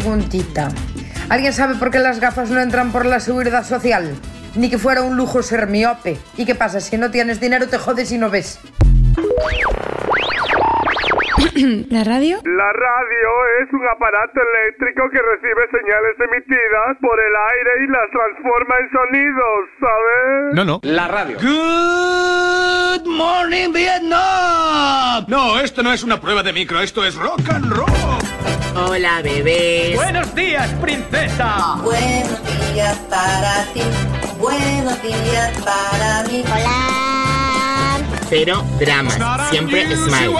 preguntita. ¿Alguien sabe por qué las gafas no entran por la seguridad social? Ni que fuera un lujo ser miope. ¿Y qué pasa? Si no tienes dinero te jodes y no ves. ¿La radio? La radio es un aparato eléctrico que recibe señales emitidas por el aire y las transforma en sonidos, ¿sabes? No, no. La radio. Good morning, Vietnam. No, esto no es una prueba de micro, esto es rock and roll. Hola, bebés. Buenos días, princesa. Buenos días para ti, buenos días para mí. Hola. Cero dramas, siempre smile.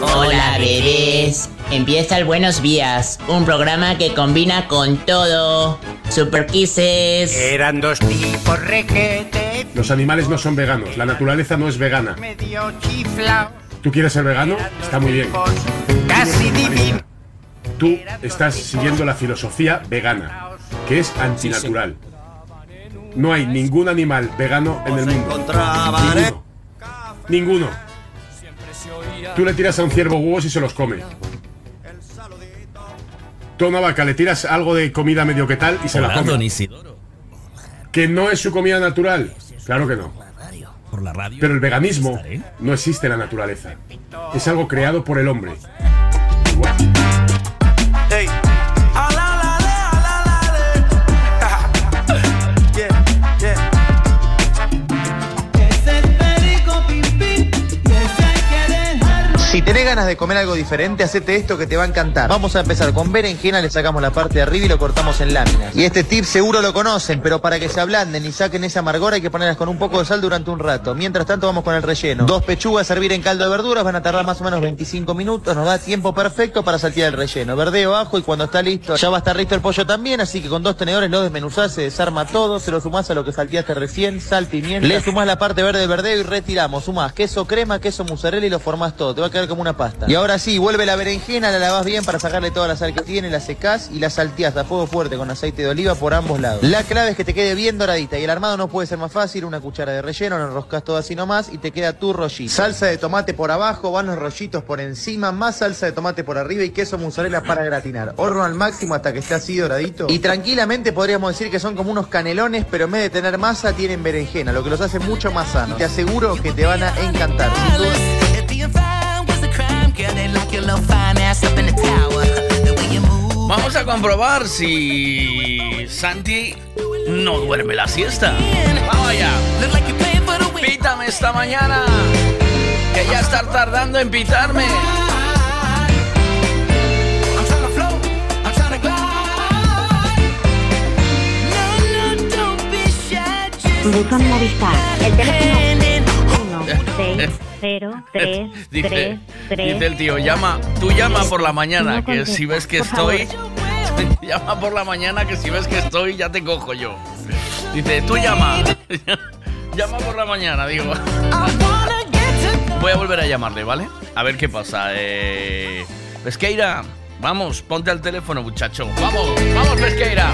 Hola, bebés. Empieza el Buenos Días, un programa que combina con todo. Super Kisses. Eran dos tipos requete, Los animales no son veganos, la naturaleza no es vegana. medio chiflao. ¿Tú quieres ser vegano? Está muy bien. Casi divino. Tú estás siguiendo la filosofía vegana, que es antinatural. No hay ningún animal vegano en el mundo. Ninguno. Ninguno. Tú le tiras a un ciervo huevos y se los come. Tú una vaca le tiras algo de comida medio que tal y se la don come. Isidoro. ¿Que no es su comida natural? Claro que no. Por la radio. Pero el veganismo no existe en la naturaleza. Es algo creado por el hombre. Si tenés ganas de comer algo diferente, hacete esto que te va a encantar. Vamos a empezar con berenjena, le sacamos la parte de arriba y lo cortamos en láminas. Y este tip seguro lo conocen, pero para que se ablanden y saquen esa amargor hay que ponerlas con un poco de sal durante un rato. Mientras tanto vamos con el relleno. Dos pechugas a servir en caldo de verduras, van a tardar más o menos 25 minutos, nos da tiempo perfecto para saltear el relleno. Verdeo, ajo y cuando está listo, ya va a estar listo el pollo también, así que con dos tenedores lo desmenuzás, se desarma todo, se lo sumás a lo que salteaste recién, sal, pimienta. Le sumás la parte verde del verdeo y retiramos. Sumás queso crema, queso mozzarella y lo formás todo. Como una pasta. Y ahora sí, vuelve la berenjena, la lavás bien para sacarle toda la sal que tiene, la secás y la salteás a fuego fuerte con aceite de oliva por ambos lados. La clave es que te quede bien doradita y el armado no puede ser más fácil, una cuchara de relleno, lo enroscas todo así nomás y te queda tu rollito. Salsa de tomate por abajo, van los rollitos por encima, más salsa de tomate por arriba y queso mozzarella para gratinar. Horno al máximo hasta que esté así doradito. Y tranquilamente podríamos decir que son como unos canelones, pero en vez de tener masa tienen berenjena, lo que los hace mucho más sanos. Y te aseguro que te van a encantar. Vamos a comprobar si Santi no duerme la siesta. Vamos allá. Pítame esta mañana. Que ya está tardando en pitarme. Buzón Movistar. El teléfono 1 6 0 3 Dice, 3 dice 3 el tío, llama, tú llama por la mañana, No que si ves que estoy, llama por la mañana, que si ves que estoy, ya te cojo yo. Dice, tú llama, llama por la mañana, digo. Voy a volver a llamarle, ¿vale? A ver qué pasa. Eh... Pesqueira, vamos, ponte al teléfono, muchacho. Vamos, vamos, Pesqueira.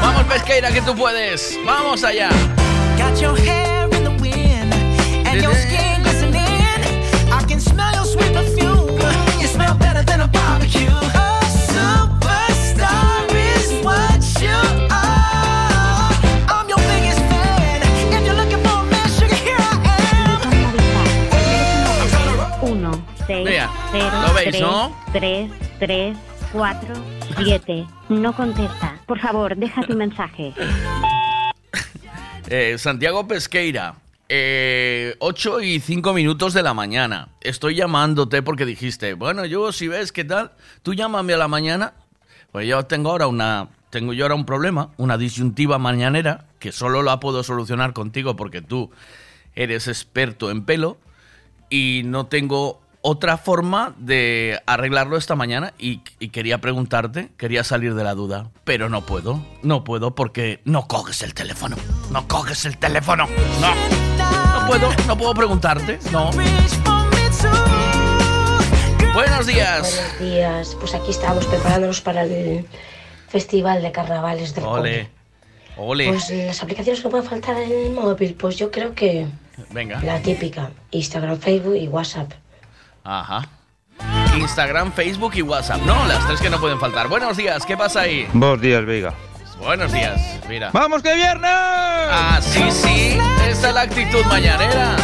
Vamos, Pesqueira, que tú puedes. Vamos allá. 3 no? 3 3 4 7 No contesta. Por favor, deja tu mensaje. Eh, Santiago Pesqueira, eh, 8 y 5 minutos de la mañana. Estoy llamándote porque dijiste, bueno, yo si ves qué tal, tú llámame a la mañana. Pues yo tengo ahora una, tengo yo ahora un problema, una disyuntiva mañanera, que solo la puedo solucionar contigo porque tú eres experto en pelo y no tengo otra forma de arreglarlo esta mañana y, y quería preguntarte, quería salir de la duda, pero no puedo, no puedo porque no coges el teléfono, no coges el teléfono, no, no puedo, no puedo preguntarte, no. Buenos días. Buenos días. Pues aquí estábamos preparándonos para el, festival de carnavales del. Ole. Ole. Pues las aplicaciones que pueden faltar en el móvil, pues yo creo que Venga. la típica, Instagram, Facebook y WhatsApp. Ajá. Instagram, Facebook y WhatsApp. No, las tres que no pueden faltar. Buenos días, ¿qué pasa ahí? Buenos días, Veiga. Buenos días, mira. ¡Vamos que viernes! Ah, sí, sí. Esa es la actitud mañanera.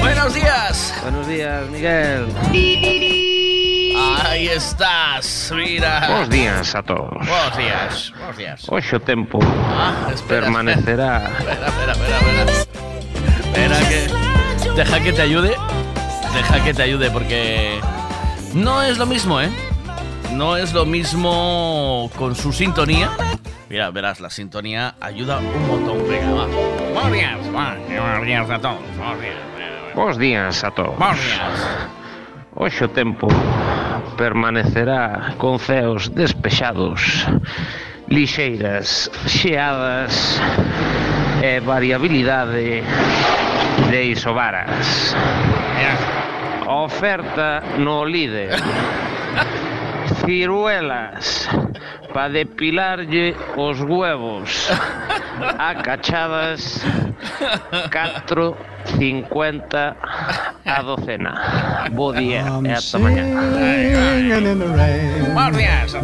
Buenos días. Buenos días, Miguel. Ahí estás, mira. Buenos días a todos. Buenos días, buenos días. Hoy o tempo Ah, espera, permanecerá Espera, espera, espera, espera. Espera que. Deja que te ayude. Deja que te ayude porque. No es lo mismo, ¿eh? No es lo mismo con su sintonía. Mira, verás, la sintonía ayuda un montón. Venga, va. Buenos días. Buenos días a todos. Buenos días. A todos. Buenos días. Hoxe o tempo permanecerá con ceos despexados, lixeiras xeadas e variabilidade de isobaras. Oferta no líder. Ciruelas para depilarlle os huevos a cachadas 4.50 a docena. Bo día I'm e ata mañá. Bos días.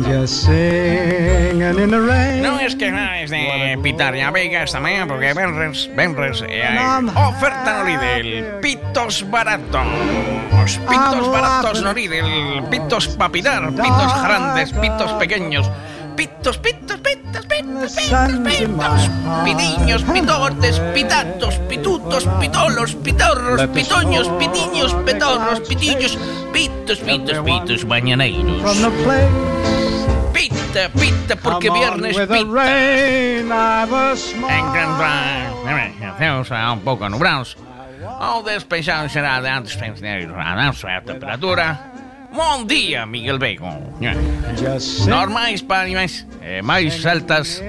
Non esquezades de pitar a veiga esta mañana porque venres, venres e eh, hai oferta no Lidl. Pitos baratos. Pitos baratos no Lidl, pitos para pitar, pitos grandes, pitos pequeños, pitos, pitos, pitos, pitos, pitos, pitos, pidiños, pitotes, pitatos, pitutos, pitolos, pitorros, pitoños, pitiños, petorros, pitillos, pitos, pitos, pitos, mañaneiros. Pita, pita, porque Come on viernes pita. Encontramos un pouco nubrados. O despexado será de antes a temperatura. Bom dia, Miguel Bego. Normais para animais eh, máis altas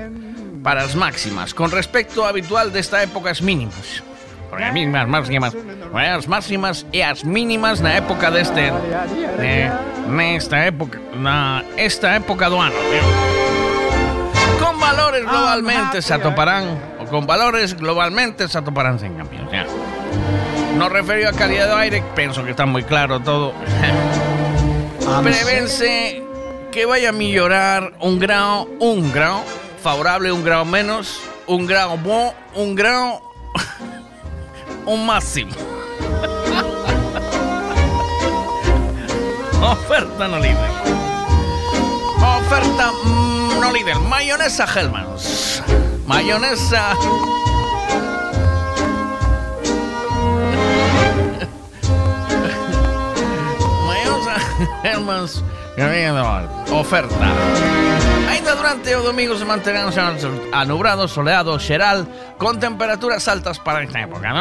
para as máximas con respecto ao habitual desta época as mínimas. Porque as mínimas máximas, eh, as máximas e as mínimas na época deste eh, nesta época na esta época do ano. eh. Con valores globalmente se atoparán o con valores globalmente se atoparán sen cambios. Ya. No referido a calidad do aire, penso que está moi claro todo. Prevense que vaya a mellorar un grado, un grado favorable, un grado menos, un grado bo, un grado un máximo. Oferta no líder. Oferta mm, no líder. Mayonesa Hellmann's. Mayonesa. Hellmann's. Oferta. Ainda durante o domingo se manterán anubrado, soleado, xeral, con temperaturas altas para esta época.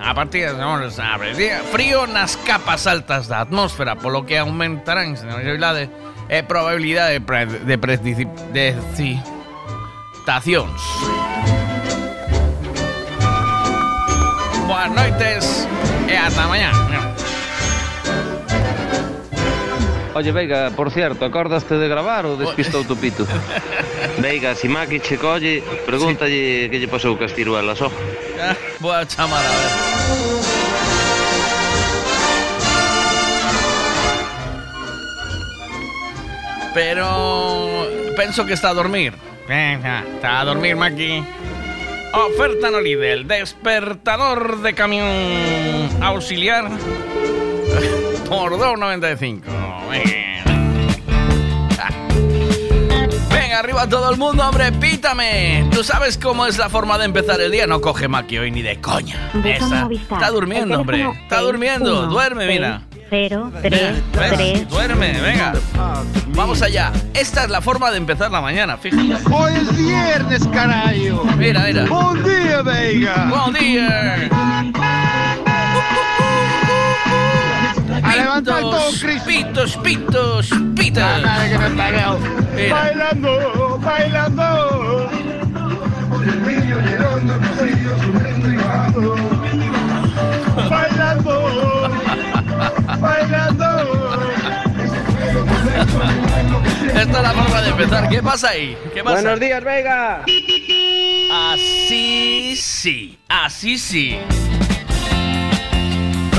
A partir de horas abre día frío nas capas altas da atmósfera, polo que aumentarán sensibilidade e probabilidade de, pre, de precipitacións. Boas noites e mañá. Oye, Veiga, por cierto, acordaste de gravar ou despistou tu pito? Veiga, si Maki che colle, pregúntalle que lle pasou cas tiruelas, oh. Ah, Boa chamada, a ver. Pero penso que está a dormir. Venga, está a dormir, Maki. Oferta no Lidl, despertador de camión auxiliar por 2.95. Venga. Venga, arriba todo el mundo, hombre, pítame. ¿Tú sabes cómo es la forma de empezar el día? No coge Maki hoy ni de coña. Esa. Está durmiendo, hombre. Está durmiendo. 61, Duerme, mira. 0, 3, ¿Ves? 3. Duerme, venga. Vamos allá. Esta es la forma de empezar la mañana, fíjate. Hoy es viernes, carajo. Mira, mira. Buen día, Veiga. Buen día. A levantar todo, Pitos, pitos. Mira. Bailando, bailando. Bailando, bailando. Esta es la forma de empezar. ¿Qué pasa ahí? ¿Qué pasa? Buenos días, Vega. Así sí, así sí.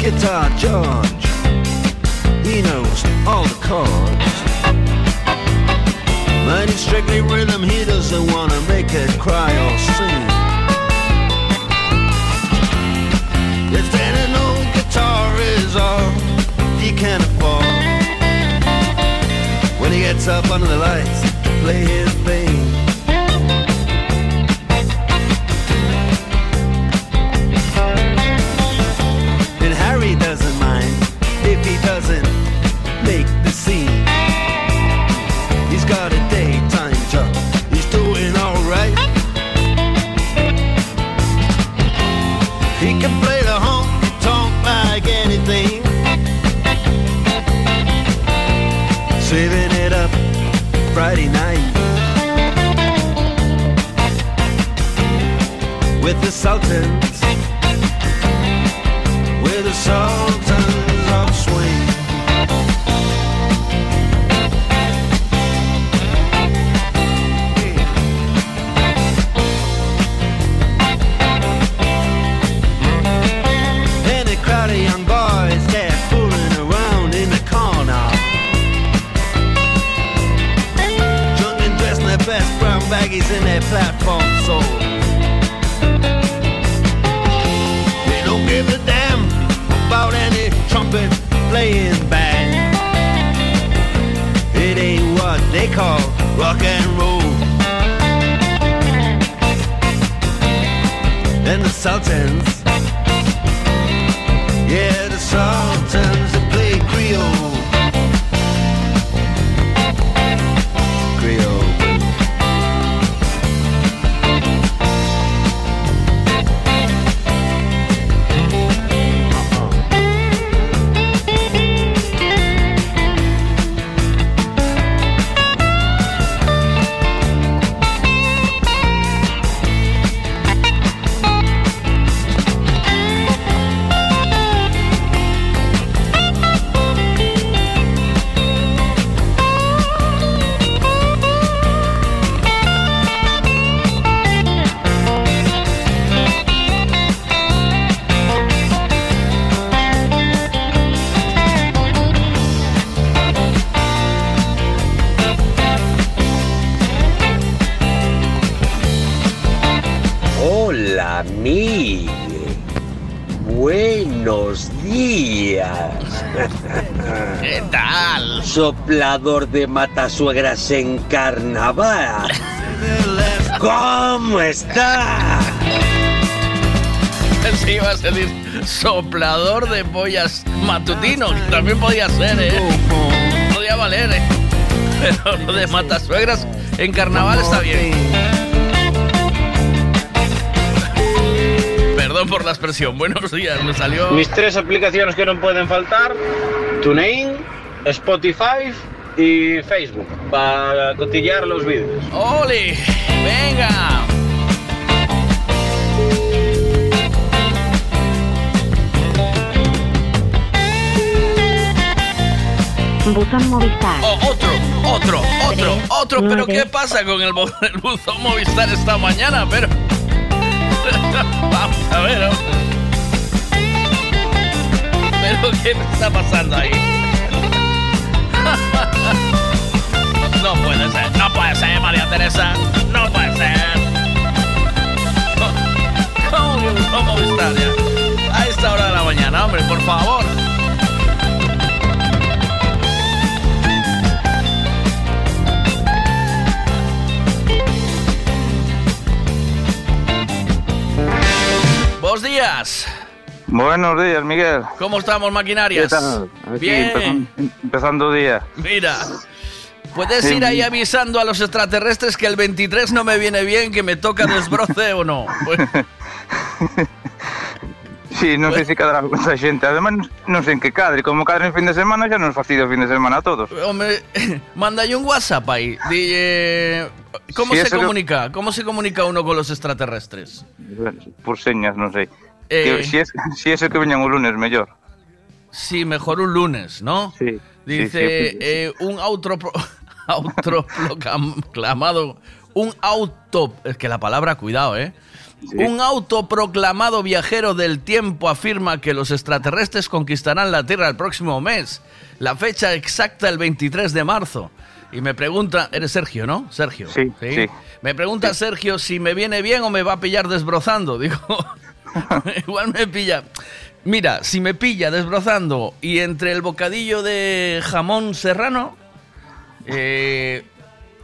Guitar George. He knows all the chords. But it's strictly rhythm, he doesn't wanna make it cry or sing. If then an old guitar is all he can afford, when he gets up under the lights play his thing. Friday night. With the Sultans with the sultans playing band. It ain't what they call rock and roll. And the Sultans, Soplador de matasuegras en carnaval. ¿Cómo está? Sí, iba a decir soplador de pollas matutino, que también podía ser, ¿eh? Podía valer, ¿eh? Pero lo de matasuegras en carnaval está bien. Perdón por la expresión. Buenos días, me salió. Mis tres aplicaciones que no pueden faltar: TuneIn, Spotify y Facebook. Para cotillear los vídeos. ¡Ole! ¡Venga! Buzón Movistar. Oh, otro, otro, otro, otro. Pero. ¿qué pasa con el, bo- el buzón Movistar esta mañana? Pero. Vamos a ver. Pero ¿qué me está pasando ahí? Puede ser, no puede ser, María Teresa. No puede ser. ¿Cómo Movistar ya? A esta hora de la mañana, hombre, por favor. Buenos días. Buenos días, Miguel. ¿Cómo estamos, maquinarias? ¿Qué tal? Aquí, Bien. empezando, empezando día. Mira, ¿Puedes ir ahí avisando a los extraterrestres que el 23 no me viene bien, que me toca desbroce o no? Pues, Sí, non sei se cadrará con esa xente. Además, non sei en que cadre. Como cadre en fin de semana, xa nos fastidia o fin de semana a todos. hombre, manda un WhatsApp ahí. Dille, ¿Cómo Sí, se eso que- comunica? ¿Cómo se comunica uno con los extraterrestres? Por señas, non sei. Eh. Que, si, es, si es el que veñan o lunes, mellor. Sí, mejor un lunes, ¿no? Sí. Dice sí, sí. eh, un autopro- autoproclamado, un auto, es que la palabra, cuidado, ¿eh? Un autoproclamado viajero del tiempo afirma que los extraterrestres conquistarán la Tierra el próximo mes. La fecha exacta el 23 de marzo. Y me pregunta, eres Sergio, ¿no? Sergio. Sí, sí. Me pregunta Sergio si me viene bien o me va a pillar desbrozando. Digo, igual me pilla. Mira, si me pilla desbrozando y entre el bocadillo de jamón serrano, eh,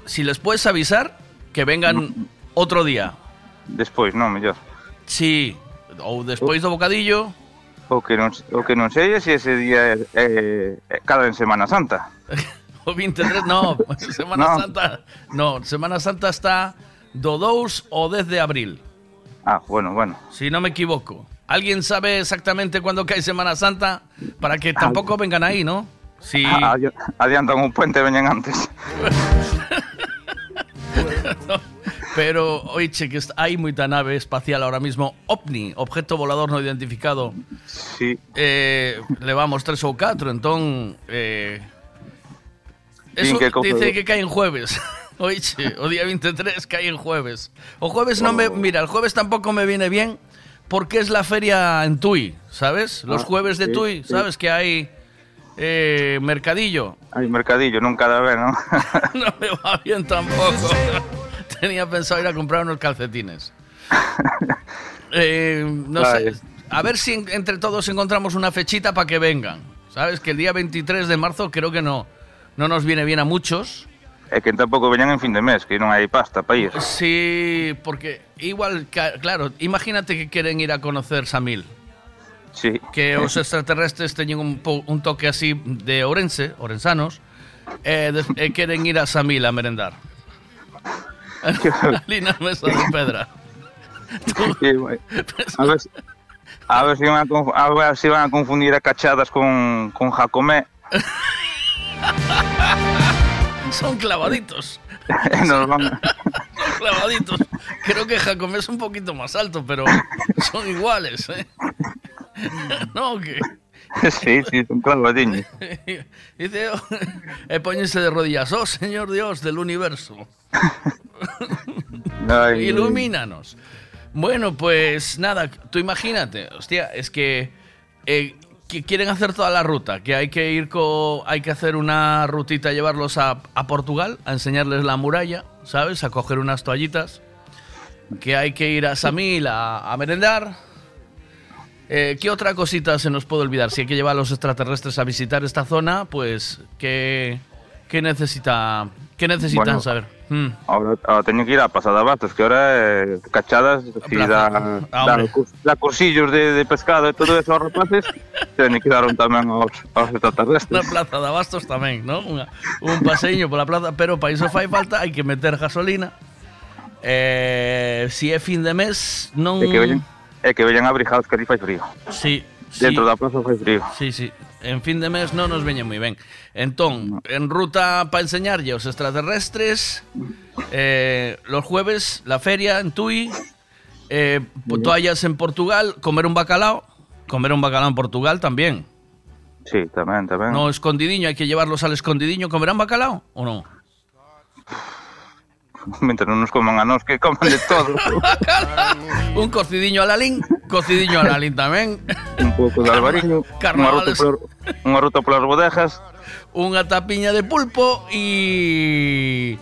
si les puedes avisar que vengan otro día. Despois, non, mellor. Sí, ou despois do bocadillo. O que non, o que non sei é se ese día é, é, é cada en Semana Santa. O 23, no, Semana No. Santa. No, Semana Santa está do 2 o 10 de abril, Ah, bueno, bueno. si no me equivoco. ¿Alguien sabe exactamente cuándo cae Semana Santa? Para que tampoco vengan ahí, ¿no? Sí. Ah, adi- adiantan un puente veñen antes. Pero, oiche, que hai moita nave espacial ahora mismo. OVNI, objeto volador no identificado. Sí. Eh, levamos tres ou catro, entón... Eh, eso que dice que cae en jueves. Oiche, o día 23 cae en jueves. O jueves no me... Mira, el jueves tampoco me viene bien porque es la feria en Tui, ¿sabes? Los Ah, jueves de Tui. ¿sabes? Que hay eh, mercadillo. Hai mercadillo, non cada vez, non? No me va bien tampoco. Tenía pensado ir a comprar unos calcetines. Eh, no sé. A ver si en- entre todos encontramos una fechita para que vengan. ¿Sabes? Que el día 23 de marzo creo que no, no nos viene bien a muchos. É que tampouco veñan en fin de mes, que non hai pasta para ir. Sí, porque igual, claro, imagínate que quieren ir a conocer Samil. Sí. Que os extraterrestres teñen un, un toque así de Orense, orensanos, e des- e queren ir a Samil a merendar. Ali na mesa de pedra. A ver, si- a ver si van a, a ver si van a confundir a cachadas con, con Jacomé. Son clavaditos. Nos van- Son clavaditos. Creo que Jacomé es un poquito más alto, pero son iguales, ¿eh? No, que... sí, sí, son clavadiños. Dice, e póñense de rodillas, oh Señor Dios del universo, Ay, ilumínanos. Bueno, pues nada, tú imagínate, hostia, es que, eh, que quieren hacer toda la ruta, que hay que ir co, hay que hacer una rutita, llevarlos a, a Portugal, a enseñarles la muralla, ¿sabes? A coger unas toallitas, que hay que ir a Samil a, a merendar. Eh, ¿Qué otra cosita se nos puede olvidar? Si hay que llevar a los extraterrestres a visitar esta zona, pues, ¿qué, qué necesita, qué necesitan Bueno, saber? Hmm. Ahora, ahora teño que ir a Pasada Bastos, que ahora eh, cachadas, si da, Ah, da, da cursillos de, de pescado e todo eso aos rapaces, teñen que dar un tamén aos, aos extraterrestres. plaza de Abastos tamén, non? Unha, un paseño pola plaza, pero para iso fai falta, hai que meter gasolina. Eh, si é fin de mes, non... E que e que veñan abrigados que ali fai frío. Sí, sí. Dentro da plaza fai frío. Sí, sí. En fin de mes non nos veña moi ben. Entón, en ruta para enseñarlle aos extraterrestres, eh, los jueves, la feria en Tui, eh, toallas en Portugal, comer un bacalao, comer un bacalao en Portugal también. Sí, tamén, tamén. No escondidiño, hai que llevarlos al escondidiño, ¿comerán bacalao o no? Mientras non nos coman a nós, que coman de todo. un cocidiño a lalín, cocidiño a lalín tamén. un pouco de albariño, Carnavales. unha ruta polas bodejas. Unha tapiña de pulpo e...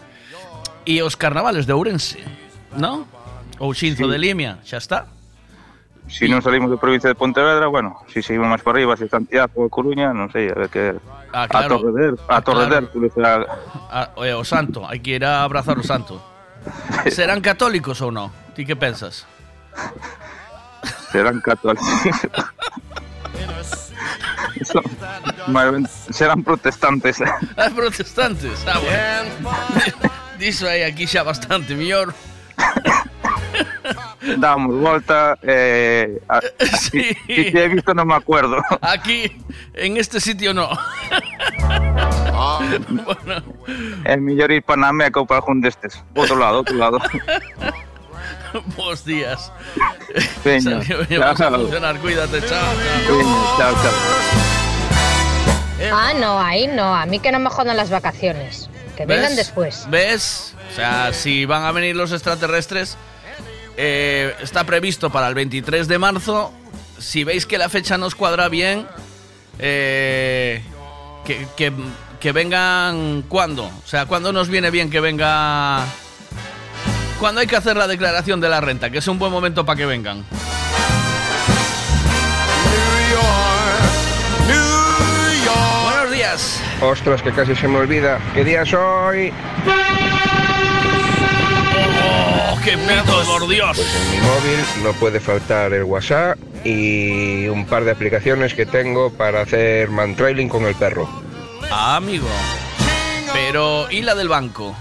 E os carnavales de Ourense, non? Ou Xinzo sí. de Limia, xa está. Si non salimos da provincia de Pontevedra, bueno, si seguimos máis para arriba, si Santiago Coruña, non sei, a ver que... Ah, A claro. Torre de, a Ah, Torre de claro. A, Ah, oye, o santo, hai que ir a abrazar o santo. Serán católicos ou non? Ti que pensas? serán católicos. Son- serán protestantes. Ah, protestantes. Ah, bueno. Diso aí aquí xa bastante mellor. Damos volta. Eh, a- si, te he visto, no me acuerdo. Aquí, en este sitio no. Es mejor ir para Nameca o para algún de estos. Otro lado, otro lado. Bos días. Sergio, vamos a funcionar. Cuídate, chao. Chao, chao. Ah, no, ahí no. A mí que no me jodan las vacaciones. Que vengan después. ¿Ves? O sea, si van a venir los extraterrestres, eh, está previsto para el 23 de marzo. Si veis que la fecha nos cuadra bien, eh, que, que- que vengan cuando. O sea, cuando nos viene bien que venga. Cuando hay que hacer la declaración de la renta, que es un buen momento para que vengan. Buenos días. Ostras, que casi se me olvida. ¿Qué día es hoy? ¡Oh, qué por Dios! Pues en mi móvil no puede faltar el WhatsApp y un par de aplicaciones que tengo para hacer mantrailing con el perro. Ah, amigo. Pero, ¿y la del banco?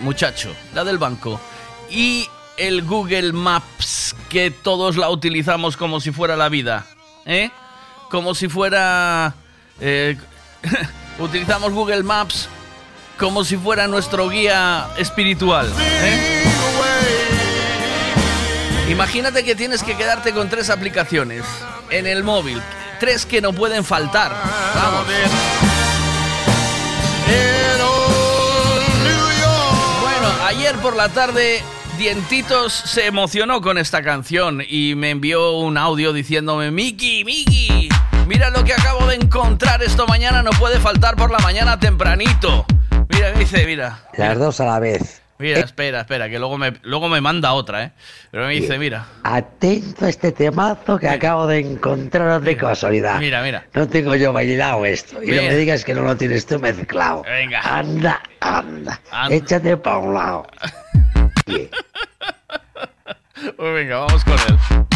Muchacho, la del banco. ¿Y el Google Maps que todos la utilizamos como si fuera la vida? ¿Eh? Como si fuera... eh, utilizamos Google Maps como si fuera nuestro guía espiritual. ¿eh? Imagínate que tienes que quedarte con tres aplicaciones en el móvil. Tres que no pueden faltar. Vamos. Bueno, ayer por la tarde Dientitos se emocionó con esta canción y me envió un audio diciéndome, Miki, Miki, mira lo que acabo de encontrar esto mañana, no puede faltar por la mañana tempranito. Mira, dice, mira. Las dos a la vez. Mira, espera, espera, que luego me, luego me manda otra, ¿eh? Pero me dice, mira. Atento a este temazo que acabo de encontrar de casualidad. Mira, mira. No tengo yo bailado esto. Y no Mira. me digas que no lo tienes tú mezclado. Venga. Anda, anda. Anda. Échate pa' un lado. Pues venga, vamos con él.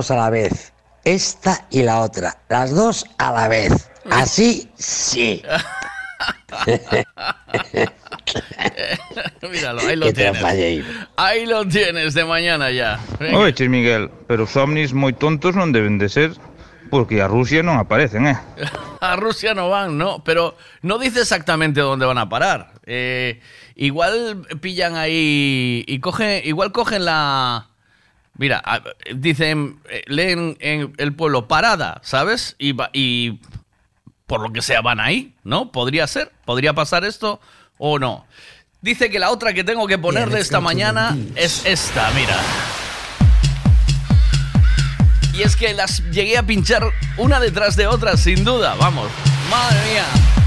Dos a la vez. Esta y la otra. Las dos a la vez. Así sí. Míralo, ahí lo Que tienes. Ahí lo tienes de mañana ya. Venga. Oye, Chis Miguel, pero os ovnis moi tontos non deben de ser porque a Rusia non aparecen, eh? A Rusia no van, ¿no? Pero no dice exactamente dónde van a parar. Eh, igual pillan ahí y cogen, igual cogen la... Mira, dicen, leen en el pueblo parada, ¿sabes? Y, y por lo que sea van ahí, ¿no? Podría ser, podría pasar esto o no. Dice que la otra que tengo que ponerle esta mañana es esta, mira. Y es que las llegué a pinchar una detrás de otra, sin duda, vamos. Madre mía.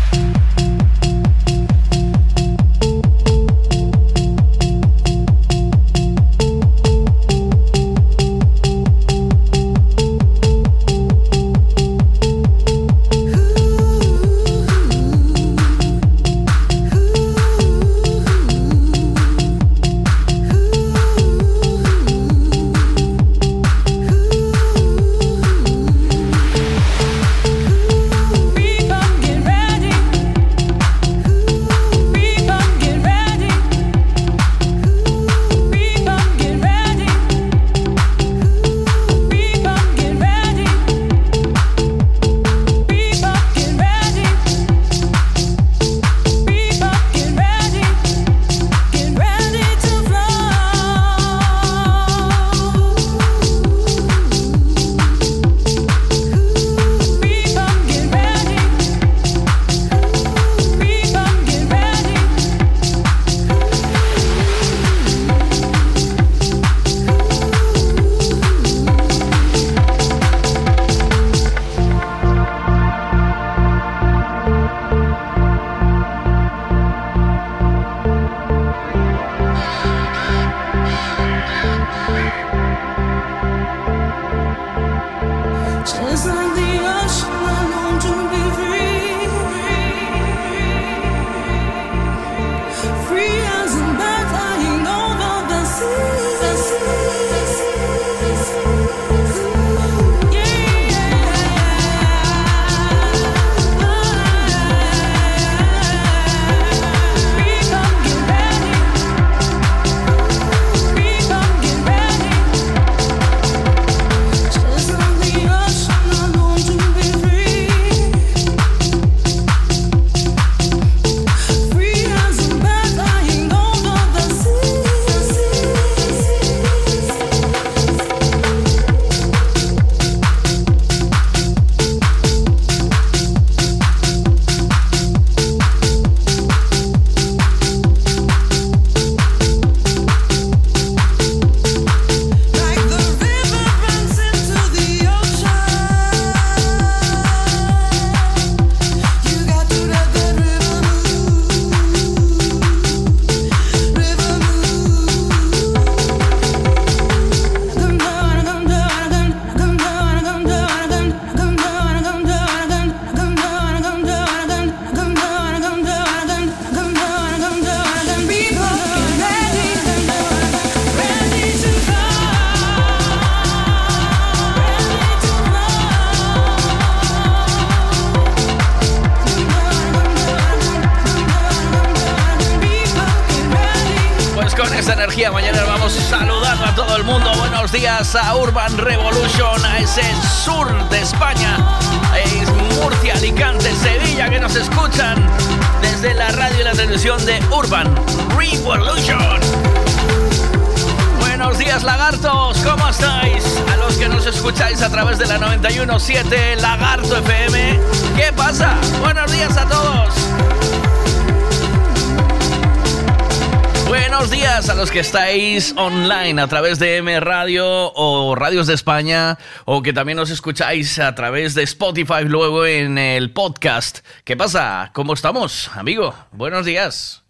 Estáis online a través de M Radio o Radios de España o que también nos escucháis a través de Spotify luego en el podcast. ¿Qué pasa? ¿Cómo estamos, amigo? Buenos días.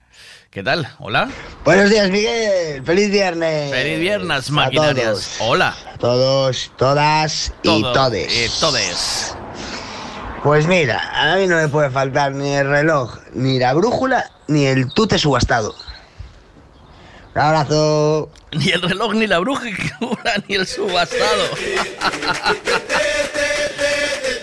¿Qué tal? ¿Hola? Buenos días, Miguel. Feliz viernes. Feliz viernes, maquinarias. todos. Hola. Todos, todas y Todo, todes. eh, todes. Pues mira, a mí no me puede faltar ni el reloj, ni la brújula, ni el tute subastado. Un abrazo. Ni el reloj, ni la bruja ni el subastado.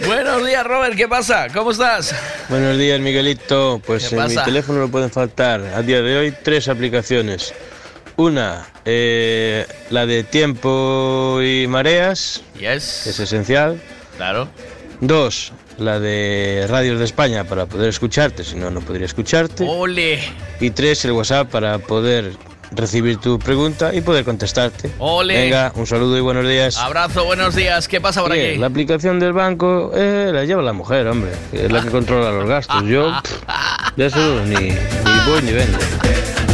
Buenos días, Robert, ¿qué pasa? ¿Cómo estás? Buenos días, Miguelito. Pues ¿Qué en mi teléfono no pueden faltar a día de hoy tres aplicaciones. Una, eh, la de tiempo y mareas, Yes. que es esencial. Claro. Dos, la de radios de España para poder escucharte, si no, no podría escucharte. Ole, Y tres, el WhatsApp para poder recibir tu pregunta y poder contestarte. Ole. Venga, un saludo y buenos días. abrazo, buenos días. ¿Qué pasa por Oye, aquí? La aplicación del banco eh, la lleva la mujer, hombre, es la que controla los gastos. Yo pff, de eso ni, ni voy ni vengo.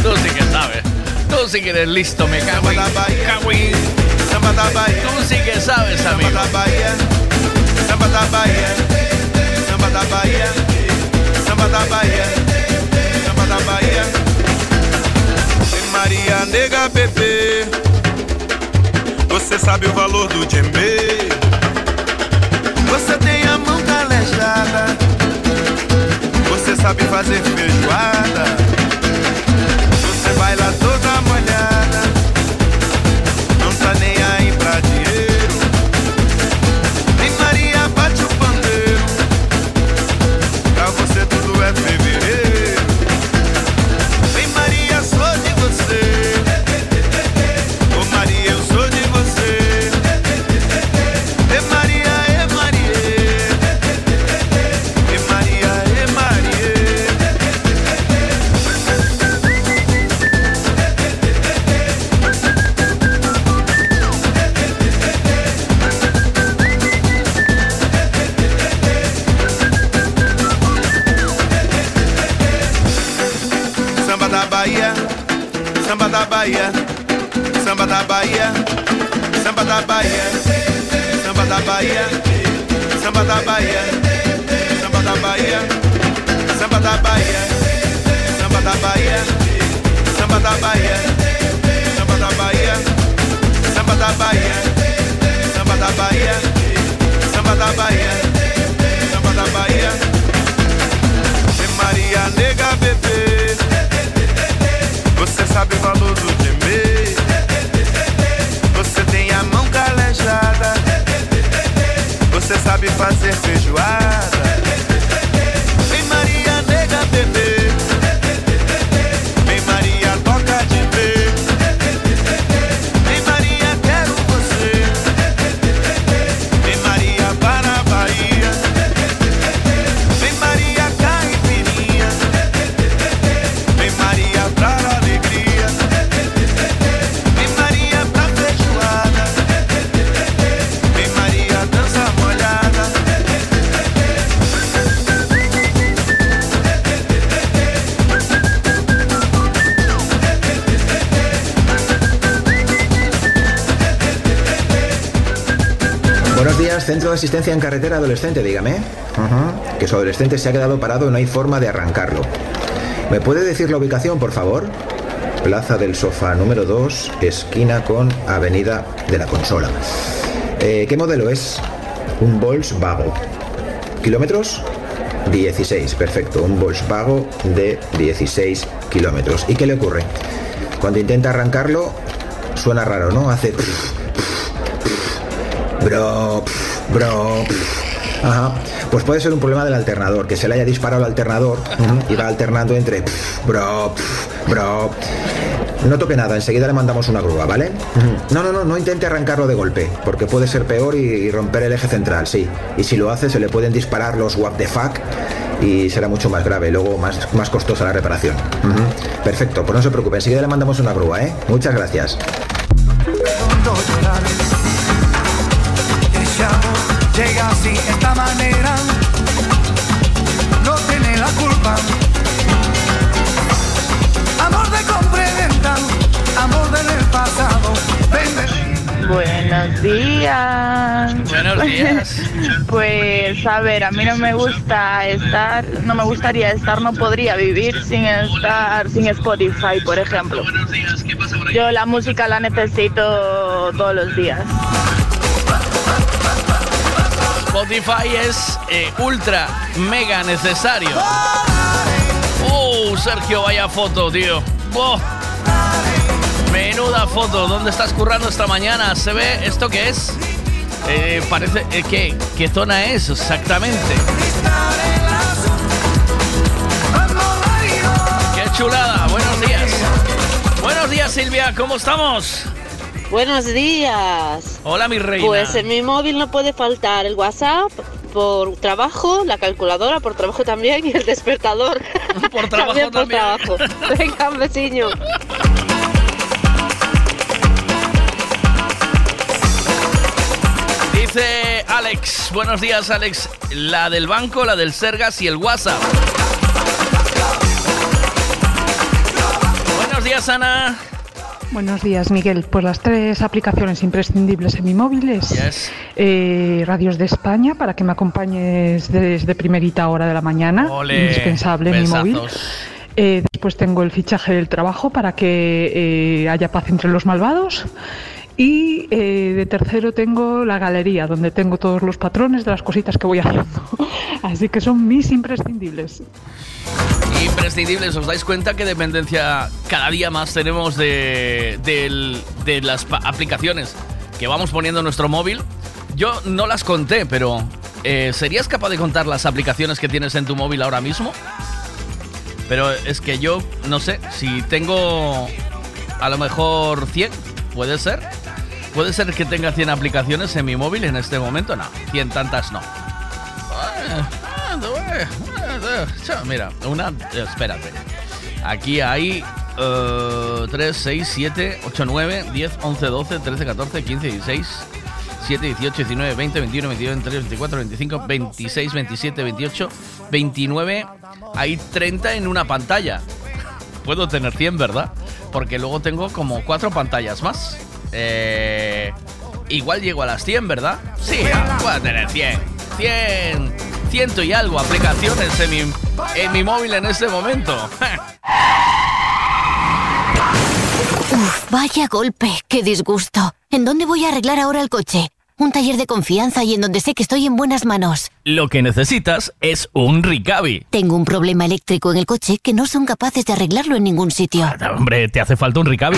Tú sí que sabes. Tú sí que eres listo, me cago en... cago en- Tú sí que sabes, amigo. Samba da Bahia, samba da Bahia, samba da Bahia, Maria Nega Bebê, você sabe o valor do djembe. Você tem a mão calejada, você sabe fazer feijoada. Você baila toda da Bahia, samba da Bahia, samba da Bahia, samba da Bahia, samba da Bahia, samba da Bahia, samba da Bahia, samba da Bahia, samba da Bahia, samba da Bahia, samba da Bahia, samba da Bahia, samba da Bahia. E Maria nega bebê Você sabe o valor do Você sabe fazer feijoada De Asistencia en Carretera Adolescente, dígame. Que su adolescente se ha quedado parado, no hay forma de arrancarlo. ¿Me puede decir la ubicación, por favor? Plaza del Sofá número 2, esquina con Avenida de la Consola. Eh, ¿Qué modelo es? Un Volkswagen. ¿Kilómetros? 16, perfecto. Un Volkswagen de 16 kilómetros. ¿Y qué le ocurre? Cuando intenta arrancarlo, suena raro, ¿no? Hace... Bro, bro. Ajá. Pues puede ser un problema del alternador, que se le haya disparado el alternador y va alternando entre bro, bro. No toque nada, enseguida le mandamos una grúa, ¿vale? No, no, no, no intente arrancarlo de golpe, porque puede ser peor y, romper el eje central, sí. Y si lo hace, se le pueden disparar los what the fuck y será mucho más grave, luego más, más costosa la reparación. Perfecto, pues no se preocupe, enseguida le mandamos una grúa, ¿eh? Muchas gracias. Llega así, esta manera. No tiene la culpa. Amor de compra amor del pasado. Vende. Buenos días. Buenos días. Pues a ver, a mí no me gusta estar, no me gustaría estar, no podría vivir sin estar, sin Spotify, por ejemplo. Yo la música la necesito todos los días. Spotify es eh, ultra mega necesario. Oh, Sergio, vaya foto, tío. Menuda foto. ¿Dónde estás currando esta mañana? ¿Se ve esto qué es? Eh, parece. eh, ¿qué, ¿Qué zona es exactamente? ¡Qué chulada! Buenos días. Buenos días, Silvia. ¿Cómo estamos? Buenos días. Hola, mi reina. Pues en mi móvil no puede faltar el WhatsApp por trabajo, la calculadora por trabajo también y el despertador. Por trabajo también. por también. trabajo. Venga, un besiño. Dice Alex, buenos días Alex, la del banco, la del Sergas y el WhatsApp. Buenos días Ana. Buenos días, Miguel. Pues las tres aplicaciones imprescindibles en mi móvil es Yes. eh, Radios de España para que me acompañes desde primerita hora de la mañana, Ole, indispensable en mi móvil. Eh, después tengo el fichaje del trabajo para que eh, haya paz entre los malvados. Y eh, de tercero tengo la galería, donde tengo todos los patrones de las cositas que voy haciendo. Así que son mis imprescindibles. Imprescindibles, ¿os dais cuenta qué dependencia cada día más tenemos de, del- de las aplicaciones que vamos poniendo en nuestro móvil? Yo no las conté, pero eh, ¿serías capaz de contar las aplicaciones que tienes en tu móvil ahora mismo? Pero es que yo no sé, si tengo a lo mejor 100, puede ser. Puede ser que tenga 100 aplicaciones en mi móvil en este momento, no, 100 tantas no. Mira, una, espérate. Aquí hay 3, 6, 7, 8, 9, 10, 11, 12, 13, 14, 15, 16, 7, 18, 19, 20, 21, 22, 23, 24, 25, 26, 27, 28, 29. Hay 30 en una pantalla. Puedo tener 100, ¿verdad? Porque luego tengo como 4 pantallas más. Eh, igual llego a las 100, ¿verdad? Sí, puedo tener 100. 100. Ciento y algo aplicaciones en mi, en mi móvil en este momento. Uf, vaya golpe, qué disgusto. ¿En dónde voy a arreglar ahora el coche? Un taller de confianza y en donde sé que estoy en buenas manos. Lo que necesitas es un Ricavi. Tengo un problema eléctrico en el coche que no son capaces de arreglarlo en ningún sitio. Hombre, te hace falta un Ricavi.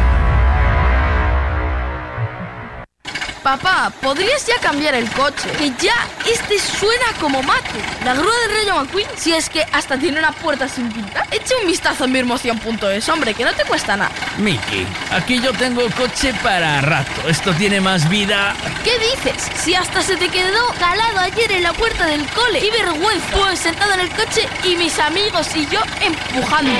Papá, ¿podrías ya cambiar el coche? Que ya este suena como mate. La grúa del Rayo McQueen, si es que hasta tiene una puerta sin pintar. Echa un vistazo en mirmoción.es, hombre, que no te cuesta nada. Miki, aquí yo tengo coche para rato. Esto tiene más vida. ¿Qué dices? Si hasta se te quedó calado ayer en la puerta del cole. Y vergüenza. Pues sentado en el coche y mis amigos y yo empujando.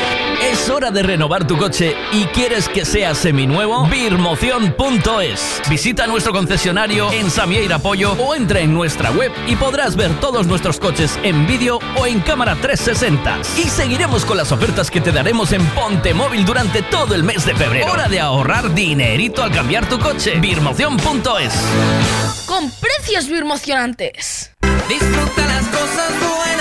Es hora de renovar tu coche y quieres que sea seminuevo. Birmoción.es. Visita nuestro concesionario en Samieira Pollo o entra en nuestra web y podrás ver todos nuestros coches en vídeo o en cámara 360. Y seguiremos con las ofertas que te daremos en Ponte Móvil durante todo el mes de febrero. Hora de ahorrar dinerito al cambiar tu coche. Birmoción.es. Con precios birmocionantes. Disfruta las cosas buenas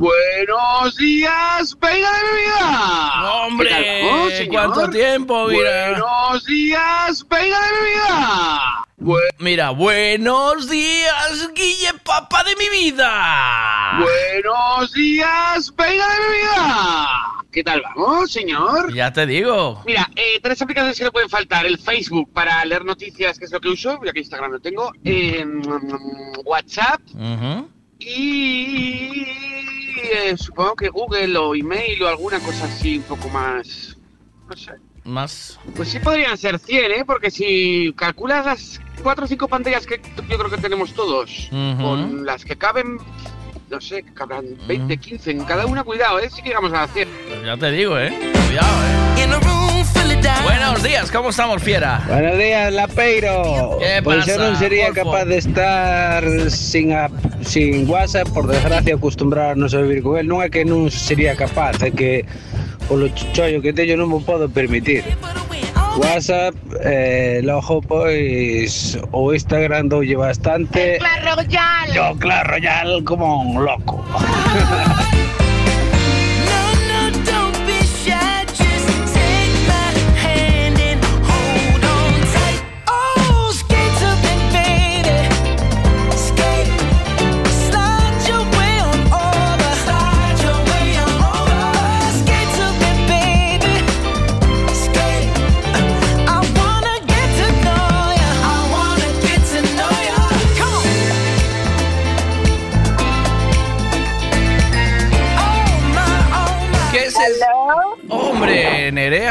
Buenos días, venga de mi vida. ¡Hombre! ¿Qué tal vamos, señor? ¿Cuánto tiempo, mira? Buenos días, venga de mi vida. Mira, buenos días, Guille Papa de mi vida. Buenos días, venga de mi vida. ¿Qué tal vamos, señor? Ya te digo. Mira, eh, tres aplicaciones que no pueden faltar. El Facebook para leer noticias, que es lo que uso, ya que Instagram no tengo. Eh, mm, WhatsApp Ujú. y eh, supongo que Google o email o alguna cosa así un poco más... No sé. Más. Pues sí podrían ser 100, ¿eh? Porque si calculas las cuatro o cinco pantallas que yo creo que tenemos todos, Ujú. con las que caben, no sé, que cabrán 20, 15 en cada una, cuidado, ¿eh? Que llegamos a las 100. Pues ya te digo, ¿eh? Cuidado, ¿eh? Buenos días, ¿cómo estamos, fiera? Buenos días, Lapeiro. ¿Qué eu pasa, non sería Golfo? capaz de estar sin a, sin WhatsApp, por desgracia, acostumbrarnos a vivir con él. É que non sería capaz, é que polo chollo que teño non me podo permitir. WhatsApp, eh, logo pois o Instagram doulle bastante. Claro Royal. Yo Claro Royal como un loco.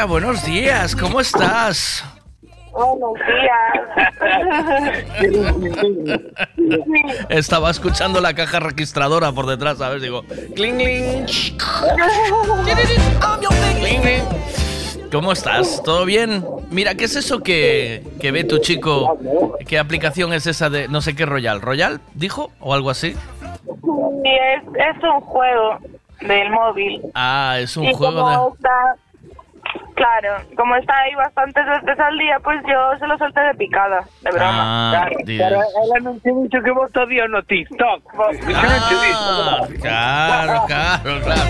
Buenos días, ¿cómo estás? Buenos días. Estaba escuchando la caja registradora por detrás, ¿sabes? Digo, cling, cling. Cling, cling. ¿Cómo estás? ¿Todo bien? Mira, ¿qué es eso que, que ve tu chico? ¿Qué aplicación es esa de no sé qué Royal? ¿Royal? ¿Dijo? ¿O algo así? Sí, es, es un juego del móvil. Ah, es un y juego como de... está, claro, como está ahí bastantes veces al día, pues yo se lo solté de picada, de broma. Ah, Claro, Dios. pero ela non te dixo que vos todo no TikTok. Ah, claro, claro, claro.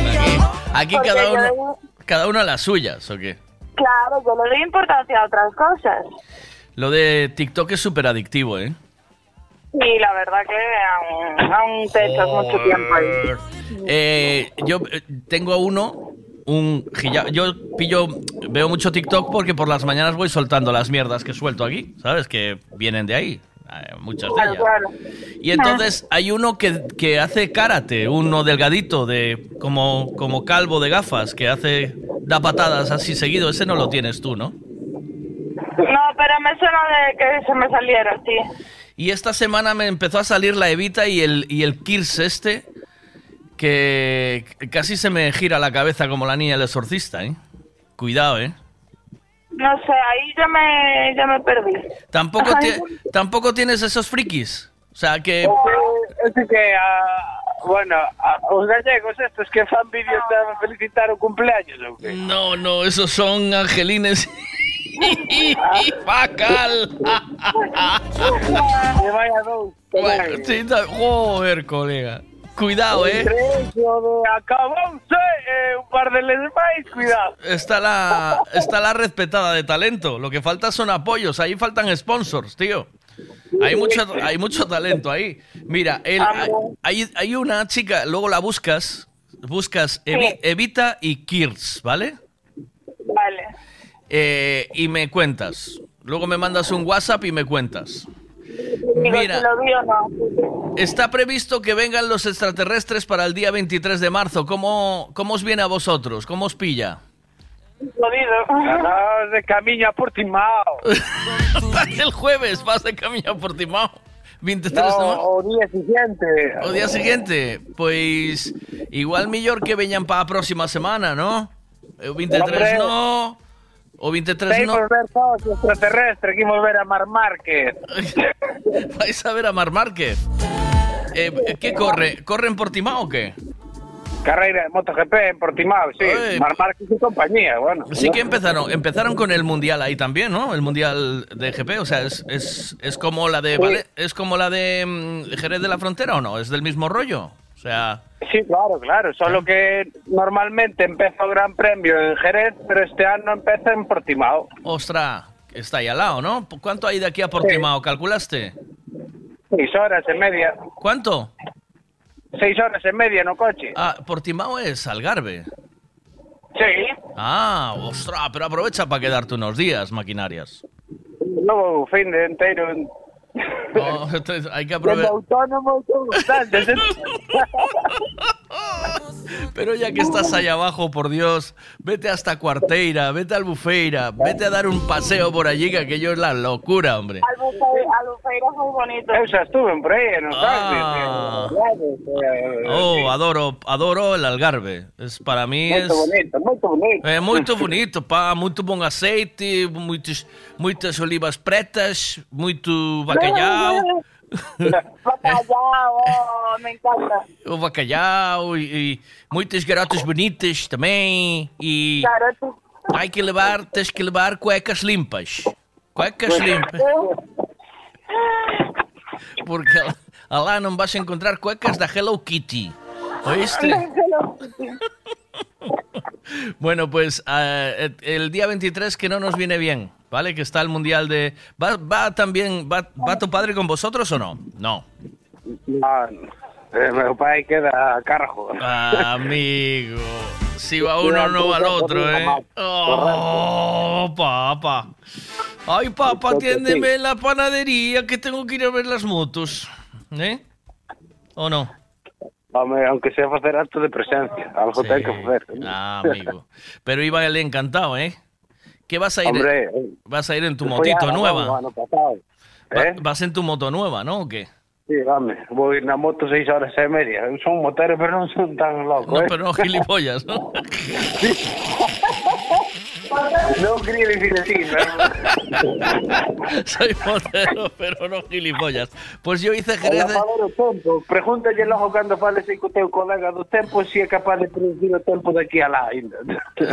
Aquí, cada uno, cada uno a las suyas, ¿o qué? Claro, yo le doy importancia a otras cosas. Lo de TikTok es súper adictivo, ¿eh? Y la verdad que aún, aún te echas mucho tiempo ahí. Eh, yo eh, tengo uno, un Yo pillo, veo mucho TikTok porque por las mañanas voy soltando las mierdas que suelto aquí, ¿sabes? Que vienen de ahí, eh, muchas de ellas. Y entonces hay uno que, que hace karate, uno delgadito, de como, como calvo de gafas, que hace da patadas así seguido. Ese no lo tienes tú, ¿no? No, pero me suena de que se me saliera, sí. Y esta semana me empezó a salir la Evita y el, y el Kirs este, que casi se me gira la cabeza como la niña del exorcista, ¿eh? Cuidado, ¿eh? No sé, ahí ya me, ya me perdí. Tampoco, ti- tampoco tienes esos frikis. O sea, que... Ese que, ah, bueno, a, os gallegos estos que fan vídeos para felicitar o cumpleaños ou que? No, no, esos son angelines y facal. Que vaya dous. Bueno, sí, joder, colega. Cuidado, ¿eh? Entre eso de acabouse e un par de máis, cuidado. Está la, está la red petada de talento. Lo que falta son apoyos. Ahí faltan sponsors, tío. Hay mucho, hay mucho talento ahí. Mira, el- hay, hay una chica, luego la buscas, buscas Evi- Evita y Kirs, ¿vale? Vale. Eh, y me cuentas. Luego me mandas un WhatsApp y me cuentas. Digo, Mira. si lo vi o no. Está previsto que vengan los extraterrestres para el día 23 de marzo. ¿Cómo, cómo os viene a vosotros? ¿Cómo os pilla? Jodido. De camiño a Portimao. el jueves vas de camino a Portimao. 23 de No, o día siguiente. O día siguiente, pois igual mellor que veñan para a próxima semana, ¿no? O 23 Hombre. no, o 23 Seguimos no. ver todos os extraterrestres, que imos ver a Mar Márquez. Vais a ver a Mar Márquez. Eh, ¿Qué corre? ¿Corre en Portimao o qué? Carreira de MotoGP en Portimao, sí. Ay, Mar Márquez y compañía, bueno. Sí que empezaron, empezaron con el mundial ahí también, ¿no? El mundial de GP, o sea, es, es, es como la de Sí. Vale- es como la de mm, Jerez de la Frontera o no, es del mismo rollo. Sea, Sí, claro, claro. Solo que normalmente empezó Gran Premio en Jerez, pero este año empieza en Portimao. ostra, está ahí al lado, ¿no? ¿Cuánto hay de aquí a Portimao? ¿Calculaste? Seis horas y media. ¿Cuánto? Seis horas y media no coche. Ah, Portimao es Algarve. Sí. Ah, ostras, pero aprovecha para quedarte unos días, maquinarias. Luego, fin de entero. No, entonces hay que aprovechar. Pero ya que estás allá abajo, por Dios, vete hasta Cuarteira, vete a Albufeira, vete a dar un paseo por allí, que aquello es la locura, hombre. Albufeira es muy bonito. Eu xa estuve por non Ah. Oh, adoro, adoro el Algarve. Es para mí es Muito bonito, muito bonito. é muito bonito, pá, muito bom aceite, muitos, muitas olivas pretas, muito bacalhau. Bacalhau, oh, me encanta. O bacalhau e, e muitas garotas bonitas também. E Garotas. hay que levar, tens que levar cuecas limpas. Cuecas limpas. Porque lá não vas a encontrar cuecas da Hello Kitty. ¿Oíste? Bueno, pues el- el día 23 que no nos viene bien, ¿vale? Que está el Mundial de... ¿Va, va también, va, va tu padre con vosotros o no? No. Ah, eh, meu pai queda a cargo. Amigo, si va uno no va al otro, ¿eh? Oh, papá. Ay, papá, atiéndeme en la panadería que tengo que ir a ver las motos. ¿Eh? ¿O no? Home, aunque sea facer acto de presencia, algo ten que facer. Ah, amigo. Pero iba el encantado, ¿eh? ¿Qué vas a ir? Hombre, vas a ir en tu motito nueva. Eh? Vas en tu moto nueva, ¿no? ¿O qué? Sí, dame, vou ir na moto seis horas e media. Eu son motero, pero non son tan loco, No, eh? pero no gilipollas, ¿no? non quería dicir así, Soy motero, pero no gilipollas. Pues yo hice Jerez... Jerez... o tempo. Pregúntalle logo cando fales aí co teu colega do tempo se é capaz de producir o tempo daqui a lá ainda.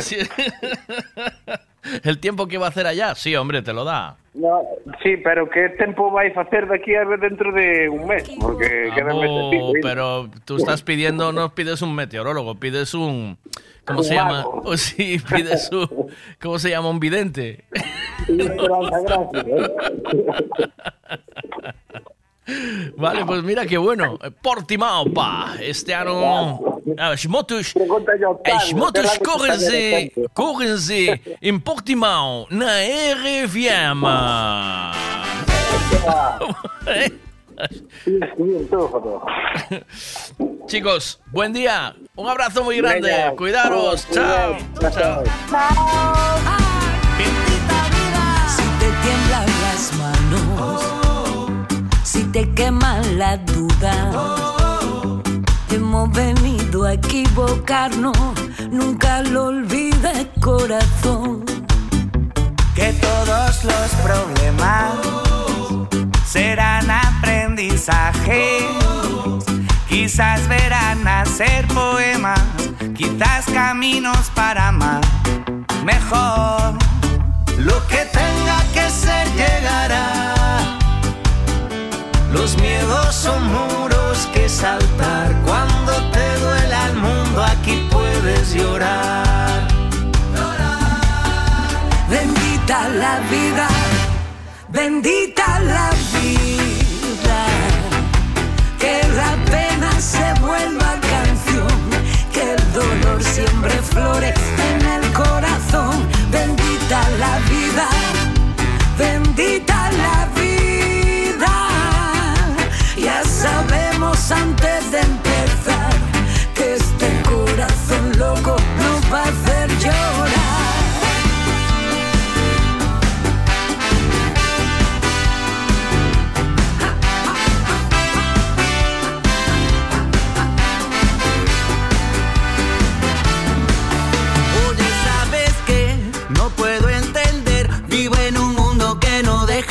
Sí. ¿El tiempo que va a hacer allá? Sí, hombre, te lo da. No, sí, pero que tempo vai facer daqui a dentro de un mes? Porque queda un mes de pico, Oh, ainda. pero tú estás pidiendo, no pides un meteorólogo, pides un... ¿Cómo Un se llama? Oh, sí, pides un... ¿Cómo se llama? Un vidente. Vale, pues mira qué bueno. Portimao, pa. Este ano... As motos correm-se... Correm-se em Portimao, na RFM. Chicos, buen día. Un abrazo muy grande. Cuidaros. Chao. Chao. Te queman la duda, hemos venido a equivocarnos, nunca lo olvides corazón. que todos los problemas serán aprendizaje. Quizás verán nacer poemas, quizás caminos para más. Mejor lo que tenga que ser llegará. Los miedos son muros que saltar. Cuando te duela el mundo, aquí puedes llorar. Bendita la vida, bendita la vida. Que la pena se vuelva canción, que el dolor siempre flore en el corazón. Bendita la vida, bendita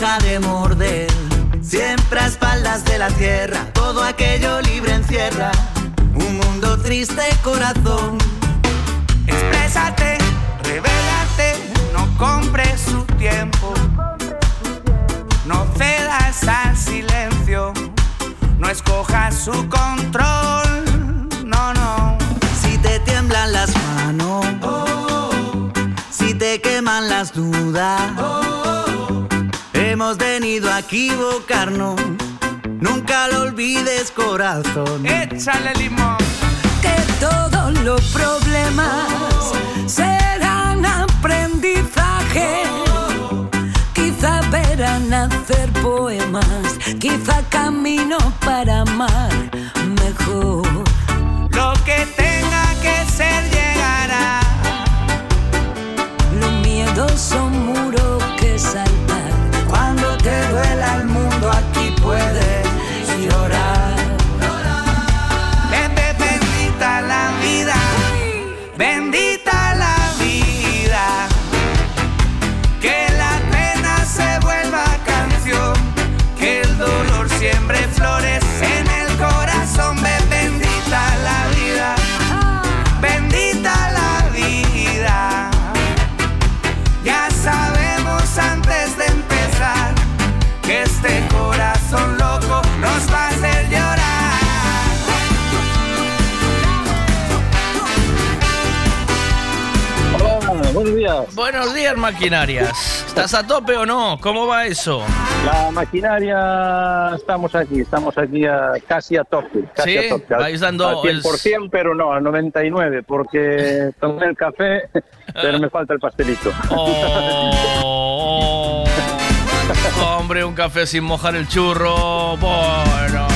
de morder. Siempre a espaldas de la tierra, todo aquello libre encierra un mundo triste corazón. Exprésate, revélate, no compres su tiempo. No cedas al silencio, no escojas su control. No, no. Si te tiemblan las manos, oh, oh, oh. si te queman las dudas oh, Hemos venido a equivocarnos. Nunca lo olvides, corazón. Échale limón. Que todos los problemas serán aprendizaje. Quizá verán hacer poemas, quizá camino para amar mejor. Lo que tenga que ser llegará. Los miedos son muros días. Buenos días, maquinarias. ¿Estás a tope o no? ¿Cómo va eso? La maquinaria, estamos aquí, estamos aquí a- casi a tope. Casi ¿Sí? a tope. Al- Vais dando al 100%, pero no, al 99%, porque tomé el café, pero me falta el pastelito. Oh, hombre, un café sin mojar el churro. Bueno.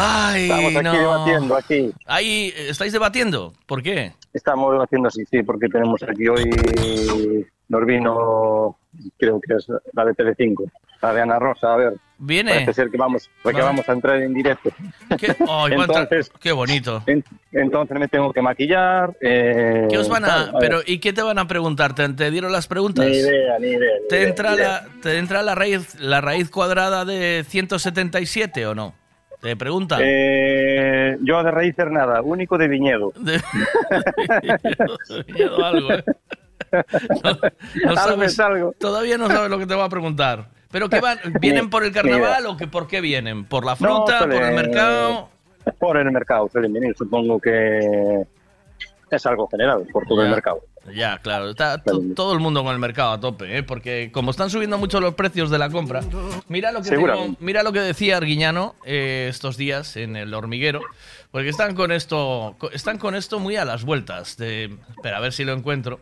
Ay, Estamos aquí no. debatiendo, aquí. Ahí, ¿estáis debatiendo? ¿Por qué? Estamos debatiendo, sí, sí, porque tenemos aquí hoy, nos vino, creo que es la de Telecinco, la de Ana Rosa, a ver. ¿Viene? Parece ser que vamos, que Va. vamos a entrar en directo. ¿Qué? Entonces- qué bonito. En- entonces me tengo que maquillar. eh, ¿Qué os van a, pero ¿y qué te van a preguntar? ¿Te, te dieron las preguntas? Ni idea, ni idea. ni ¿Te idea, entra, ni idea. la, ¿Te entra la raíz la raíz cuadrada de 177 o no? Te preguntan. Eh, yo de raíces nada, único de viñedo. De- Miedo algo, ¿eh? No, sabes, es algo. Todavía no sabes lo que te va a preguntar. ¿Pero qué van? ¿Vienen por el carnaval o que por qué vienen? ¿por la No, fruta? ¿Por el mercado? Por el mercado suelen venir, supongo que es algo general, por todo el mercado. Ya, claro, está to- todo el mundo con el mercado a tope, ¿eh? porque como están subiendo mucho los precios de la compra, mira lo que, tengo- mira lo que decía Arguiñano eh, estos días en el hormiguero, porque están con esto, están con esto muy a las vueltas. De, espera, a ver si lo encuentro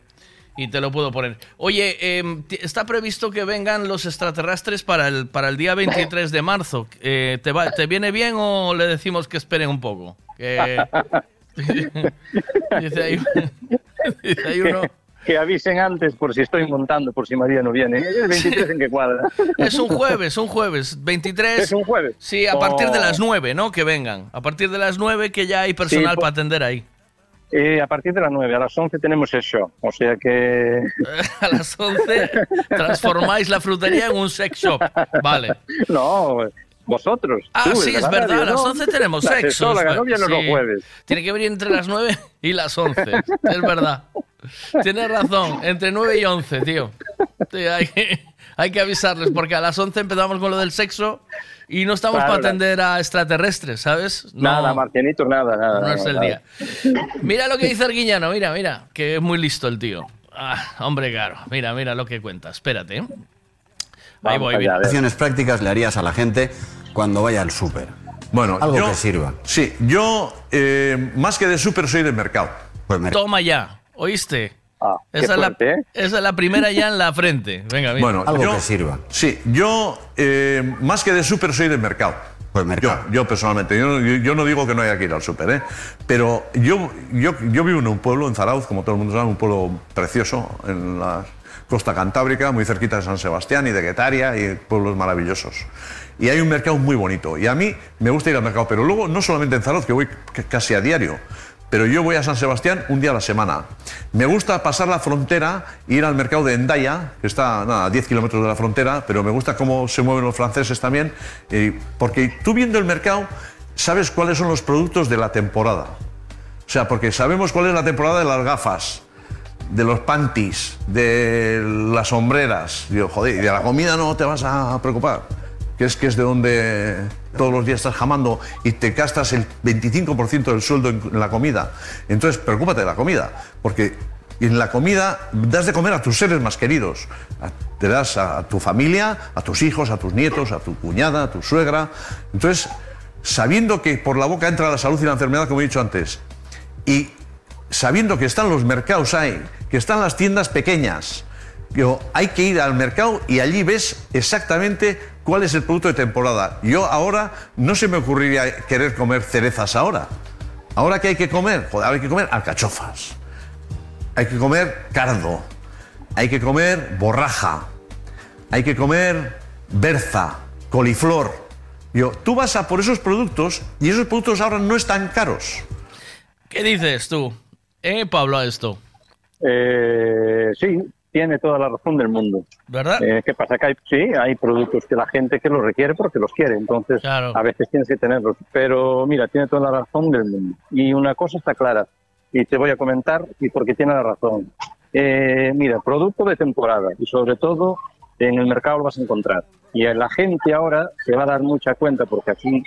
y te lo puedo poner. Oye, ti- está previsto que vengan los extraterrestres para el, para el día 23 de marzo. Eh, ¿te, va- ¿Te viene bien o le decimos que esperen un poco? Que- dice ahí, dice ahí uno. Que, avisen antes por si estoy montando, por si María no viene. ¿El 23 en qué cuadra? Es un jueves, un jueves, 23. ¿Es un jueves? Sí, a partir de Oh. las 9, ¿no? Que vengan. A partir de las 9 que ya hay personal pues- para atender ahí. Eh, a partir de las 9, a las 11 tenemos el show. O sea que. A las 11 transformáis la frutería en un sex shop. Vale. No, vosotros. Ah, tú, sí, el es verdad, a las ¿no? 11 tenemos La sexo. sexóloga, es no sí. jueves. Tiene que venir entre las 9 y las 11. Es verdad. Tienes razón, entre 9 y 11, tío. Hay, que, hay que avisarles porque a las 11 empezamos con lo del sexo y no estamos Claro, para atender a extraterrestres, ¿sabes? No. Nada, Marcianitos, nada, nada. No es nada, el nada. día. Mira lo que dice Arguiñano, mira, mira, que es muy listo el tío. Ah, hombre, claro, mira, mira lo que cuenta. Espérate. Ahí voy, allá, acciones prácticas le harías a la gente cuando vaya al súper? Bueno, Algo yo- que sirva. Sí, yo eh, más que de súper soy de mercado. Pues Toma ya, ¿oíste? qué esa, es la, ¿eh? esa es la primera ya en la frente. Venga, mira. Bueno, yo, Sí, yo eh, más que de súper soy de mercado. Pues Yo, yo personalmente, yo, yo- yo no digo que no haya que ir al súper, ¿eh? pero yo, yo, yo vivo en un pueblo, en Zarauz, como todo el mundo sabe, un pueblo precioso en la costa cantábrica, muy cerquita de San Sebastián y de Guetaria, y pueblos maravillosos. Y hay un mercado muy bonito. Y a mí me gusta ir al mercado, pero luego no solamente en Zarauz, que voy casi a diario, pero yo voy a San Sebastián un día a la semana. Me gusta pasar la frontera, ir al mercado de Endaya, que está a 10 kilómetros de la frontera, pero me gusta cómo se mueven los franceses también, eh, porque tú viendo el mercado sabes cuáles son los productos de la temporada. O sea, porque sabemos cuál es la temporada de las gafas, de los panties, de las sombreras. Digo, joder, y de la comida no te vas a preocupar. Que es que es de donde todos los días estás jamando y te gastas el 25% del sueldo en la comida. Entonces, preocúpate de la comida, porque en la comida das de comer a tus seres más queridos. Te das a tu familia, a tus hijos, a tus nietos, a tu cuñada, a tu suegra. Entonces, sabiendo que por la boca entra la salud y la enfermedad, como he dicho antes, y sabiendo que están los mercados ahí, que están las tiendas pequeñas, yo, hay que ir al mercado y allí ves exactamente cuál es el producto de temporada. Yo ahora no se me ocurriría querer comer cerezas ahora. Ahora que hay que comer, joder, hay que comer alcachofas, hay que comer cardo, hay que comer borraja, hay que comer berza, coliflor. Yo, tú vas a por esos productos y esos productos ahora no están caros. ¿Qué dices tú? ¿Eh, Pablo, a esto? Eh, sí, tiene toda la razón del mundo. ¿Verdad? Eh, ¿Qué pasa? Que hay, sí, hay productos que la gente que los requiere porque los quiere, entonces a veces tienes que tenerlos. Pero mira, tiene toda la razón del mundo. Y una cosa está clara, y te voy a comentar, y porque tiene la razón. Eh, mira, producto de temporada, y sobre todo en el mercado lo vas a encontrar. Y la gente ahora se va a dar mucha cuenta porque aquí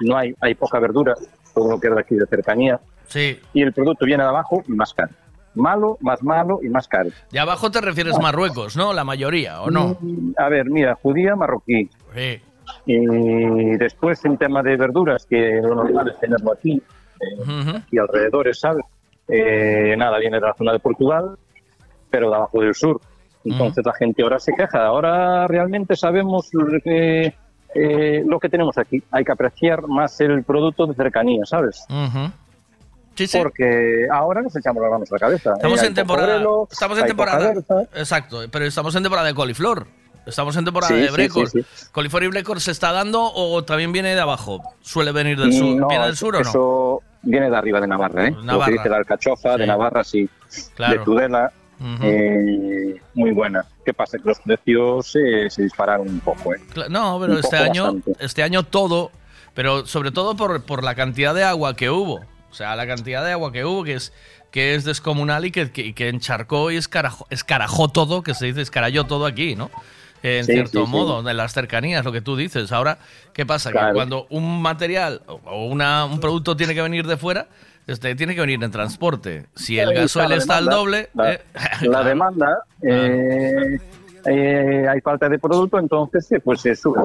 no hay, hay poca verdura, todo lo que es de aquí de cercanía, Sí. y el producto viene de abajo y más caro. Malo, más malo y más caro. De abajo te refieres Marruecos, ¿no? La mayoría, ¿o no? Mm, A ver, mira, judía, marroquí. Sí. Y después en tema de verduras, que lo normal es tenerlo aquí, eh, y alrededores, ¿sabes? Eh, nada, viene de la zona de Portugal, pero de abajo del sur. Entonces la gente ahora se queja. Ahora realmente sabemos eh, lo que tenemos aquí. Hay que apreciar más el producto de cercanía, ¿sabes? Ujú. Sí, sí. Porque ahora nos echamos las manos a la cabeza. Estamos Eh, en temporada. Estamos en temporada. Exacto, pero estamos en temporada de coliflor. Estamos en temporada Sí, de brecor. sí, ¿Coliflor y brecor se está dando o también viene de abajo? ¿Suele venir del sur? No, ¿Viene del sur o no? Eso viene de arriba de Navarra, ¿eh? Lo Navarra. que dice la alcachofa de Navarra, sí. Claro. De Tudela, eh, muy buena. ¿Qué pasa? Que los precios eh, se dispararon un poco, ¿eh? No, pero Un este año, bastante. este año todo, pero sobre todo por, por la cantidad de agua que hubo. O sea, la cantidad de agua que hubo, que es, que es descomunal y que, que, que encharcó y escarajó, escarajó todo, que se dice escaralló todo aquí, ¿no? En Sí, cierto sí, sí. modo, en las cercanías, lo que tú dices. Ahora, ¿qué pasa? Que cuando un material o- una, un producto tiene que venir de fuera, este, tiene que venir en transporte. Si el gasoil está al doble, La, eh, la demanda, eh, eh, hay falta de producto, entonces eh, pues se sube.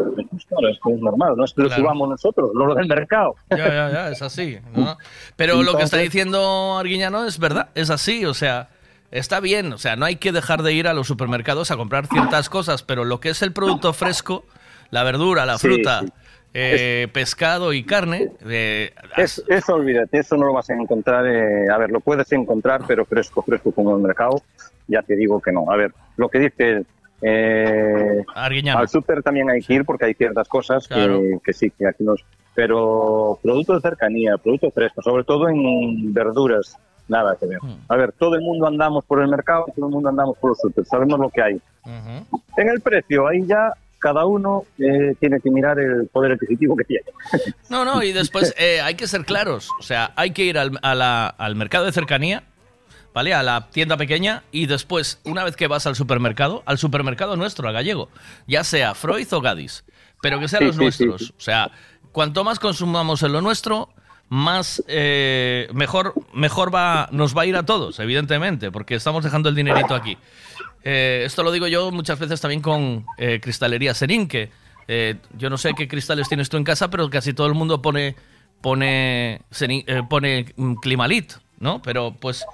Claro, es que es normal, no es que lo Claro. subamos nosotros, lo del mercado. Ya, ya, ya, es así. ¿no? Pero lo que está diciendo Arguiñano es verdad, es así, o sea, está bien, o sea, no hay que dejar de ir a los supermercados a comprar ciertas cosas, pero lo que es el producto fresco, la verdura, la Sí, fruta, sí. eh, pescado y carne, eh, Es- eso olvídate, eso no lo vas a encontrar. eh, a ver, lo puedes encontrar, pero fresco, fresco como el mercado, ya te digo que no. A ver, lo que dice eh, al súper también hay que ir porque hay ciertas cosas que, Claro. que sí, que aquí nos. Pero productos de cercanía, productos frescos, sobre todo en verduras, nada que ver. Hmm. A ver, todo el mundo andamos por el mercado, todo el mundo andamos por los súper, sabemos lo que hay. En el precio, ahí ya cada uno eh, tiene que mirar el poder adquisitivo que tiene. No, no, y después eh, hay que ser claros. O sea, hay que ir al, a la- al mercado de cercanía, ¿vale? A la tienda pequeña y después, una vez que vas al supermercado, al supermercado nuestro, al gallego, ya sea Freud o Gadis, pero que sean Sí, los sí, nuestros. sí. O sea, cuanto más consumamos en lo nuestro, más eh, mejor, mejor va, nos va a ir a todos, evidentemente, porque estamos dejando el dinerito aquí. Eh, esto lo digo yo muchas veces también con eh, Cristalería Serín, que yo no sé qué cristales tienes tú en casa, pero casi todo el mundo pone pone pone mm, Climalit, ¿no? Pero pues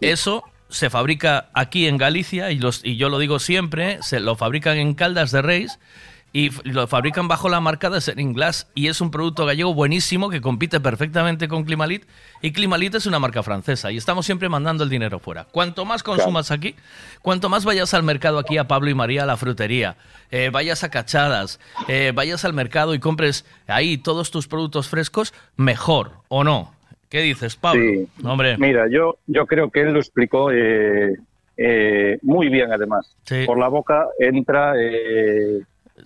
eso se fabrica aquí en Galicia y, los, y yo lo digo siempre, se lo fabrican en Caldas de Reis y lo fabrican bajo la marca de Serin Glass y es un producto gallego buenísimo que compite perfectamente con Climalit y Climalit es una marca francesa y estamos siempre mandando el dinero fuera. Cuanto más consumas aquí, cuanto más vayas al mercado aquí a Pablo y María a la frutería, eh, vayas a Cachadas, eh, vayas al mercado y compres ahí todos tus productos frescos, mejor o no. ¿Qué dices, Pablo? Sí. Hombre. Mira, yo, yo creo que él lo explicó eh, eh, muy bien, además. Sí. Por la boca entra. eh,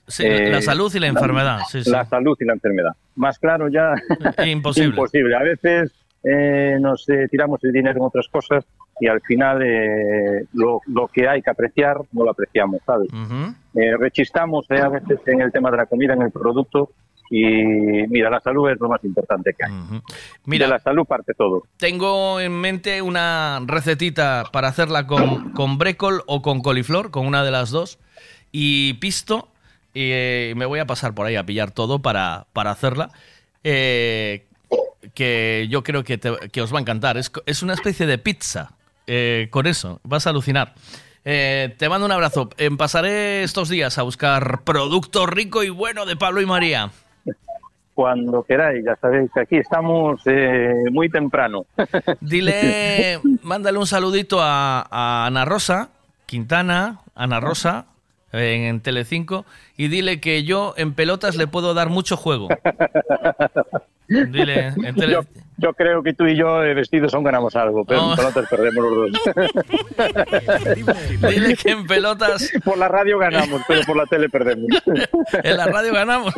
Sí, la salud y la enfermedad. La salud y la enfermedad. Más claro ya. Imposible. imposible. A veces eh, nos eh, tiramos el dinero en otras cosas y al final eh, lo, lo que hay que apreciar no lo apreciamos, ¿sabes? Eh, rechistamos eh, a veces en el tema de la comida, en el producto, Y mira, la salud es lo más importante que hay. Mira, de la salud parte todo. Tengo en mente una recetita para hacerla con, con brécol o con coliflor, con una de las dos, y pisto. Y eh, me voy a pasar por ahí a pillar todo para, para hacerla. eh, que yo creo que, te- que os va a encantar. Es, es una especie de pizza. eh, con eso, vas a alucinar. Eh, te mando un abrazo. Eh, pasaré estos días a buscar producto rico y bueno de Pablo y María. Cuando queráis, ya sabéis que aquí estamos eh, muy temprano. Dile, mándale un saludito a, a Ana Rosa Quintana, Ana Rosa, en, en Telecinco, y dile que yo en pelotas le puedo dar mucho juego. Dile, en tele- yo, yo creo que tú y yo eh, vestidos aún ganamos algo, pero No. en pelotas perdemos los dos. Dile que en pelotas. Por la radio ganamos, pero por la tele perdemos. En la radio ganamos.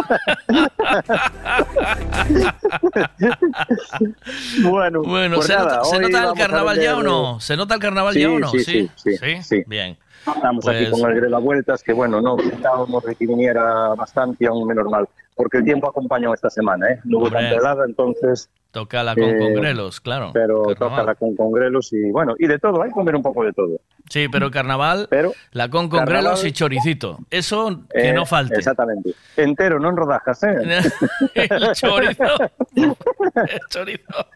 bueno, Bueno, pues ¿se, nada, nota, ¿se nota el carnaval ya o no? ¿Se nota el carnaval Sí, ya o no? sí, sí, sí, sí. Bien. Estamos aquí Pues- con el de las vueltas, que bueno, no pensábamos de que viniera bastante, aún menos mal, porque el tiempo acompañó esta semana, ¿eh? No hubo tanta helada, entonces... Toca la con Eh, congrelos, claro. Pero Carnaval. toca la con congrelos y bueno, y de todo, hay que comer un poco de todo. Sí, pero carnaval, la con Carnaval- congrelos y choricito. Eso que Eh, no falte. Exactamente. Entero, no en rodajas, ¿eh? El chorizo. El chorizo.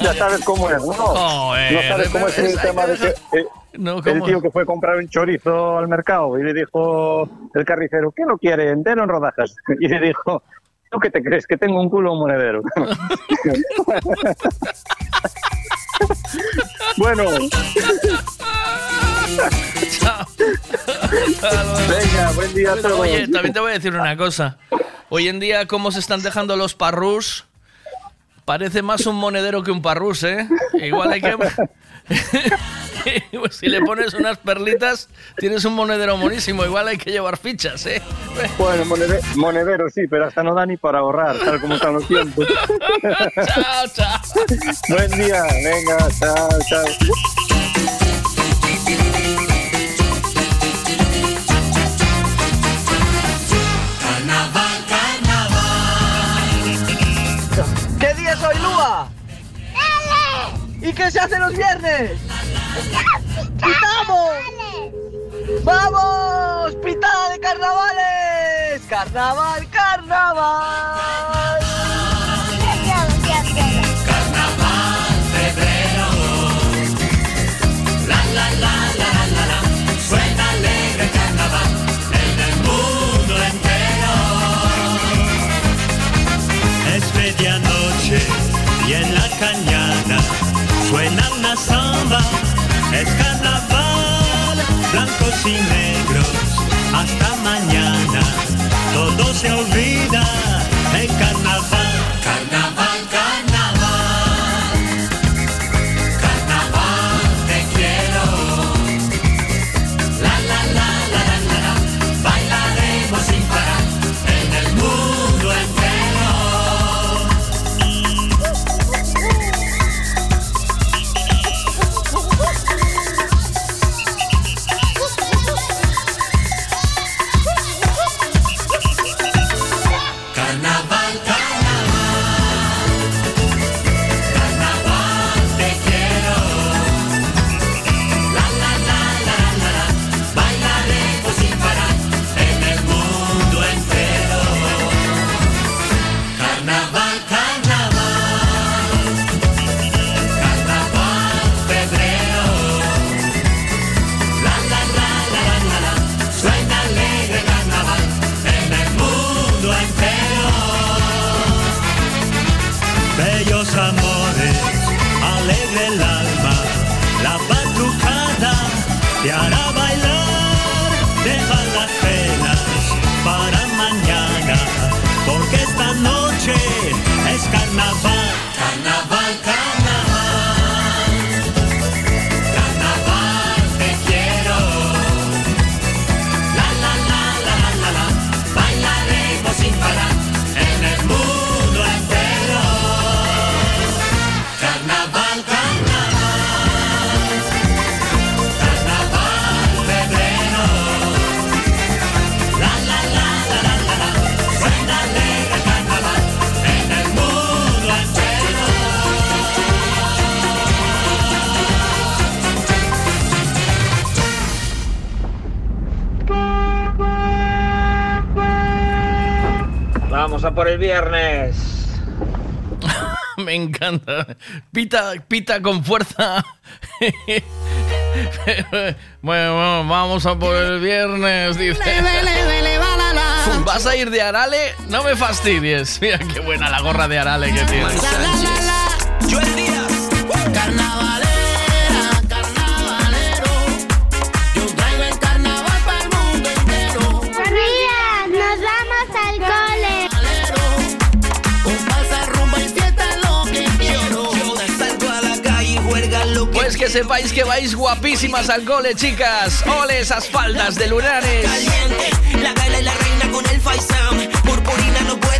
Ya sabes cómo es, ¿no? Joder, no sabes cómo es el tema de que eh, No, el tío que fue a comprar un chorizo al mercado y le dijo el carnicero, ¿qué lo quiere? ¿Entero en rodajas? Y le dijo, ¿tú qué te crees? ¿Que tengo un culo monedero? bueno. Venga, buen día a todos. Oye, también te voy a decir una cosa. Hoy en día, cómo se están dejando los parrús, parece más un monedero que un parrús, ¿eh? Igual hay que... Pues si le pones unas perlitas, tienes un monedero monísimo. Igual hay que llevar fichas, ¿eh? Bueno, monede- monedero sí, pero hasta no da ni para ahorrar, tal como están los tiempos. chao, chao. Buen día, venga, chao, chao. ¿Y qué se hace los viernes? ¡Pitamos! ¡Vamos! ¡Pitada de carnavales! ¡Carnaval, carnaval! Samba. Es carnaval, blancos y negros, hasta mañana. Todo se olvida en carnaval. vamos a por el viernes. Me encanta. Pita, pita con fuerza. Bueno, vamos a por el viernes, dice. ¿Vas a ir de Arale? No me fastidies. Mira qué buena la gorra de Arale que tienes. es que sepáis que vais guapísimas al gole, chicas. Ole esas faldas de lunares. Caliente, la gala y la reina con el faisán. Purpurina no puede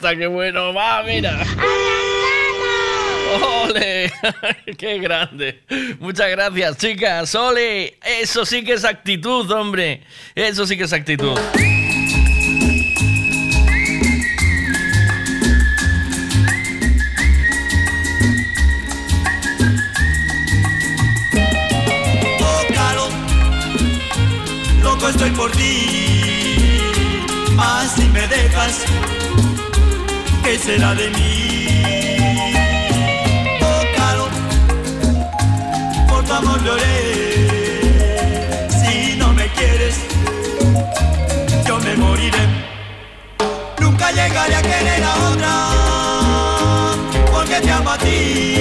qué bueno. Va, mira. ¡Ole! ¡Qué grande! Muchas gracias, chicas. ¡Ole! Eso sí que es actitud, hombre. Eso sí que es actitud. será de mí? Oh, Carol, por tu amor lloré. Si no me quieres, yo me moriré. Nunca llegaré a querer a otra, porque te amo a ti.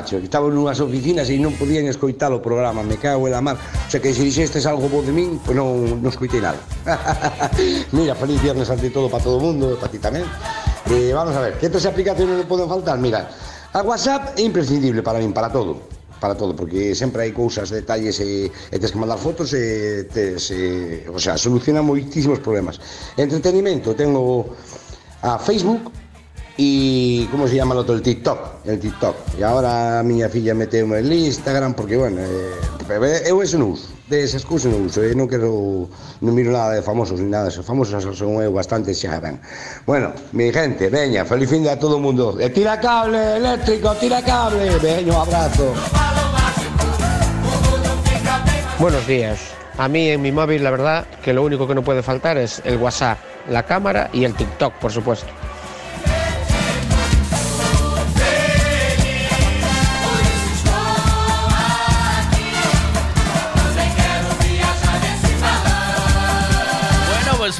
despacho, que estaba nunhas oficinas e non podían escoitar o programa, me cago en la mar. O sea, que se dixestes algo bo de min, pois pues non, non escoitei nada. Mira, feliz viernes ante todo para todo o mundo, para ti tamén. Eh, vamos a ver, que estas aplicaciones non poden faltar? Mira, a WhatsApp é imprescindible para min, para todo para todo, porque sempre hai cousas, detalles e, e tes que mandar fotos e tes, e, o sea, soluciona moitísimos problemas. Entretenimento, tengo a Facebook, y ¿cómo se llama el otro? El TikTok, el TikTok. Y ahora a miña filla meteu el Instagram porque, bueno, eh, eu eso non uso, de esas cousas non uso, eh, non quero, miro nada de famosos ni nada, esos famosos son eu bastante xa ben. Bueno, mi gente, veña, feliz fin de a todo o mundo. E tira cable eléctrico, tira cable, veña, un abrazo. Buenos días. A mí en mi móvil la verdad que lo único que no puede faltar es el WhatsApp, la cámara y el TikTok, por supuesto.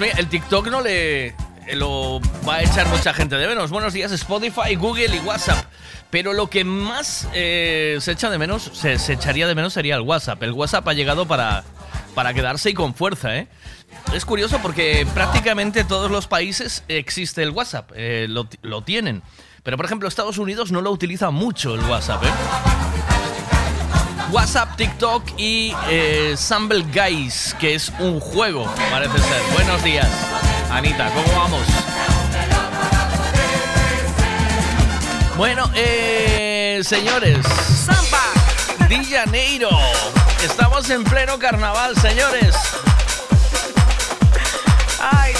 El TikTok no le lo va a echar mucha gente de menos. Buenos días, Spotify, Google y WhatsApp. Pero lo que más eh, se echa de menos, se, se echaría de menos sería el WhatsApp. El WhatsApp ha llegado para, para quedarse y con fuerza, ¿eh? Es curioso porque prácticamente todos los países existe el WhatsApp, eh, lo, lo tienen. Pero por ejemplo, Estados Unidos no lo utiliza mucho el WhatsApp, ¿eh? WhatsApp, TikTok y eh, Guys, que es un juego, parece ser. Buenos días, Anita, ¿cómo vamos? Bueno, eh, señores. Di Janeiro. Estamos en pleno carnaval, señores. Ay,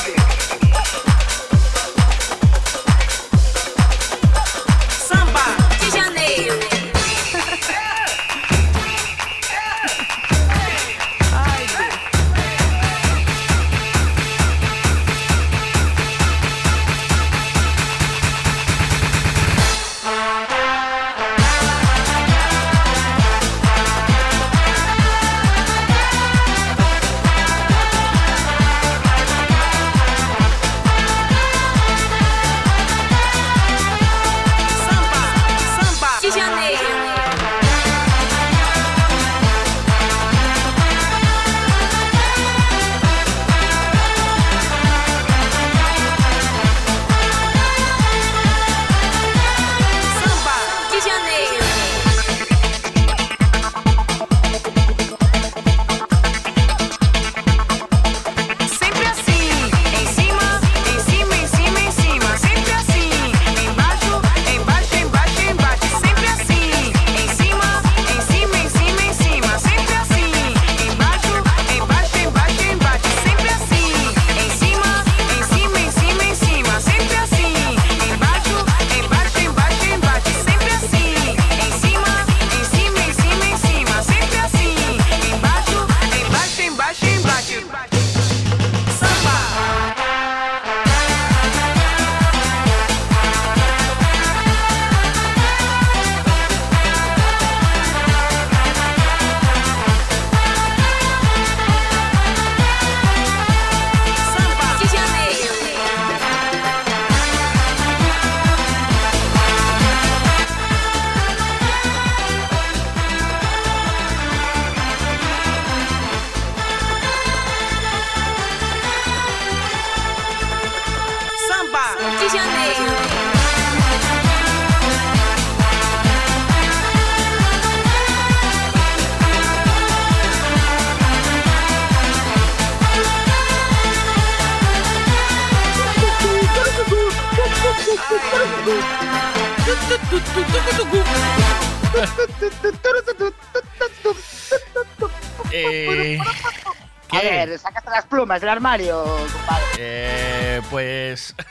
plumas del armario, compadre. Eh, pues.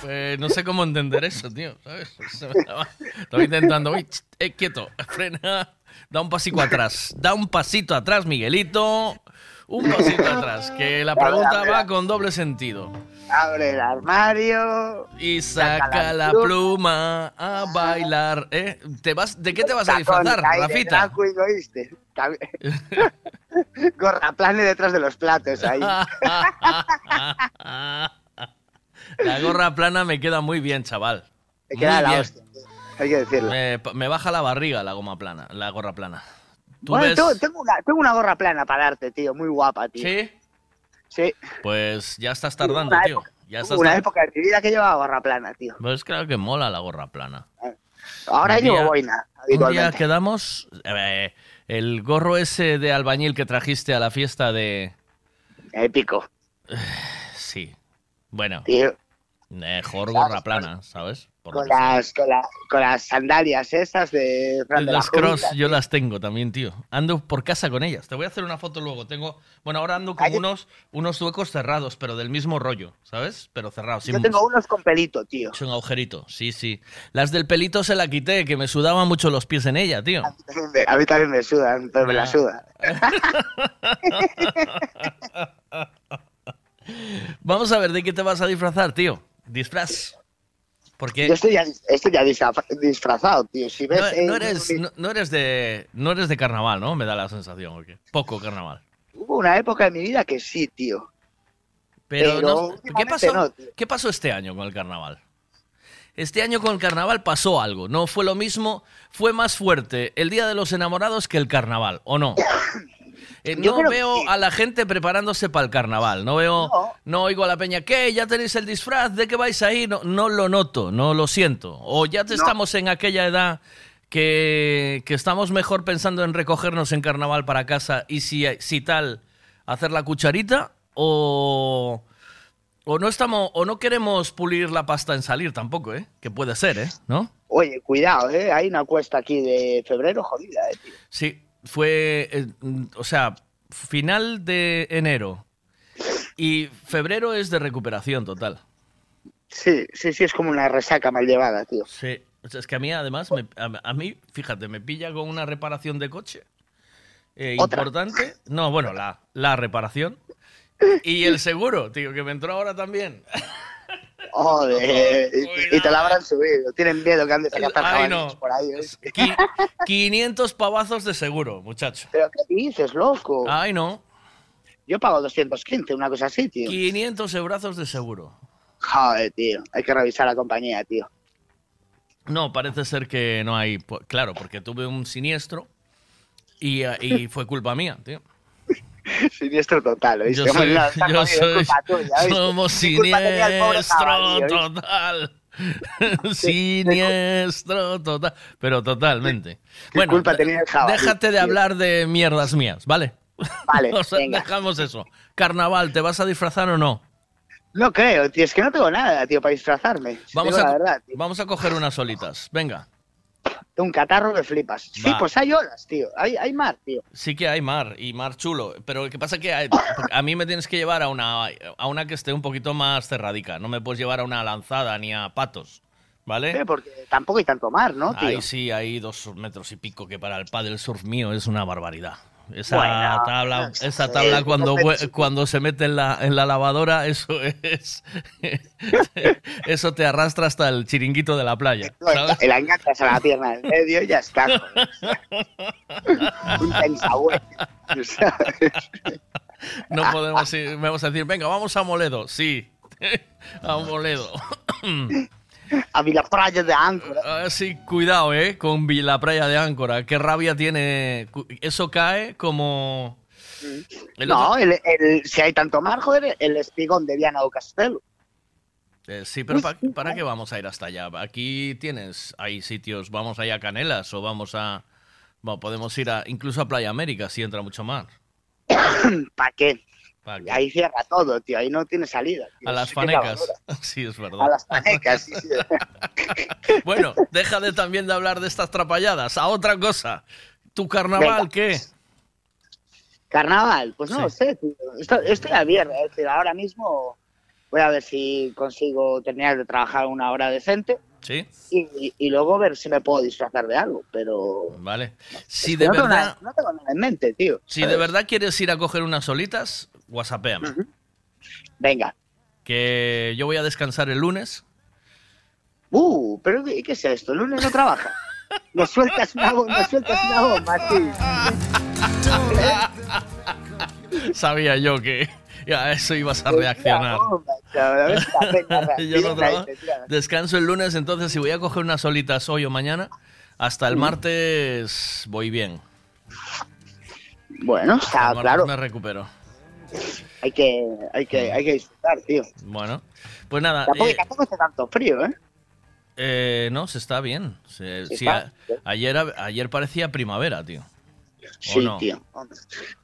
Pues no sé cómo entender eso, tío. ¿sabes? Estaba, estaba intentando. Uy, ch, eh, quieto, frena. Da un pasito atrás. Da un pasito atrás, Miguelito. Un pasito atrás. Que la pregunta va con doble sentido. Abre el armario. Y saca Saca la pluma a bailar. ¿eh? ¿Te vas, ¿De qué te vas a disfrazar, Rafita? ¿oíste? Cab- Gorra plana detrás de los platos ahí. La gorra plana me queda muy bien, chaval. Te queda Muy la bien. hostia. Hay que decirlo. Me, me baja la barriga la goma plana, la gorra plana. ¿Tú Bueno, ves? tengo, tengo una, tengo una gorra plana para darte, tío. Muy guapa, tío. ¿Sí? Sí. Pues ya estás tardando, Una tío. Ya estás una época de mi vida que llevaba gorra plana, tío. Pues claro que mola la gorra plana. Ahora Un llevo día- boina, Un día quedamos. eh, el gorro ese de albañil que trajiste a la fiesta de. Épico. Sí. Bueno. Tío. Mejor gorra plana, ¿sabes? Por Con las, con, la- con las sandalias esas de Fran de la Las cross Junta. yo las tengo también, tío. Ando por casa con ellas. Te voy a hacer una foto luego. Tengo, bueno, ahora ando como unos, unos huecos cerrados, pero del mismo rollo, ¿sabes? Pero cerrados. Yo sin- tengo unos con pelito, tío. sin agujerito, sí, sí. Las del pelito se la quité, que me sudaban mucho los pies en ella, tío. A mí también me sudan, pero me la suda. Vamos a ver de qué te vas a disfrazar, tío. Disfraz. Porque Yo estoy ya, estoy ya disfra- disfrazado, tío. Si ves, no, no eres, no, no eres de no eres de carnaval, ¿no? Me da la sensación. Poco carnaval. Hubo una época de mi vida que sí, tío. Pero, Pero no- ¿qué, pasó. ¿qué pasó este año con el carnaval? Este año con el carnaval pasó algo. No fue lo mismo, fue más fuerte el Día de los Enamorados que el carnaval, ¿o no? Eh, no que veo a la gente preparándose para el carnaval. No veo, no. oigo a la peña, ¿qué? ¿Ya tenéis el disfraz? ¿De qué vais ahí? No, no lo noto, no lo siento. O ya te estamos en aquella edad que, que estamos mejor pensando en recogernos en carnaval para casa y si, si tal, hacer la cucharita o... O no estamos, o no queremos pulir la pasta en salir tampoco, ¿eh? Que puede ser, ¿eh? ¿No? Oye, cuidado, ¿eh? Hay una cuesta aquí de febrero jodida, ¿eh, tío? Sí, fue, eh, mm, o sea, final de enero y febrero es de recuperación total. Sí, sí, sí, es como una resaca mal llevada, tío. Sí, o sea, es que a mí además, me- a, a mí, fíjate, me pilla con una reparación de coche eh, importante. No, bueno, la, la reparación. Y el seguro, tío, que me entró ahora también. Joder, y, y te la habrán subido. Tienen miedo que andes a cazar Ay, no. por ahí. ¿eh? Qui- 500 pavazos de seguro, muchacho. ¿Pero qué dices, loco? Ay, no. Yo pago 215, una cosa así, tío. 500 eurazos de seguro. Joder, tío. Hay que revisar la compañía, tío. No, parece ser que no hay. po- Claro, porque tuve un siniestro y, y fue culpa mía, tío. Siniestro total, ¿oíste? Yo soy, no, yo es soy- tuya, ¿oíste? somos siniestro total. Siniestro total. Pero totalmente. ¿Qué Bueno, culpa tenía el jabalí, déjate de hablar de mierdas mías, ¿vale? Vale, O sea, venga. dejamos eso. Carnaval, ¿te vas a disfrazar o no? No creo, tío. Es que no tengo nada, tío, para disfrazarme. Vamos a, la verdad, vamos a coger unas solitas. Venga. Tengo un catarro que flipas. Sí, pues hay olas, tío. Hay, hay mar, tío. Sí que hay mar y mar chulo, pero lo que pasa que hay- a mí me tienes que llevar a una, a una que esté un poquito más cerradica. No me puedes llevar a una lanzada ni a patos, ¿vale? Sí, porque tampoco hay tanto mar, ¿no, tío? Ahí sí hay dos metros y pico que para el paddle surf mío es una barbaridad. Esa Bueno, tabla, esa tabla cuando, cuando se mete en la, en la lavadora, eso es. eso te arrastra hasta el chiringuito de la playa. ¿sabes? Y la enganchas a la pierna en medio y ya está. un. No podemos ir, vamos a decir, venga, vamos a Moledo. Sí, a Moledo. A Vilaplaya de Áncora. Ah, sí, cuidado, eh, con Vi- la playa de Áncora. Qué rabia tiene. Eso cae como. El no, otro- el, el- si hay tanto mar, joder, el espigón de Viana do Castelo. Eh, sí, pero pa- ¿para qué vamos a ir hasta allá? Aquí tienes, hay sitios, vamos allá a Canelas o vamos a. Bueno, podemos ir a, incluso a Playa América si entra mucho mar. ¿Para qué? Ahí cierra todo, tío. Ahí no tiene salida. tío. A las fanecas. Sí, es verdad. A las fanecas, sí, sí. Bueno, deja de también de hablar de estas trapalladas. A otra cosa. ¿Tu carnaval Venga. qué? Carnaval, pues no Sí. lo sé, tío. Estoy, estoy abierto, es decir, ahora mismo voy a ver si consigo terminar de trabajar una hora decente Sí, y, y luego ver si me puedo disfrazar de algo, pero vale. Si de no, tengo verdad. nada, no tengo nada en mente, tío. Si de verdad quieres ir a coger unas solitas, whatsappéame. Venga. Que yo voy a descansar el lunes. Uh, pero ¿qué, qué es esto? ¿El lunes no trabaja? Nos sueltas una bomba, nos sueltas una bomba. Sabía yo que a eso ibas a reaccionar. Yo no trabajo. te tira. Descanso el lunes, entonces si voy a coger unas solitas hoy o mañana, hasta el martes voy bien. Bueno, está claro. me recupero. Hay que, hay que, hay que disfrutar, tío. Bueno, pues nada. Tampoco, eh, tampoco hace tanto frío, ¿eh? eh, no, se está bien. Se- sí, ¿Está? a- ayer, ayer parecía primavera, tío. Sí, no? tío.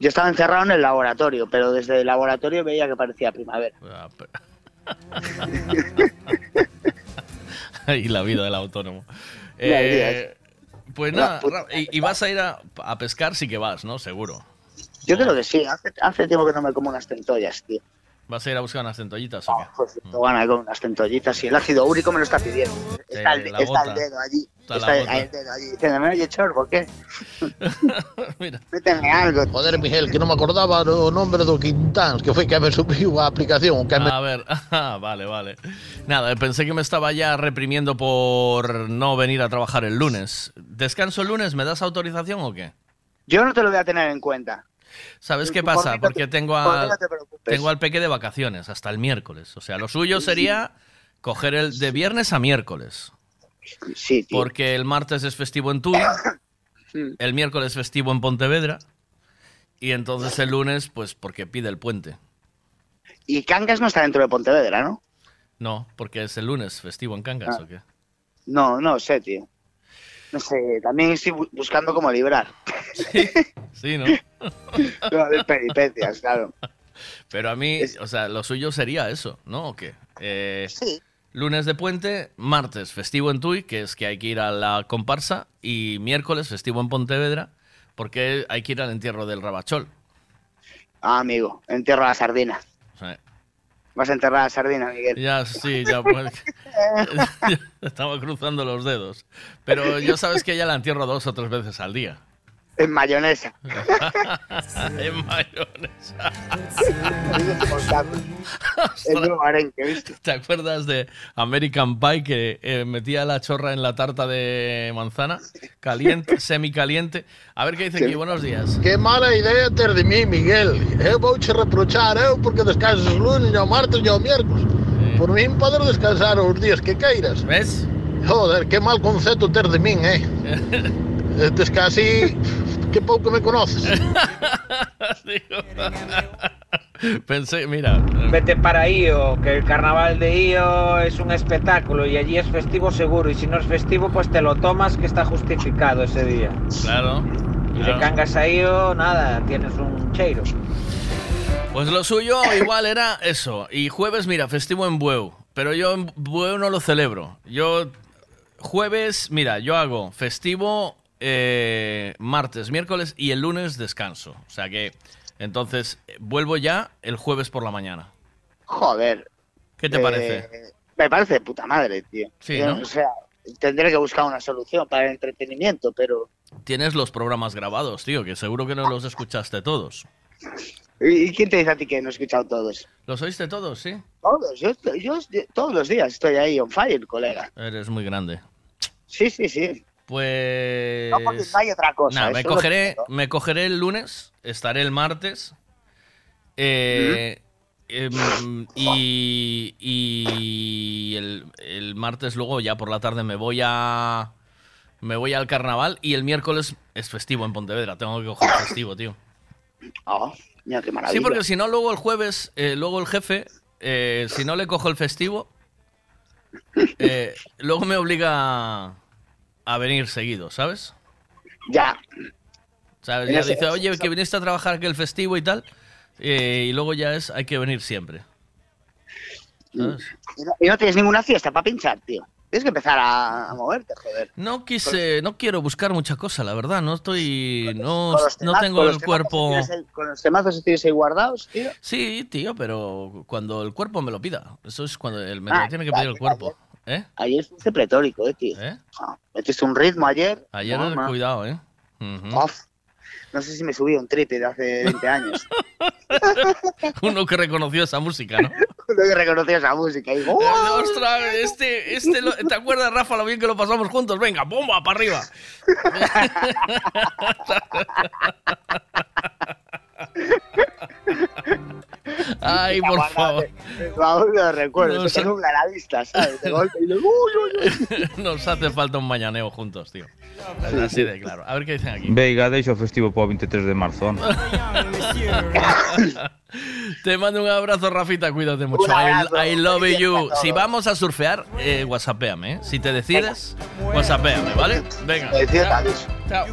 Yo estaba encerrado en el laboratorio, pero desde el laboratorio veía que parecía primavera. Ah, y la vida del autónomo. Eh, pues nada, y, y vas a ir a, a pescar, sí que vas, ¿no? Seguro. Yo creo que sí. Hace, hace tiempo que no me como unas centollas, tío. ¿Vas a ir a buscar unas centollitas o qué? Pues tengo ganas de comer unas centollitas y el ácido úrico me lo está pidiendo. Está, el, está el dedo allí. Está Está, el, el dedo allí. Diciéndome, oye, Chorbo, ¿qué? Méteme algo. Joder, Miguel, que non me acordaba o nombre do Quintáns, que foi que me subiu a aplicación, que me... A ver, ah, vale, vale. Nada, pensé que me estaba ya reprimiendo por no venir a trabajar el lunes. ¿Descanso el lunes? ¿Me das autorización o qué? Yo no te lo voy a tener en cuenta. ¿Sabes qué pasa? Porque tengo a, tengo al peque de vacaciones hasta el miércoles. O sea, lo suyo sería coger el de viernes a miércoles. Sí, tío. Porque el martes es festivo en Tui, el miércoles festivo en Pontevedra y entonces el lunes, pues porque pide el puente. Y Cangas no está dentro de Pontevedra, ¿no? No, porque es el lunes festivo en Cangas Ah. o qué. No, no sé, tío. No sé, también estoy bu- buscando cómo librar. Sí, ¿no? No, de peripecias, claro. Pero a mí, o sea, lo suyo sería eso, ¿no? ¿O qué? Eh, Lunes de puente, martes festivo en Tui, que es que hay que ir a la comparsa, y miércoles festivo en Pontevedra, porque hay que ir al entierro del Rabachol. Ah, amigo, entierro la sardina. Vas a enterrar la sardina, Miguel. ya, sí, ya, pues, estaba cruzando los dedos. Pero yo sabes que ya la entierro dos o tres veces al día. En mayonesa. en mayonesa. El nuevo arenque, ¿viste? ¿Te acuerdas de American Pie que eh, metía la chorra en la tarta de manzana? Caliente, semicaliente. A ver qué dice aquí. Buenos días. Que mala idea ter de mí, Miguel. Eu vou che reprochar eu porque descansas lunes, e o martes e o miércoles. Por min podes descansar os días que queiras. Ves? Joder, que mal concepto ter de min, eh? Tes casi que pouco me conoces. Pensé, mira. Vete para Io, que el carnaval de Io es un espectáculo y allí es festivo seguro. Y si no es festivo, pues te lo tomas que está justificado ese día. Claro. Y claro. de cangas a Io, nada, tienes un cheiro. Pues lo suyo igual era eso. Y jueves, mira, festivo en Bueu. Pero yo en Bueu no lo celebro. Yo, jueves, mira, yo hago festivo eh, martes, miércoles y el lunes descanso. O sea que, entonces, eh, vuelvo ya el jueves por la mañana. Joder. ¿Qué te Eh, parece? Me parece de puta madre, tío. Sí, Yo, ¿no? O sea, tendré que buscar una solución para el entretenimiento, pero... Tienes los programas grabados, tío, que seguro que no los escuchaste todos. ¿Y quién te dice a ti que no he escuchado todos? ¿Los oíste todos, sí? Todos, yo, yo todos los días estoy ahí on fire, colega. Eres muy grande. Sí, sí, sí. Pues. No, porque no hay otra cosa. Nada, eso me cogeré, me cogeré el lunes, estaré el martes. eh, em, y y el, el martes luego ya por la tarde me voy a. Me voy al carnaval y el miércoles es festivo en Pontevedra. Tengo que coger festivo, tío. Ah, mira qué maravilla. Sí, porque si no, luego el jueves, eh, luego el jefe, eh, si no le cojo el festivo, eh, luego me obliga a venir seguido, ¿sabes? Ya. ¿Sabes? Ya ese- dice, oye, que viniste a trabajar aquí el festivo y tal. eh, y luego ya es, hay que venir siempre. ¿Sabes? Y no, y no tienes ninguna fiesta para pinchar, tío. Tienes que empezar a, a moverte, joder. No quise, no quiero buscar mucha cosa, la verdad. No estoy, no, Con no tengo el cuerpo. que con los temazos que tienes ahí guardados, tío. Sí, tío, pero cuando el cuerpo me lo pida. Eso es cuando el, me Ah, lo tiene que pedir el cuerpo. ¿Eh? Ayer fuiste pletórico, eh, tío. ¿Eh? Ah, metiste un ritmo ayer. Ayer, no. cuidado, ¿eh? Uf. No sé si me subí a un tripe de hace 20 años. Uno que reconoció esa música, ¿no? Uno que reconoció esa música. Y digo, ¡oh! Ostras, este, este lo- ¿te acuerdas, Rafa, lo bien que lo pasamos juntos? Venga, bomba, para arriba. Ay, por favor. en tu baúl de recuerdos. No No sé. se nubla la vista, ¿sabes? De golpe y dices, uy, uy, uy. Nos hace falta un mañaneo juntos, tío. Así de claro. A ver qué dicen aquí. Veiga, deixa o festivo para o 23 de marzo. Te mando un abrazo, Rafita. Cuídate mucho. Un I, abrazo. I love you. Si vamos a surfear, eh, whatsappéame, ¿eh? Si te decides, whatsappéame, ¿vale? Venga. Chao. See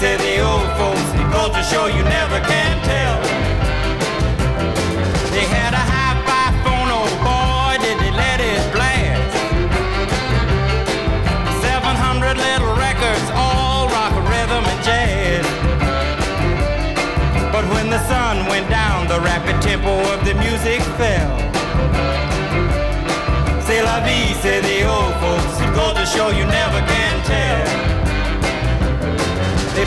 Say the old folks. Goes to show you never can tell. They had a hi-fi phone, oh boy, did they let it blast. 700 little records, all rock, rhythm, and jazz. But when the sun went down, the rapid tempo of the music fell. C'est la vie, say the old folks. It goes to show you never can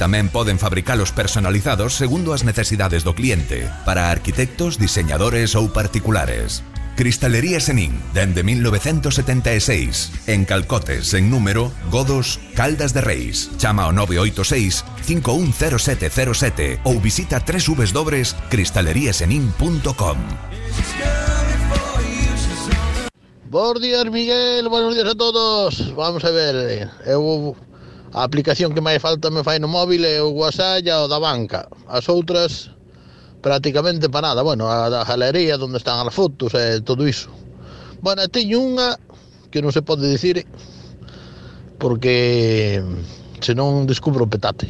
Tamén poden fabricalos personalizados segundo as necesidades do cliente, para arquitectos, diseñadores ou particulares. Cristalería Senín, dende 1976. En Calcotes, en número, Godos, Caldas de Reis. Chama ao 986 510707 ou visita www.cristaleriasenin.com. Buenos Miguel. Buenos días a todos. Vamos a ver. A aplicación que máis falta me fai no móvil é o WhatsApp e o da banca. As outras prácticamente para nada. Bueno, a, da galería onde están as fotos e todo iso. Bueno, teño unha que non se pode dicir porque senón descubro o petate.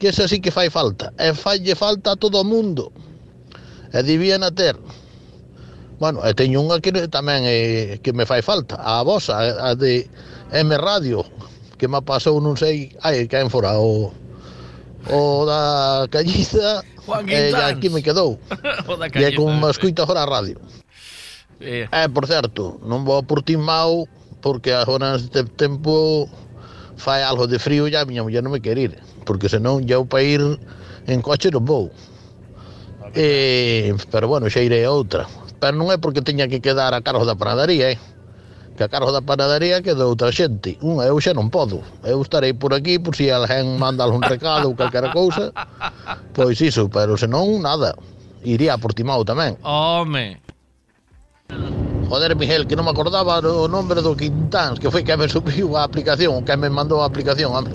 Que esa sí que fai falta. E falle falta a todo o mundo. E debían a ter. Bueno, e teño unha que tamén é, que me fai falta. A vosa, a de M Radio que me pasou, non sei, ai, caen fora o o da calliza Juan e eh, aquí me quedou o da calliza, e como me escuita agora a radio eh. eh, por certo non vou por ti mau porque agora neste tempo fai algo de frío e a miña muller non me quer ir porque senón eu para ir en coche non vou. Ah, eh, pero bueno, xa irei a outra. Pero non é porque teña que quedar a cargo da panadería eh que a cargo da panadería que de outra xente. Unha, eu xa non podo. Eu estarei por aquí por si alguén manda algún recado ou calquera cousa. Pois iso, pero senón nada. Iría por Timau tamén. Home. Joder, Miguel, que non me acordaba o nombre do Quintáns, que foi que me subiu a aplicación, que me mandou a aplicación. Home.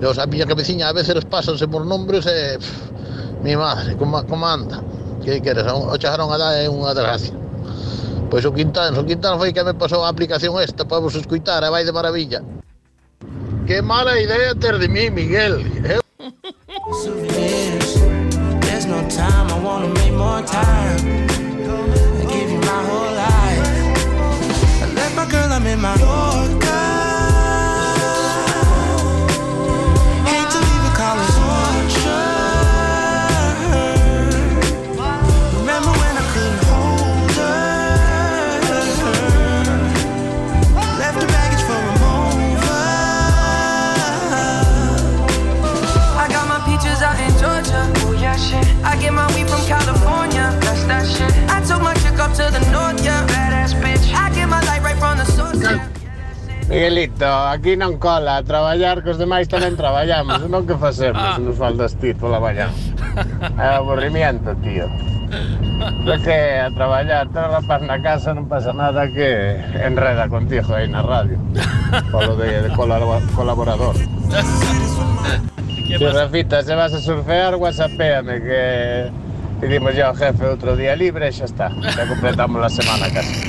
Eu, a miña cabeciña a veces pásanse por nombres e... Pff, mi madre, como, como anda? Que queres? O chajarón a dar é unha desgracia. Pois o Quintana, o Quintana foi que me pasou a aplicación esta para vos escuitar, e vai de maravilla. Que mala idea ter de mí, Miguel. Eu... Miguelito, aquí non cola, a traballar cos demais tamén traballamos, non que facemos ah. nos faltas ti pola mañá. É aburrimiento, tío. Pero que a traballar, ter rapaz na casa non pasa nada que enreda contigo aí na radio. Polo de, de colaborador. Si Rafita, se vas a surfear, whatsappéame, que Pedimos ya ao jefe outro día libre e xa está. Ya completamos a semana casi.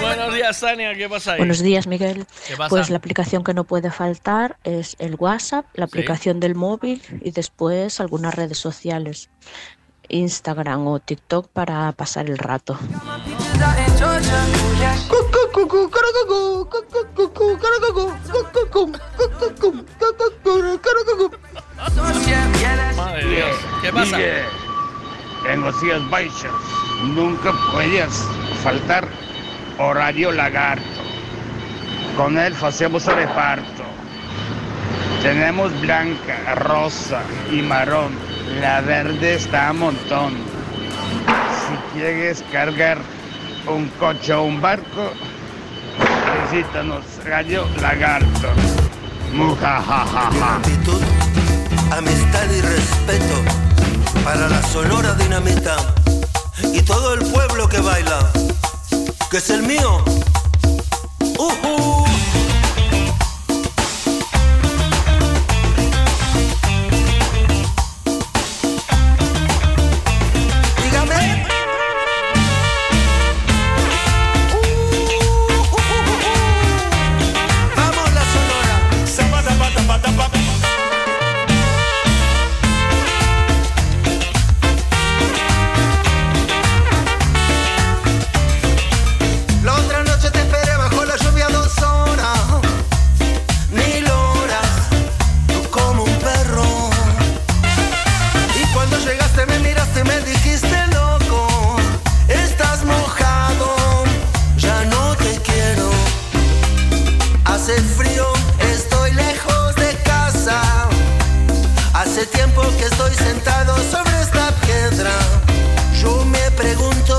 Buenos días, Tania, ¿qué pasa ahí? Buenos días, Miguel. ¿Qué pasa? Pues la aplicación que no puede faltar es el WhatsApp, la aplicación del móvil y después algunas redes sociales, Instagram o TikTok para pasar el rato. Madre Dios. ¿Qué pasa? Miguel, en los días baixos nunca puedes faltar horario lagarto. Con él hacemos reparto. Tenemos blanca, rosa y marrón. La verde está a montón. Si quieres cargar un coche o un barco, visítanos Gallo Lagarto. Mujajajaja. amistad y respeto para la Sonora Dinamita y todo el pueblo que baila, que es el mío. Ujú. Dígame. sentado sobre esta piedra, yo me pregunto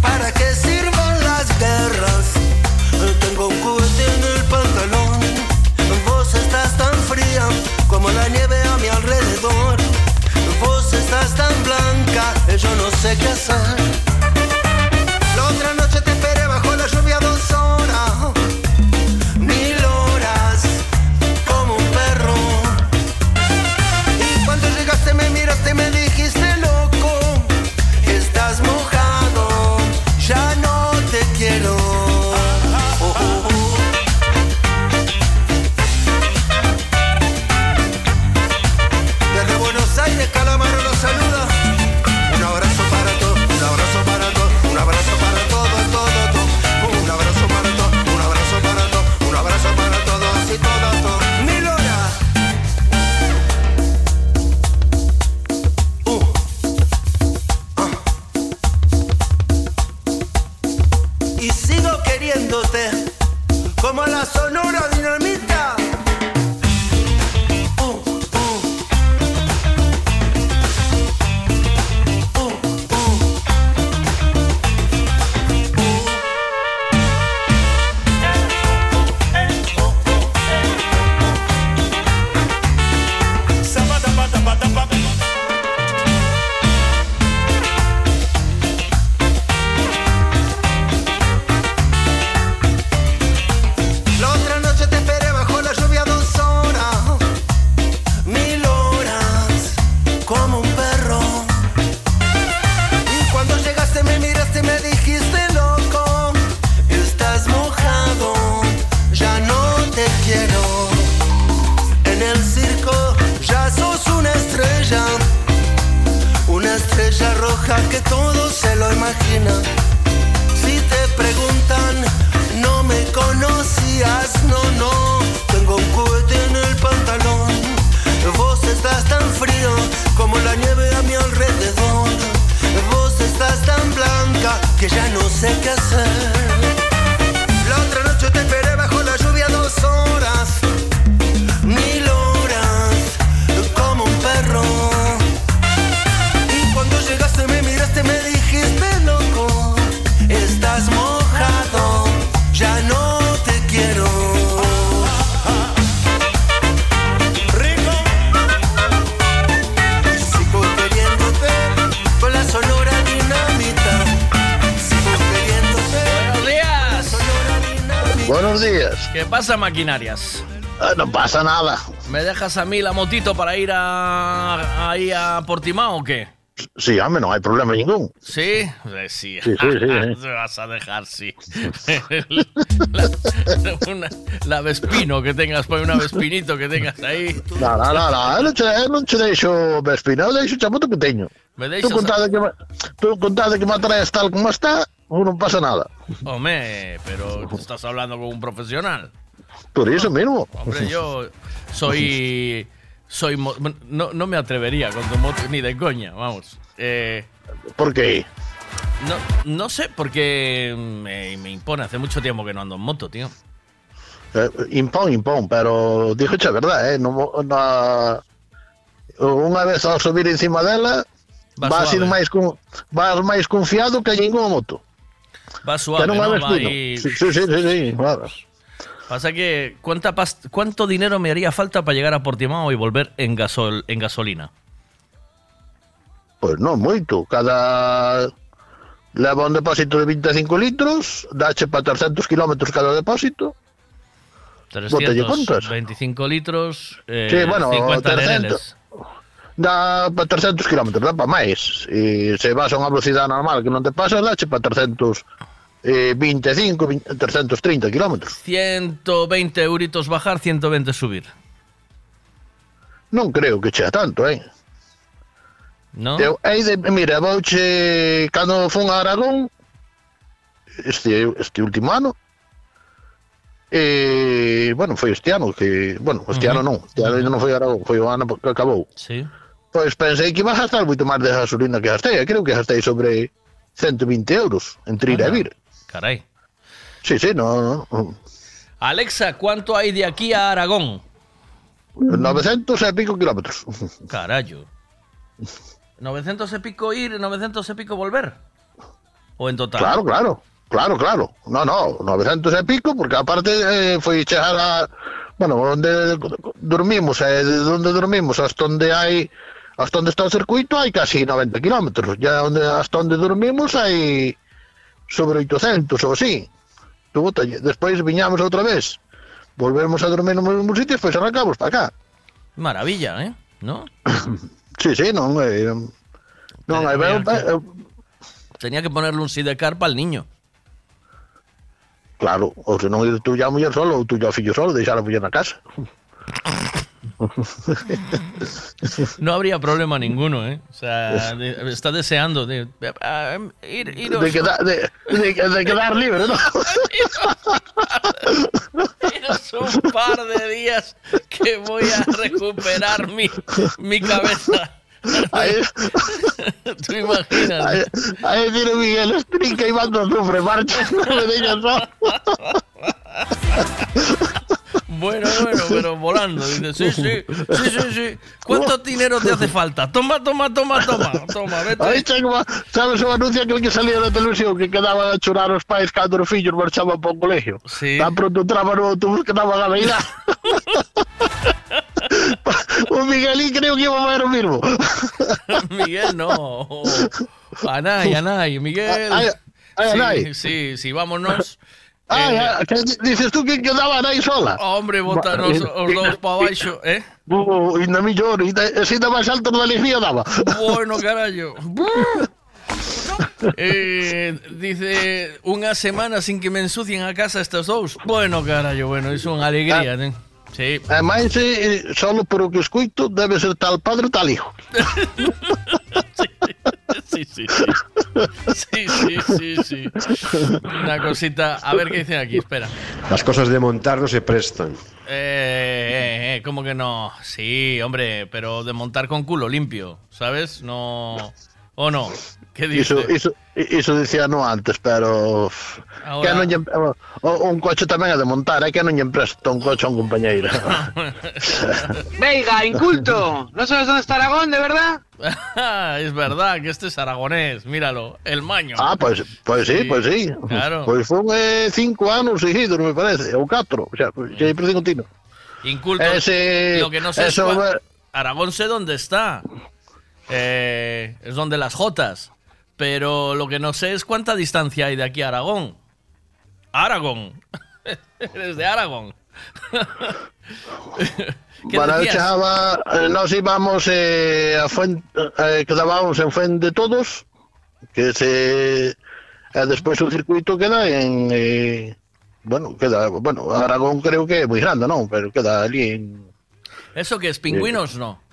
para qué sirven las guerras. Tengo un cohete en el pantalón, vos estás tan fría como la nieve a mi alrededor. Vos estás tan blanca, yo no sé qué hacer. Ya no sé qué pasa, maquinarias? Ah, no pasa nada. ¿Me dejas a mí la motito para ir a, ahí a Portimao o qué? Sí, hombre, no hay problema ningún. ¿Sí? Eh, Sí. Sí, sí, sí. Te vas a dejar, sí. la, una- la Vespino que tengas, pues una Vespinito que tengas ahí. No, no, no, no, che, non che deixo Vespina, eu deixo a moto que teño. Me Tú deixas contade que, tú contade que me atraes tal como está, non pasa nada. Hombre, pero tú estás hablando con un profesional. Por eso mismo. Hombre, yo soy. Soy. No, no me atrevería con tu moto ni de coña, vamos. Eh, ¿Por qué? No, no sé, porque me, me impone. Hace mucho tiempo que no ando en moto, tío. Eh, impón, impón, pero dixoche a verdade, eh, no, na, unha vez ao subir encima dela, Vas vas, ir máis con, vas máis confiado que ninguna moto. Va suave, que non ¿no? a Va Vespino. ahí- Sí, sí, sí, sí, sí, claro. Pasa que, ¿cuánta ¿cuánto dinero me haría falta para llegar a Portimao y volver en, gasol en gasolina? Pois non moito, cada leva un depósito de 25 litros, dache para 300 kilómetros cada depósito. Bótalle contas. 325 litros, eh, Sí, bueno, 50 300. nereles. Dá para 300 kilómetros, dá para máis. E se vas a unha velocidade normal que non te pasa, dache para 325, 20, 330 kilómetros. 120 euritos bajar, 120 subir. Non creo que chea tanto, eh? ¿No? Eu, hei de, mira, vouche cando fun a Aragón este, este último ano e, bueno, foi este ano que, bueno, este Ujú. ano non este ano non foi Aragón, foi o ano que acabou Sí. pois pensei que iba a gastar moito máis de gasolina que gastei, creo que gastei sobre 120 euros entre ir e vir Caray. sí, sí, no, no. Alexa, ¿cuánto hay de aquí a Aragón? 900 e pico kilómetros Carayo. ¿900 y pico ir, 900 y pico volver? ¿O en total? Claro, claro, claro, claro. No, no, 900 e pico, porque aparte eh, chegar a... Bueno, onde dormimos, eh, de onde dormimos hasta onde hai hasta onde está o circuito hai casi 90 kilómetros. Ya hasta onde dormimos hai sobre 800 ou así. Tu bota, despois viñamos outra vez. Volvemos a dormir no mesmo sitio e pois arrancamos para acá. Maravilla, ¿eh? ¿No? Sí, sí, non é... Non, hai... Tenía eu- que- eu- Tenía que ponerle un sidecar para el niño. Claro, ou se non ir tú ya muller solo, ou tú ya fillo solo, deixar a muller na casa. No habría problema ninguno, ¿eh? O sea, de- está deseando de, ah, ir, iros- de, queda- de, de, quedar libre, ¿no? un par de días que voy a recuperar mi, mi cabeza. Tú imaginas. aí tiro Miguel, estrinca y mando azufre, marcha, no me dejes solo. Bueno, bueno, pero volando. Dice, sí, sí, sí, sí, sí. ¿Cuánto dinero te hace falta? Toma, toma, toma, toma. Toma, vete. Aí tengo, sabes o anuncio que que salía na televisión que quedaban a chorar os pais cando os fillos marchaban para o colegio? Sí. Tan pronto entraba no autobús que daban a bailar. o Miguelín creo que iba a ver o mismo. Miguel no. Anay, Anay, Miguel. Ay, ay, sí, Anay. sí, sí, vámonos. Ah, Eh, ya, dices tú que quedaban aí sola? Hombre, botanos os dous para baixo, eh? Uh, e na millón, e da- e se ainda máis alto da alegría daba. Bueno, carallo. Eh, dice unha semana sin que me ensucien a casa estos dous. Bueno, carallo, bueno, iso é unha alegría, Ah. né? Sí. Máis, eh, solo por o que escuito, debe ser tal padre tal hijo. Sí, sí, sí. Sí, sí, sí, sí. Una cosita. A ver qué dicen aquí, espera. Las cosas de montar no se prestan. Eh, eh, eh, ¿cómo que no? Sí, hombre, pero de montar con culo limpio, ¿sabes? No. ¿O no? ¿Qué dice? Iso, iso, iso dicía no antes, pero uf, Ahora- que non lle, o- un coche tamén é de montar, é que non lle empresta un coche a un compañeiro. Veiga, inculto. ¿No sabes dónde está Aragón, de verdad? es verdad que este es aragonés, míralo, el maño. ah, pois, pois sí, Sí, pois sí. claro. Pois fun eh, cinco anos seguidos, me parece, ou catro, o sea, pois, que sempre continuo. Inculto. Ese- lo que no sé eso es Aragón sé dónde está. Eh, es donde las Jotas. Pero lo que no sé es cuánta distancia hay de aquí a Aragón. Aragón. Eres de Aragón. ¿Qué Para decías? chava, eh, nos íbamos eh, a Fuente, eh, quedábamos en Fuente de Todos, que se eh, despois o circuito queda en eh, bueno, queda, bueno, Aragón creo que é moi grande, non, pero queda ali en ¿Eso qué es? ¿Pingüinos? No.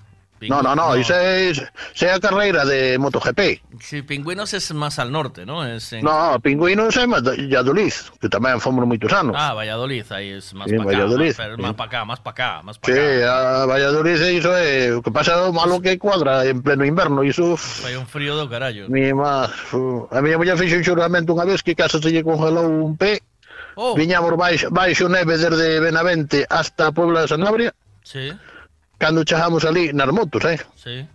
No, no, no, Iso é, iso é a carreira de MotoGP. Si, sí, Pingüinos es máis al norte, ¿no? Es en... No, Pingüinos é Valladolid, que tamén fomos moitos anos. Ah, Valladolid, ahí es máis sí, pa cá, máis, sí. más para cá, máis para cá, más para sí, acá. Sí, a Valladolid iso é, o que pasa o malo que cuadra en pleno inverno, iso... Hay un frío do carallo. Mi má, a miña muller fixo un xuramento unha vez que casa se lle congelou un pé, oh. viñamos baixo, baixo neve desde Benavente hasta Puebla de Sanabria, Sí cando chegamos ali nas motos, eh? Sí.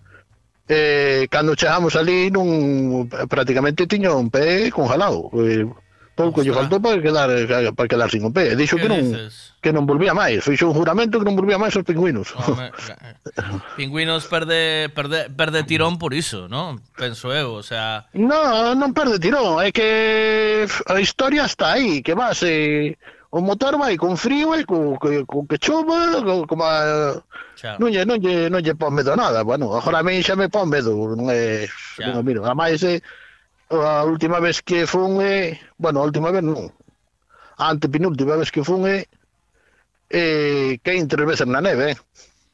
Eh, cando chegamos ali nun prácticamente tiña un pé congelado. Eh, pouco lle faltou para quedar para quedar sin un pé. Dixo que, que non dices? que non volvía máis. Fixo un juramento que non volvía máis aos pingüinos. Home, eh, eh, pingüinos perde, perde perde tirón por iso, non? Penso eu, o sea, No, non perde tirón, é que a historia está aí, que vas eh, O con frío con co, con, con que chova, co, como a... Xa. Non lle, non lle, non lle pon medo nada, bueno, agora a mí xa me pon medo, non é, xa. non miro, a máis é, eh, a última vez que fun é, bueno, a última vez non, a antepenúltima vez que fun é, eh, eh que tres veces na neve, eh,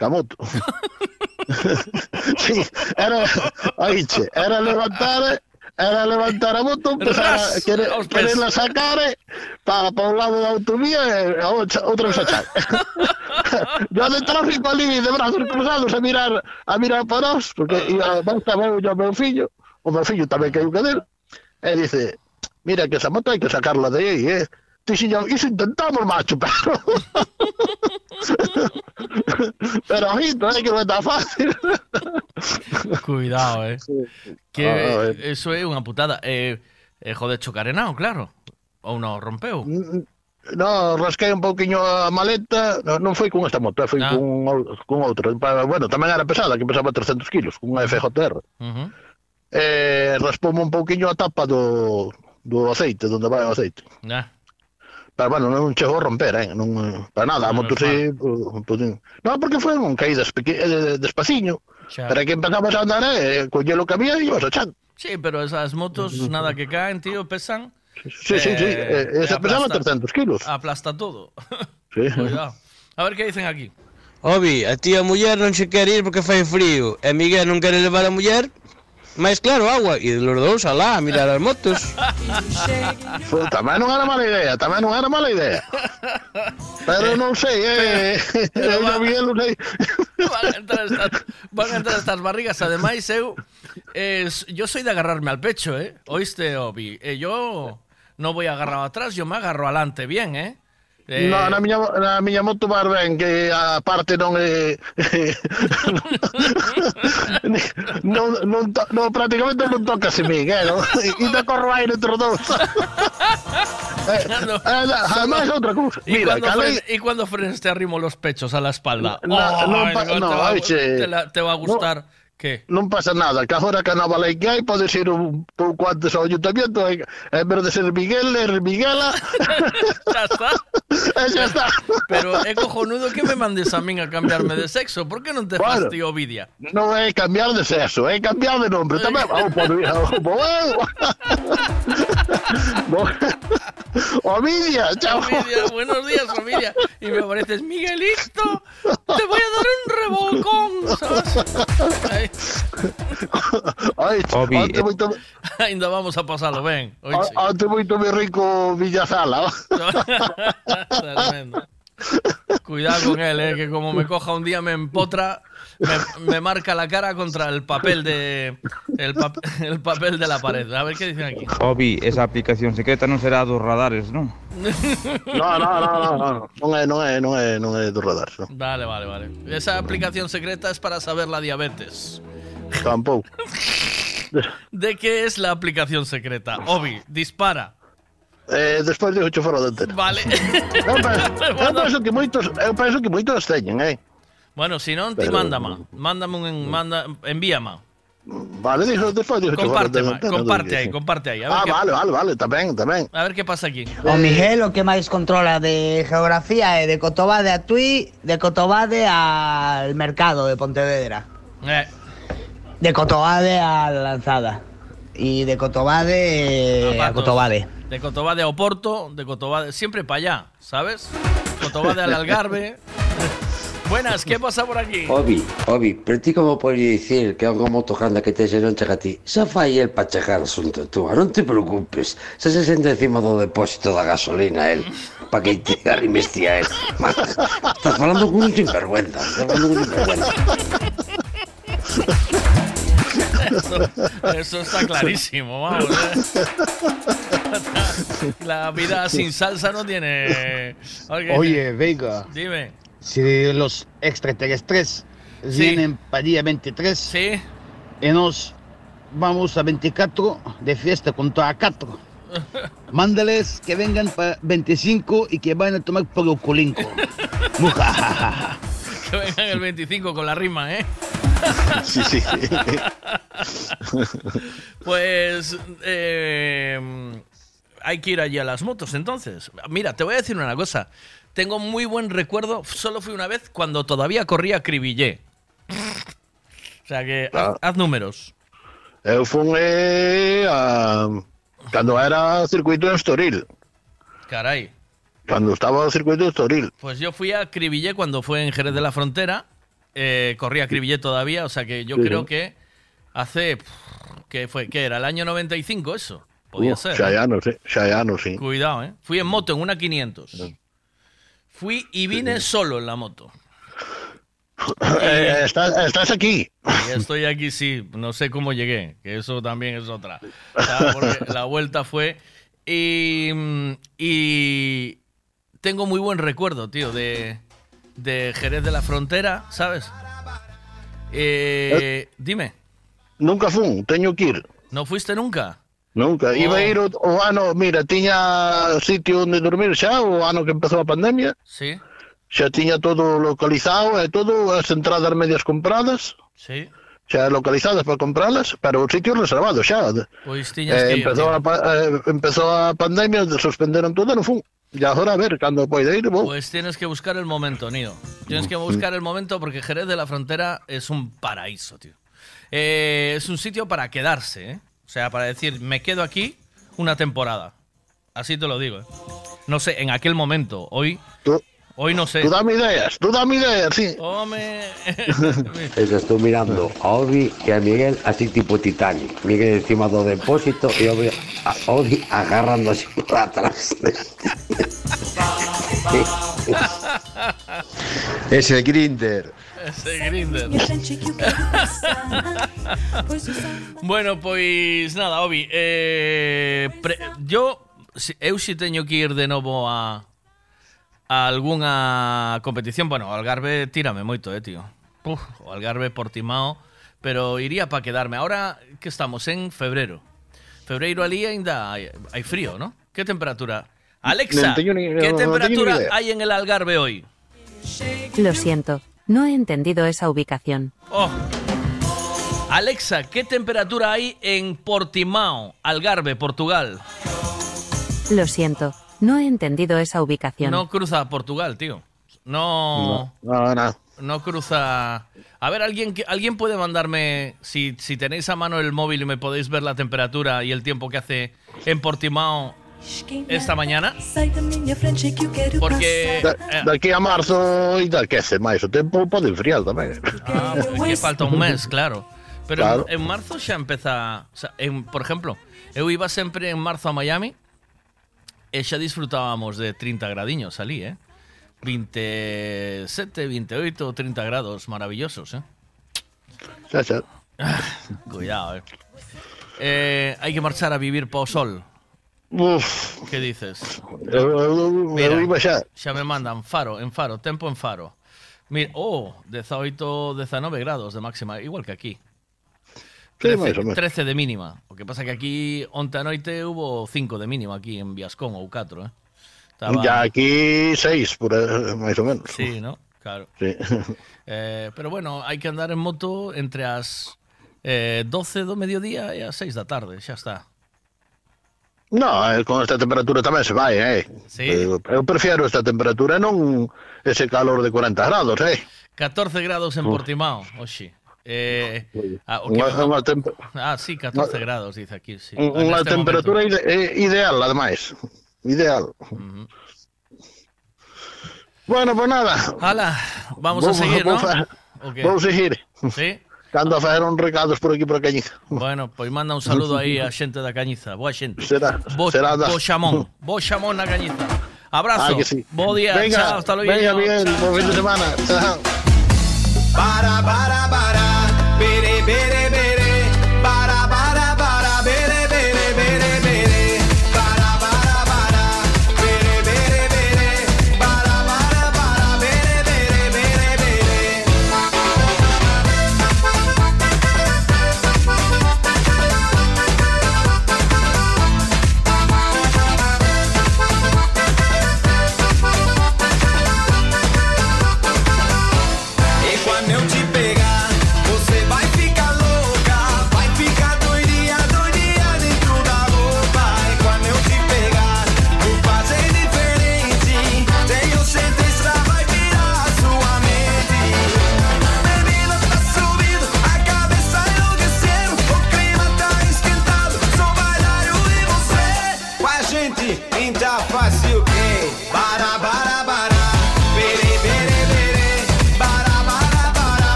ca moto. sí, era, oiche, era levantar, era levantar a moto, empezar a querer, pés. quererla sacar eh, para, para un lado da autovía e a outra, outra vez a char. Yo de tráfico ali de brazos cruzados a mirar a mirar para nós, porque iba meu, yo meu fillo, o meu fillo tamén caiu cadel, e dice, mira que esa moto hai que sacarla de aí, eh. Düşüncem isn't double macho battle. Pero ojito, es que no está fácil. Cuidado, eh. Que, ah, eh, eso es una putada. Eh, eh joder, chocarenao, claro. Ou non, rompeu? Mm, mm. No, rasquei un pouquiño a maleta, no, non foi con esta moto, foi ah. con, con outra. Bueno, tamén era pesada, que pesaba 300 kilos, cunha FJR. Uh -huh. Eh, raspoume un pouquiño a tapa do, do aceite, donde vai o aceite. Ah. Pero bueno, non chegou a romper, eh? non, para nada, a moto si... Non, porque foron caídas peque... Eh, despaciño, xa. para que empezamos a andar, eh, eh collelo que había e ibas a chan. Sí, pero esas motos, nada que caen, tío, pesan... Sí, eh, sí, sí, eh, eh esa pesaba 300 kilos. Aplasta todo. Sí. Cuidado. A ver que dicen aquí. Obi, a tía muller non se quer ir porque fai frío E Miguel non quere levar a muller máis claro agua e los dous alá a mirar as motos. Tamén non era mala idea, tamén non era mala idea. Pero non sei, eh, eu non vi non sei. van a entrar estas, van a entrar estas barrigas. Ademais, eu, eh, yo soy de agarrarme al pecho, ¿eh? ¿Oíste, Obi? Eh, yo no voy agarrado atrás, yo me agarro adelante bien, ¿eh? Eh, No, na miña, na miña moto vas ben que a parte non é non, non, to, non prácticamente non toca se min, eh, non? E te corro aire entre os dous. eh, eh, además outra cousa. ¿Y, Mira, calei, fren- ¿Y cuando frenes te arrimo los pechos a la espalda? No, no no, va, oye. te la- te va a gustar. ¿Qué? non pasa nada, que agora que a nova lei que hai podes ir un pouco antes ao ayuntamiento e en vez de ser Miguel, er Miguela ya está. xa está. Pero es cojonudo que me mandes a mí a cambiarme de sexo. ¿Por qué no te Bueno. fastidio, Ovidia? Non é cambiar de sexo, é cambiar de nombre tamén. Oh, por Ovidia, chao. Ovidia, buenos días, Ovidia. Y me apareces, Miguelito, te voy a dar un revolcón. ¿sabes? Ay, Ovi, onte eh, moito, ainda vamos a pasarlo, ven. Hoy sí. moito mi rico Villasala. Tremendo. Cuidado con él, eh, que como me coja un día me empotra, me, me marca la cara contra el papel de el, pap- el papel de la pared. A ver qué dicen aquí. Obi, esa aplicación secreta non será dos radares? No, no, no, no, no, non é, non é, non é, non é do radar, no. Vale, vale, vale. Esa aplicación secreta es para saber la diabetes. tampouco. ¿De qué es la aplicación secreta? Obi, dispara. Eh, despois de ocho fora de antena. Vale. Eu penso, eu penso que moitos, eu penso que moitos teñen, eh. Bueno, si no, ti Pero- mándame. Mándame un manda, envíame. Vale, dixo despois de ocho fora de Comparte, ma- comparte ahí, comparte ahí. A ver, Ah, qué, vale, vale, vale, tamén, tamén. a ver qué pasa aquí. O Miguel o que máis controla de geografía é de Cotobade a Tui, de Cotobade al mercado de Pontevedra. Eh, De Cotobade a la lanzada. Y de Cotobade a. Cotobade. De Cotobade a Oporto, de Cotobade, siempre para allá, ¿sabes? Cotobade al Algarve. Buenas, ¿qué pasa por aquí? Obi, Obi, pero ti como podría dicir que algo moto grande que te non chega a ti? Xa fai el pa chegar asunto túa, non te preocupes. Xa se sente encima do depósito da gasolina, el, pa que te arrimes ti a él. Ma, Estás falando con un sinvergüenza, estás falando con un sinvergüenza. Eso, eso está clarísimo, vamos. ¿eh? La vida sin salsa no tiene. Oye, Vega, Dime. Si los extraterrestres Sí. vienen para día 23 y nos vamos a 24 de fiesta con toda cuatro, mándales que vengan para 25 y que vayan a tomar por el colinco. Que vengan el 25 con la rima, ¿eh? Sí, sí. Pues eh, hay que ir allí a las motos entonces. Mira, te voy a decir una cosa. Tengo muy buen recuerdo, solo fui una vez cuando todavía corría Cribillé. O sea que haz, haz números. Eu fun eh, a, cando era circuito de Estoril. Caray. Cando estaba o circuito de Estoril. Pues yo fui a Cribillé cuando fue en Jerez de la Frontera. Eh, corría Cribillé todavía, o sea que yo Sí. creo que hace... ¿Qué fue? ¿Qué era? ¿El año 95 eso? Podía Uh, ser. Xa ¿eh? ya no sé, ya no, sí. Cuidado, ¿eh? Fui en moto, en una 500. Fui y vine solo en la moto. Eh, estás, estás aquí. Estoy aquí, sí. No sé cómo llegué, que eso también es otra. La vuelta fue... Y, y tengo muy buen recuerdo, tío, de, de Jerez de la Frontera, ¿sabes? Eh, dime, Nunca fun, teño que ir. ¿no fuiste nunca? Nunca. Iba Oh. a ir o, o ano, mira, tiña sitio onde dormir xa, o ano que empezou a pandemia. Sí, Xa tiña todo localizado e todo, as entradas medias compradas, sí. xa localizadas para compralas, pero o sitio reservado xa. Pois tiñas Eh, que ir, empezou, tío. a, eh, empezou a pandemia, suspenderon todo, non fun. E agora a ver, cando poida ir, vou. Pues tienes que buscar el momento, Nido. Tienes que buscar el momento porque Jerez de la Frontera es un paraíso, tío. Eh, es un sitio para quedarse, ¿eh? O sea, para decir, me quedo aquí una temporada. Así te lo digo, ¿eh? No sé, en aquel momento, hoy... Hoy no sé. Tú dame ideas, tú dame ideas, sí. Home. Eso estou mirando a Obi e a Miguel así tipo Titanic. Miguel encima do depósito e Obi, a Obi agarrando así por atrás. Ese Grinder. Ese Grinder. bueno, pois nada, Obi, eh, pre, yo si- eu si teño que ir de novo a a algunha competición, bueno, o Algarve tírame moito, eh, tío. Puf, o Algarve Portimao, pero iría para quedarme. Ahora que estamos en febrero. Febreiro ali ainda hai, hai frío, ¿no? ¿Qué temperatura? Alexa, ni- ¿qué temperatura hay en el Algarve hoy? Lo siento, no he entendido esa ubicación. Oh. Alexa, ¿qué temperatura hay en Portimao, Algarve, Portugal? Lo siento, no he entendido esa ubicación. No cruza Portugal, tío. No, No, no. no cruza. A ver, alguien, alguien puede mandarme, si, si tenéis a mano el móvil y me podéis ver la temperatura y el tiempo que hace en Portimao esta mañana. Porque da, daqui a marzo endarquece máis o tempo pode enfriar tamén. Ah, que ah, falta un mes, claro. Pero claro. En, en marzo xa empeza o sea, en, por exemplo, eu iba sempre en marzo a Miami e xa disfrutábamos de 30 gradiños ali, eh. 27, 28, 30 grados maravillosos, eh. Xa xa. Ah, Cuidado, eh. Eh, hai que marchar a vivir pa o sol. Uf. Que dices? Eu, eu, Mira, xa. xa me mandan Faro, en Faro, tempo en Faro. Mira, oh, 18, 19 grados de máxima, igual que aquí. 13, 13 de mínima. O que pasa que aquí onte a noite hubo 5 de mínima aquí en Viascón ou 4, eh. Estaba... Ya aquí 6, por máis ou menos. Sí, ¿no? Claro. Sí. Eh, pero bueno, hai que andar en moto entre as eh, 12 do mediodía e as 6 da tarde, xa está. No, eh, con esta temperatura tamén se vai, eh. Sí. Eu, eu prefiero esta temperatura, non ese calor de 40 grados, eh. 14 grados en. Portimao, oxe. Eh, ah, o que Unha, me- unha temp ah, sí, 14 grados, dice aquí. Sí, unha este temperatura ide, eh, ideal, ademais. Ideal. Bueno, pues nada. Hala, vamos a seguir, vou ¿no? Vou seguir. Sí? Cando a facer uns recados por aquí por Cañiza. Bueno, pois manda un saludo aí a xente da Cañiza. Boa xente. Será, Bo, será da- bo xamón. Bo xamón na Cañiza. Abrazo. Ah, que sí. Bo día. Venga, Chao, hasta luego. venga, Chao, buen fin de semana. Chao. Para, para, para,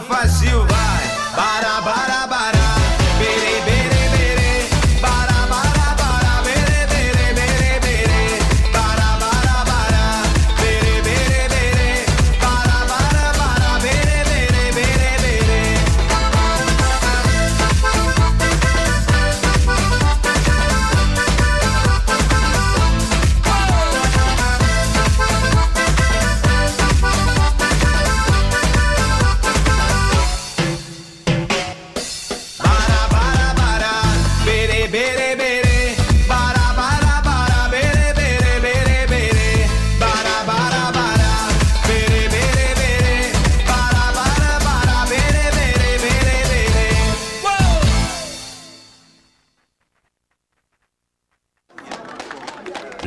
faz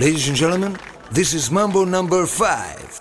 Ladies and gentlemen, this is Mambo number five.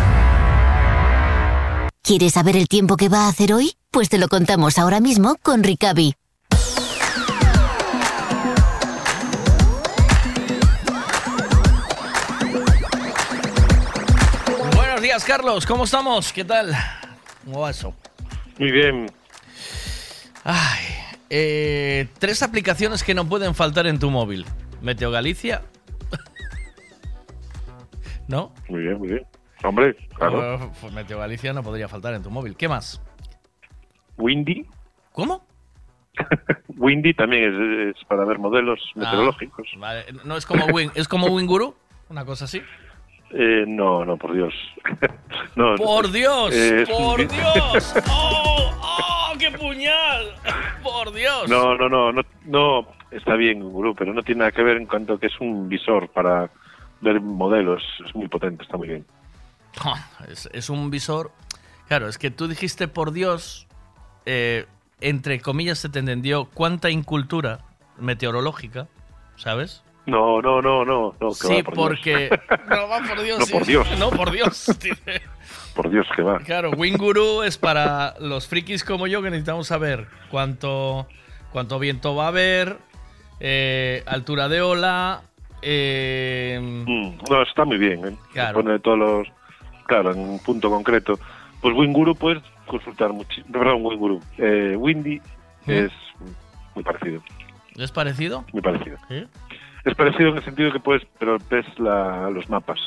¿Quieres saber el tiempo que va a hacer hoy? Pues te lo contamos ahora mismo con Ricavi. Buenos días, Carlos. ¿Cómo estamos? ¿Qué tal? ¿Cómo va? Muy bien. Ay, eh, tres aplicaciones que no pueden faltar en tu móvil. Meteo Galicia. ¿No? Muy bien, muy bien. Hombre, claro. Pues Meteo Galicia no podría faltar en tu móvil. ¿Qué más? Windy. ¿Cómo? Windy también es, es para ver modelos meteorológicos. Ah, Vale, no es como Win, es como Winguru, una cosa así. Eh, no, no, por Dios. no, Por Dios, eh, por di- Dios. ¡Oh, oh, qué puñal! Por Dios. No, no, no, no, no, está bien, Gurú, pero no tiene nada que ver en cuanto que es un visor para ver modelos. Es muy potente, está muy bien. Es, es un visor. Claro, es que tú dijiste por Dios, eh, entre comillas se te entendió cuánta incultura meteorológica, ¿sabes? No, no, no, no, no. que Sí, va, por Dios. porque. No, va por Dios. No, sí. por Dios. No, por Dios. Por Dios que va. Claro, Winguru es para los frikis como yo que necesitamos saber cuánto, cuánto viento va a haber, eh, altura de ola. eh, Mm, no, está muy bien. ¿eh? Claro. Pone todos los. Claro, en un punto concreto. Pues Winguru puedes consultar muchísimo. Perdón, Winguru. Eh, Windy ¿Mm? es muy parecido. ¿Es parecido? Muy parecido. ¿Sí? Es parecido en el sentido que puedes, pero ves la, los mapas.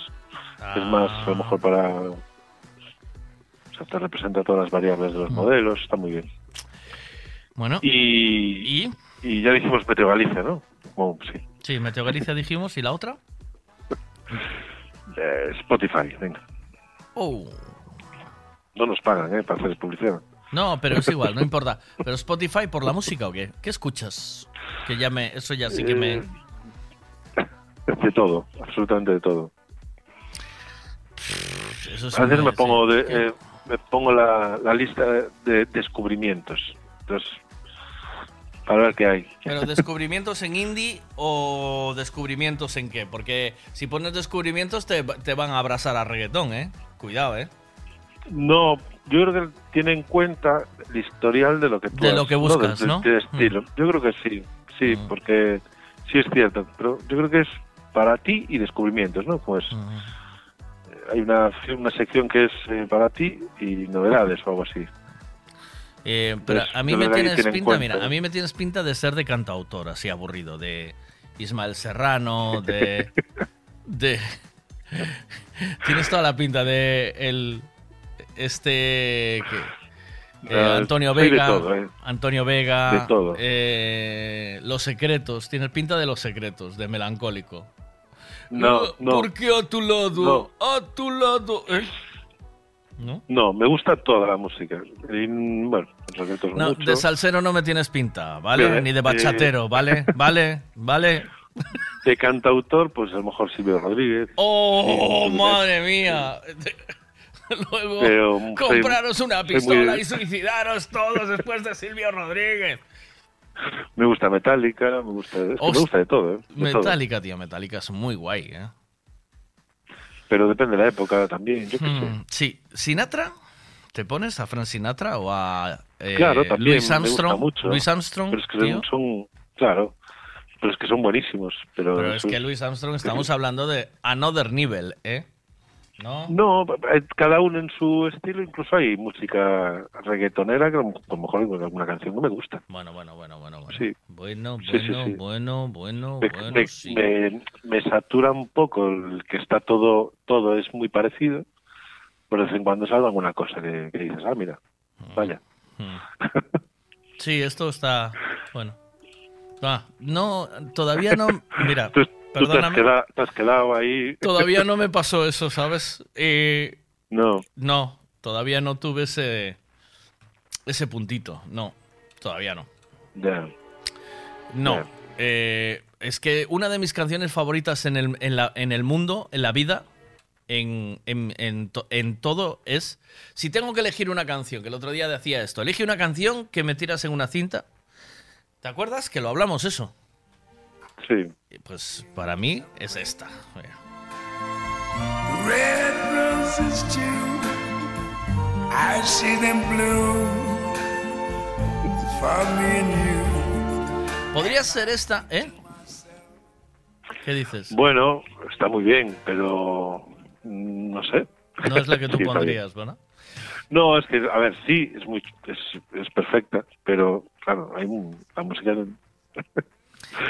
Es más, a lo mejor para. O sea, te representa todas las variables de los modelos, está muy bien. Bueno. Y, y ya dijimos Meteo Galicia, ¿no? Bueno, sí. Sí, Meteo Galicia dijimos, ¿y la otra? Eh, Spotify, venga. Oh. No nos pagan, ¿eh? Para hacer publicidad. No, pero es igual, no importa. ¿Pero Spotify por la música o qué? ¿Qué escuchas? Que ya me. Eso ya sí que me. Eh, De todo, absolutamente de todo. Eso es A veces me pongo, sí. de, eh, me pongo la, la lista de descubrimientos. Entonces, para ver qué hay. ¿Pero descubrimientos en indie o descubrimientos en qué? Porque si pones descubrimientos te, te van a abrazar a reggaetón, ¿eh? Cuidado, ¿eh? No, yo creo que tiene en cuenta el historial de lo que tú De lo que buscas, De- ¿no? Mm. de estilo. Yo creo que sí, sí, porque sí es cierto, pero yo creo que es para ti y descubrimientos, ¿no? Pues Mm. eh, hay una, una sección que es eh, para ti y novedades o algo así. Eh, pero Pues, a mí me tienes tiene en pinta, mira, a mí me tienes pinta de ser de cantautor, así aburrido, de Ismael Serrano, de... de tienes toda la pinta de el este que, eh, Ah, Antonio Vega, todo, ¿eh? Antonio Vega, De todo. eh, Los Secretos, tienes pinta de Los Secretos, de melancólico. No, no. ¿Por qué a tu lado? A tu lado. ¿eh? ¿No? No, me gusta toda la música. Y, bueno, los secretos No, mucho. de salsero no me tienes pinta, ¿vale? Bien, Ni de bachatero, ¿vale? ¿Vale? ¿Vale? De cantautor, pues a lo mejor Silvio Rodríguez. ¡Oh, Sí, madre mía! Luego, Pero soy- compraros una pistola y suicidaros todos después de Silvio Rodríguez. Me gusta Metallica, me gusta, es que me gusta de todo, ¿eh? De todo. Metallica, tío, Metallica es muy guay, ¿eh? Pero depende de la época también, yo qué sé. Hmm, sí, Sinatra, ¿te pones a Frank Sinatra o a eh, Claro, también Louis me Armstrong? gusta mucho. Louis Armstrong, Pero es que tío. son, son- claro, pero es que son buenísimos. Pero, Pero es que Louis Armstrong estamos hablando de another nivel, ¿eh? ¿No? No, eh, cada uno en su estilo, incluso hay música reggaetonera que a lo mejor alguna canción no me gusta. Bueno, bueno, bueno, bueno. bueno. Sí. Bueno, Sí, sí, bueno, sí. bueno, bueno, me, bueno, me- me- me satura un poco el que está todo, todo es muy parecido, pero de vez en cuando salga alguna cosa que, que dices, ah, mira, vaya. Sí, esto está. Bueno. Ah, no, todavía no. Mira, Tú, tú te, has perdóname. quedado, te has quedado ahí. Todavía no me pasó eso, ¿sabes? Eh, No, no, todavía no tuve ese. Ese puntito. No, todavía no. No. Eh, es que una de mis canciones favoritas en el, en la- en el mundo, en la vida, en, en- en to- en todo es. Si tengo que elegir una canción, que el otro día decía esto, elige una canción que me tiras en una cinta. ¿Te acuerdas? Que lo hablamos eso. Sí. Pues para mí es esta. Mira. Red roses too, I see them bloom for me and you. Podría ser esta, ¿eh? ¿Qué dices? Bueno, está muy bien, pero no sé. No es la que tú Sí, pondrías, ¿verdad? No, es que, a ver, sí, es muy es, es perfecta, pero claro, hay un- la música...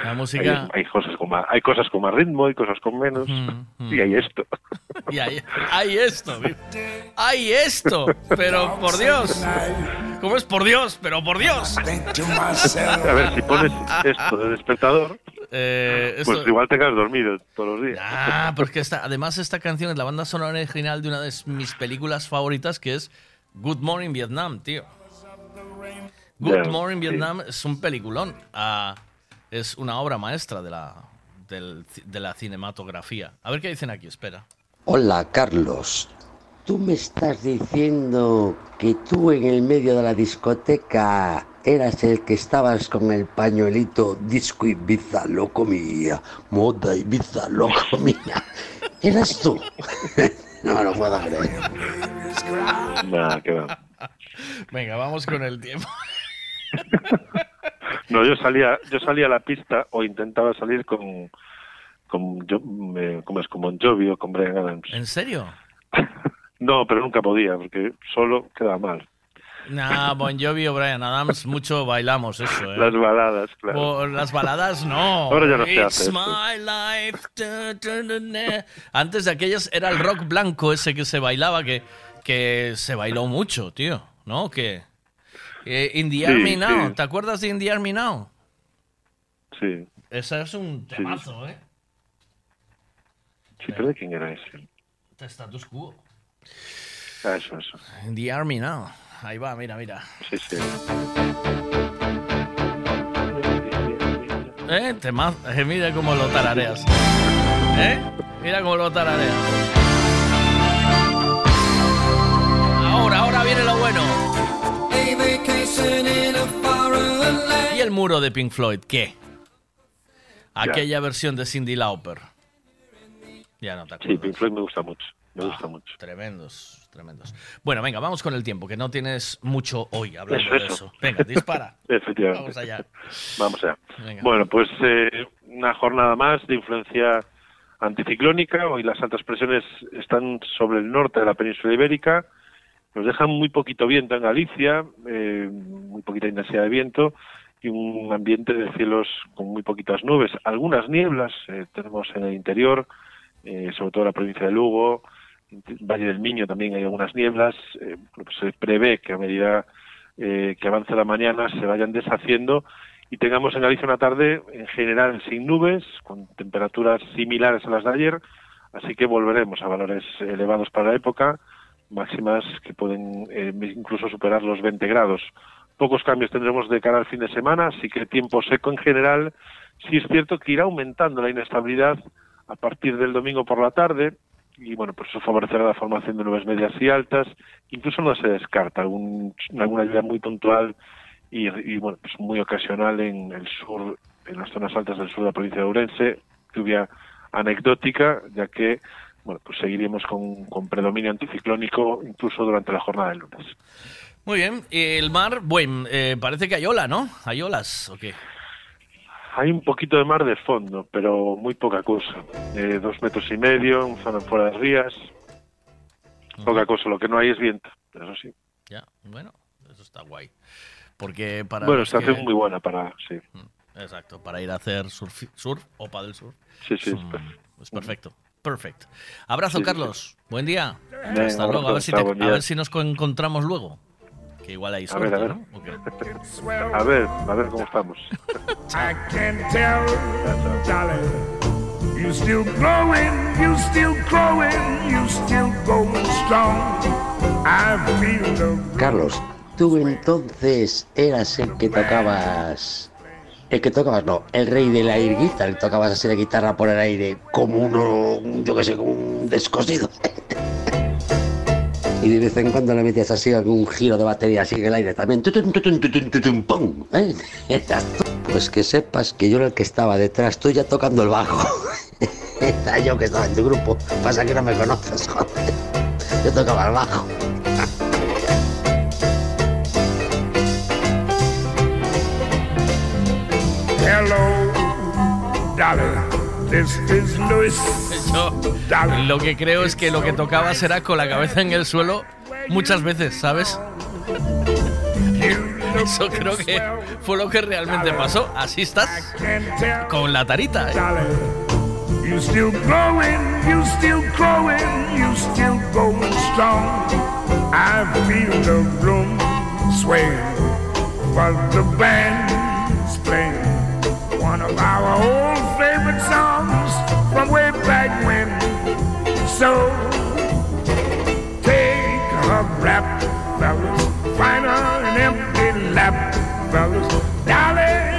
La música... Hay, hay cosas con más, hay cosas con más ritmo, hay cosas con menos, y hay esto. Y hay, hay esto, hay esto, pero por Dios. ¿Cómo es por Dios? Pero por Dios. A ver, si pones esto de despertador, Eh, esto- pues igual te quedas dormido todos los días. Ah, porque esta, además esta canción es la banda sonora original de una de mis películas favoritas que es Good Morning Vietnam, tío. Good Morning sí. Vietnam es un peliculón. Ah, es una obra maestra de la, del- de la cinematografía. A ver qué dicen aquí, espera. Hola, Carlos. ¿Tú me estás diciendo que tú en el medio de la discoteca eras el que estabas con el pañuelito disco Ibiza lo comía, moda Ibiza lo comía? ¿Eras tú? no me lo puedo creer. Nada, que va. Venga, vamos con el tiempo. No, yo salía, yo salía a la pista o intentaba salir con, con yo, me- ¿cómo es? Con Bon Jovi o con Brian Adams. ¿En serio? No, pero nunca podía, porque solo quedaba mal. Nah, Bon Jovi o Brian Adams, mucho bailamos eso, ¿eh? Las baladas, claro. Por las baladas no. Ahora ya no se It's hace my life. Antes de aquellas era el rock blanco ese que se bailaba, que, que se bailó mucho, tío. ¿No? Que. Eh, In the Sí, Army Now. sí. ¿Te acuerdas de In the Army Now? Sí. Ese es un Sí. temazo, ¿eh? Sí, pero ¿de quién era ese? De status quo. Ah, eso, eso. In the Army Now. Ahí va, mira, mira. Sí, sí. ¿Eh? Tema- eh, mira cómo lo tarareas. ¿Eh? Mira cómo lo tarareas. Ahora, ahora viene lo bueno. ¿Y el muro de Pink Floyd? ¿Qué? Aquella versión de Cindy Lauper. Ya no te acuerdas. Sí, Pink Floyd me gusta mucho. Me gusta mucho. Tremendos, tremendos. Bueno, venga, vamos con el tiempo, que no tienes mucho hoy hablando Eso, de eso. eso. Venga, dispara. Efectivamente. Vamos allá. Vamos allá. Venga. Bueno, pues eh, una jornada más de influencia anticiclónica. Hoy las altas presiones están sobre el norte de la península ibérica. Nos dejan muy poquito viento en Galicia, eh, muy poquita intensidad de viento y un ambiente de cielos con muy poquitas nubes. Algunas nieblas eh, tenemos en el interior, eh, sobre todo en la provincia de Lugo, Valle del Miño también hay algunas nieblas. pues se prevé que a medida que avance la mañana se vayan deshaciendo y tengamos en Galicia una tarde en general sin nubes, con temperaturas similares a las de ayer, así que volveremos a valores elevados para la época, máximas que pueden eh, incluso superar los 20 grados. Pocos cambios tendremos de cara al fin de semana, así que tiempo seco en general. Sí es cierto que irá aumentando la inestabilidad a partir del domingo por la tarde y bueno, pues eso favorecerá la formación de nubes medias y altas. Incluso no se descarta alguna lluvia muy puntual y, y, bueno, pues muy ocasional en el sur, en las zonas altas del sur de la provincia de Ourense, lluvia anecdótica, ya que bueno, pues seguiremos con, con predominio anticiclónico incluso durante la jornada del lunes. Muy bien. El mar, bueno, eh, parece que hay ola, ¿no? ¿Hay olas o qué? Hay un poquito de mar de fondo, pero muy poca cosa. Eh, dos metros y medio, en zona fuera de rías. Poca cosa, lo que no hay es viento, eso sí. Ya, bueno, eso está guay. Porque para bueno, estación que- muy buena para, sí. Exacto, para ir a hacer surf, surf o paddle surf. Sí, sí, es, es un- perfecto. es perfecto. Perfecto. Abrazo, Sí, sí, Carlos. Buen día. Hasta luego. A ver, si abrazo, te- buen a día. ver si nos co- encontramos luego. Que igual hay A suerte, ver, a ver. A ver, a ver cómo estamos. I can tell, darling, you still growing, you still growing, you still going strong. I feel the Carlos, tú entonces eras el que tocabas. El que tocabas, no, el rey de la air guitar, tocabas así la guitarra por el aire como uno, yo que sé, como un descosido. Y de vez en cuando le metías así algún giro de batería así en el aire también. Pues que sepas que yo era el que estaba detrás tuya tocando el bajo. Era yo que estaba en tu grupo. Pasa que no me conoces, joder. Yo tocaba el bajo. Hello, darling. This is Louis. Yo lo que creo es que lo que tocaba será con la cabeza en el suelo muchas veces, ¿sabes? Eso creo que fue lo que realmente pasó. Así estás con la tarita. ¿eh? You still growing, you still growing, you still going strong. I feel the room sway, but the band's playing one of our old favorite songs from way back when. So take a rap, fellas, find an empty lap, fellas, darling,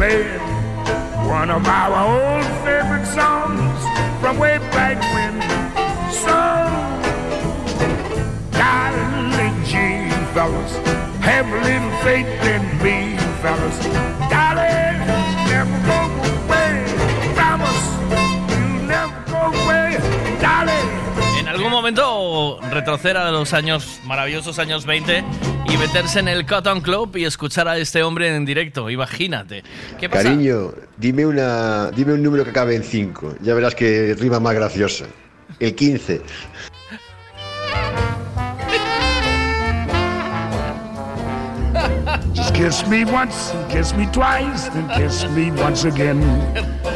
playing one of our old favorite songs from way back when. So, darling G, fellas, have a little faith in me, fellas. Darling, never go away. Promise you'll never go away, darling. En algún momento retroceder a los años, maravillosos años 20 y meterse en el Cotton Club y escuchar a este hombre en directo. Imagínate. ¿Qué pasa? Cariño, dime, una, dime un número que acabe en 5. Ya verás que rima más graciosa. El 15. Just kiss me once, and kiss me twice, then kiss me once again.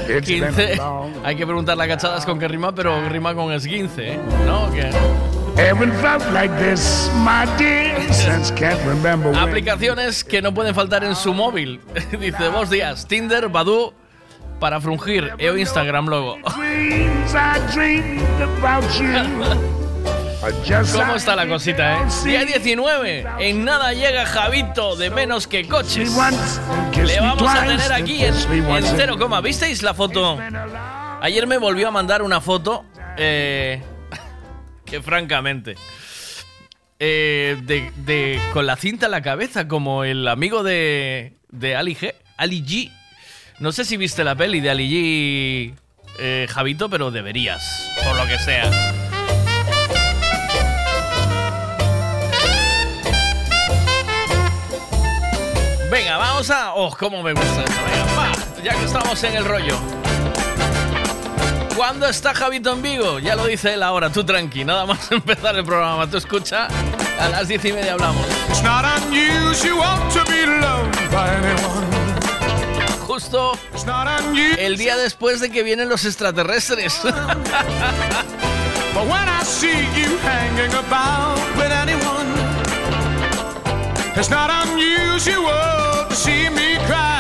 It's been 15. long. Hay que preguntarle a cachadas con qué rima, pero rima con esguince, ¿eh? ¿no? Que- Haven't felt like this, my dear, since can't remember when. Aplicaciones que no pueden faltar en su móvil. Dice, buenos días, Tinder, Badoo, para frungir, EO Instagram luego. ¿Cómo está la cosita, eh? Día 19. En nada llega Javito de menos que coches. Le vamos a tener aquí en, en cero coma. ¿Visteis la foto? Ayer me volvió a mandar una foto eh, francamente eh, con la cinta en la cabeza como el amigo de, de Ali G, Ali G. No sé si viste la peli de Ali G, eh, Javito, pero deberías, por lo que sea. Venga, vamos a. ¡Oh, cómo me gusta esto! Venga, va, ya que estamos en el rollo. ¿Cuándo está Javito en Vigo? Ya lo dice él ahora, tú tranqui, nada más empezar el programa. Tú escucha, a las diez y media hablamos. It's not unusual to be loved by anyone. Justo el día después de que vienen los extraterrestres. But when I see you hanging about with anyone, it's not unusual to see me cry.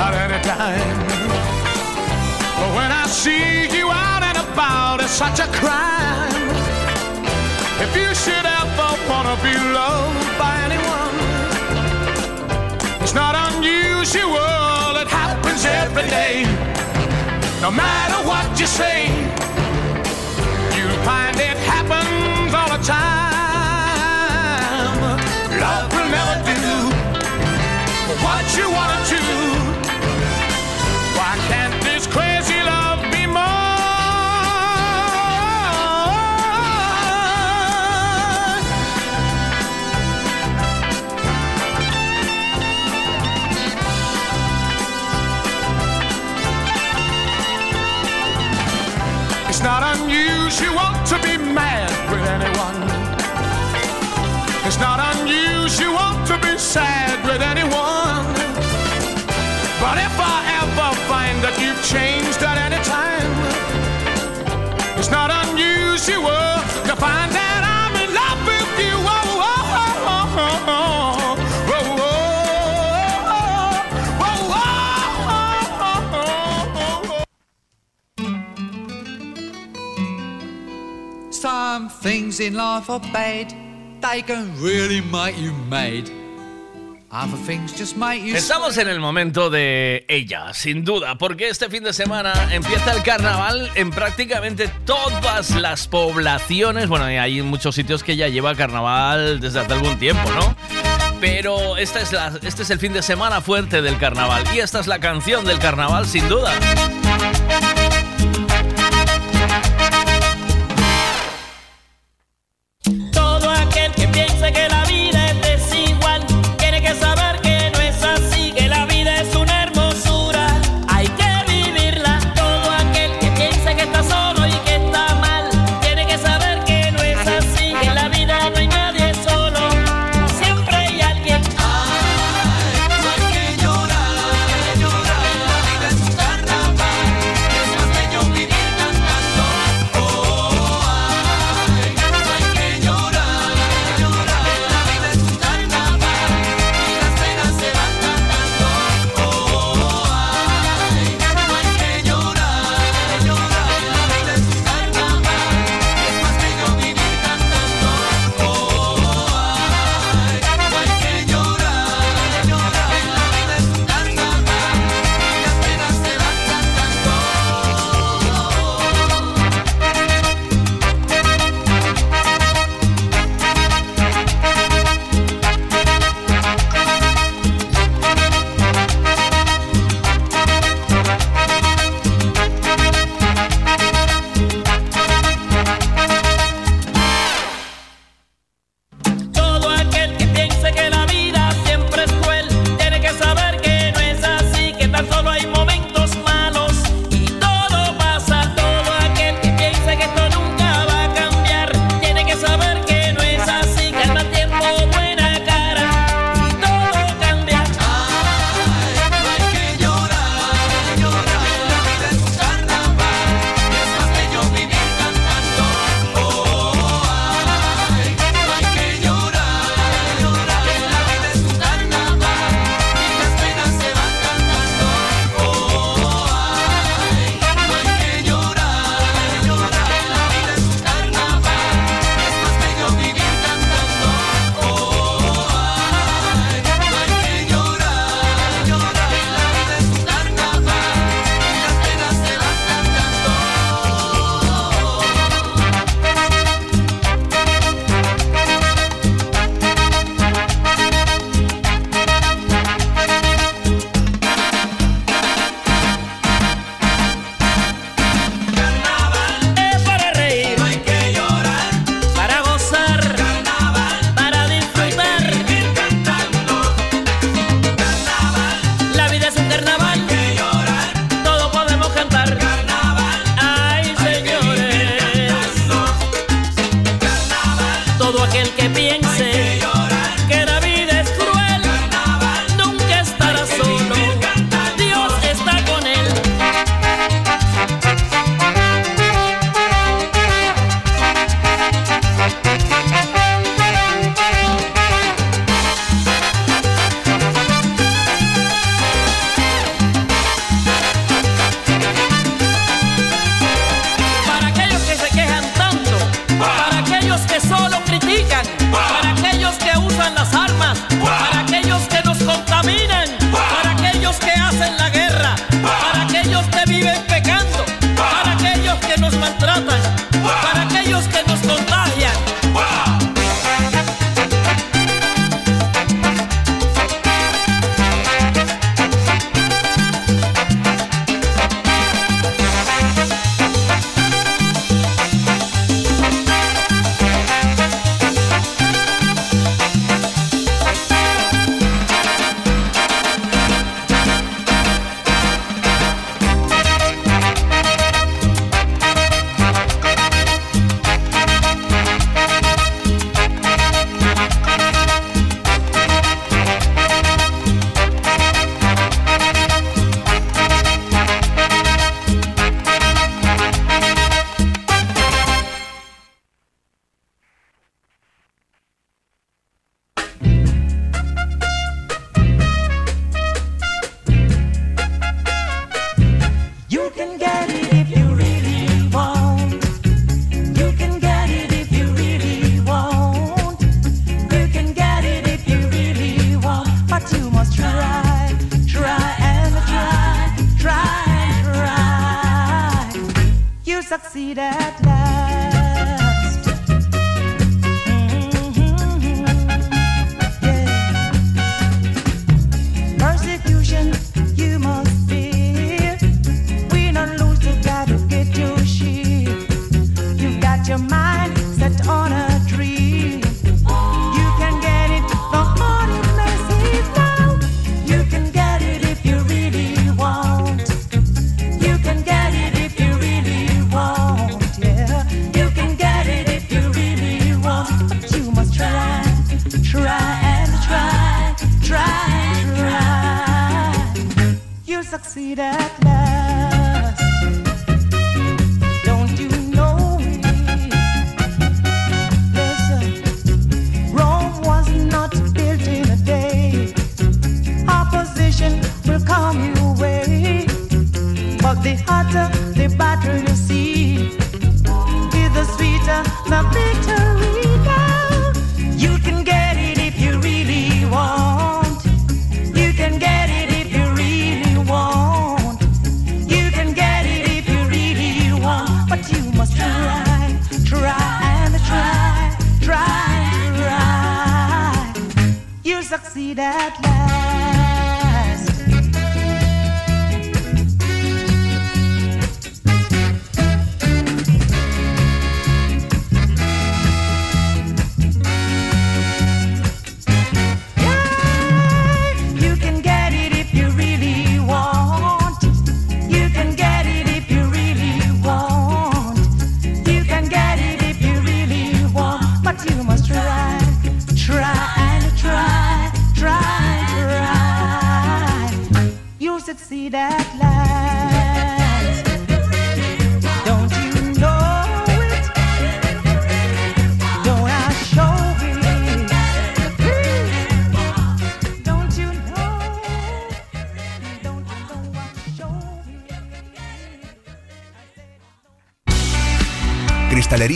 At any time. But when I see you out and about, it's such a crime. If you should ever wanna be loved by anyone, it's not unusual, it happens every day. No matter what you say, unusual to be mad with anyone. It's not unusual to be sad things in life are bad, they can really make you mad. Other things just make you Estamos en el momento de ella, sin duda, porque este fin de semana empieza el carnaval en prácticamente todas las poblaciones. Bueno, hay muchos sitios que ya lleva carnaval desde hace algún tiempo, ¿no? Pero esta es la, este es el fin de semana fuerte del carnaval y esta es la canción del carnaval, sin duda.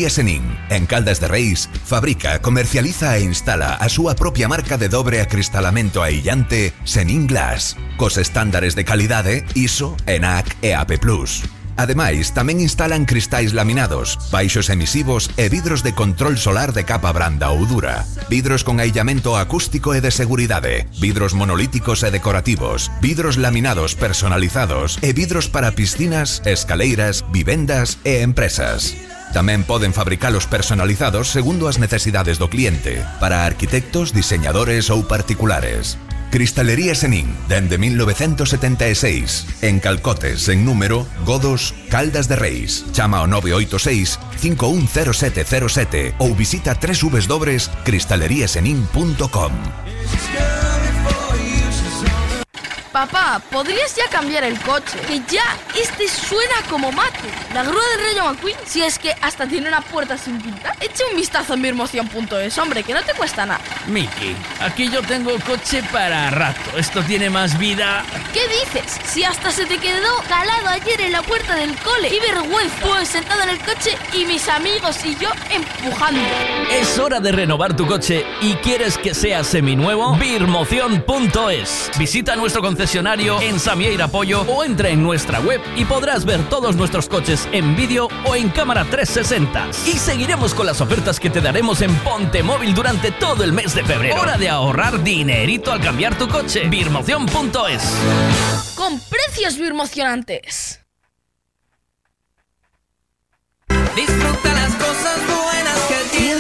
Cristalería Senin, en Caldas de Reis, fabrica, comercializa e instala a súa propia marca de dobre acristalamento aillante Senin Glass, cos estándares de calidade ISO, ENAC e AP+. Ademais, tamén instalan cristais laminados, baixos emisivos e vidros de control solar de capa branda ou dura, vidros con aillamento acústico e de seguridade, vidros monolíticos e decorativos, vidros laminados personalizados e vidros para piscinas, escaleiras, vivendas e empresas. Tamén poden fabricalos personalizados segundo as necesidades do cliente, para arquitectos, diseñadores ou particulares. Cristalería Senin, dende 1976, en Calcotes, en número, Godos, Caldas de Reis. Chama ao 986 510707 ou visita www.cristaleriasenin.com. Papá, ¿podrías ya cambiar el coche? Que ya este suena como mate. La grúa del Rayo McQueen, si es que hasta tiene una puerta sin pintar. Echa un vistazo en mirmoción.es, hombre, que no te cuesta nada. Miki, aquí yo tengo coche para rato. Esto tiene más vida. ¿Qué dices? Si hasta se te quedó calado ayer en la puerta del cole. ¡Qué vergüenza! Pues sentado en el coche y mis amigos y yo empujando. Es hora de renovar tu coche y quieres que sea seminuevo. Birmoción.es. Visita nuestro concesionario en Samieira Pollo o entra en nuestra web y podrás ver todos nuestros coches en vídeo o en cámara 360. Y seguiremos con las ofertas que te daremos en Ponte Móvil durante todo el mes de febrero. Hora de ahorrar dinerito al cambiar tu coche. Birmoción.es. Con precios birmocionantes. Disfruta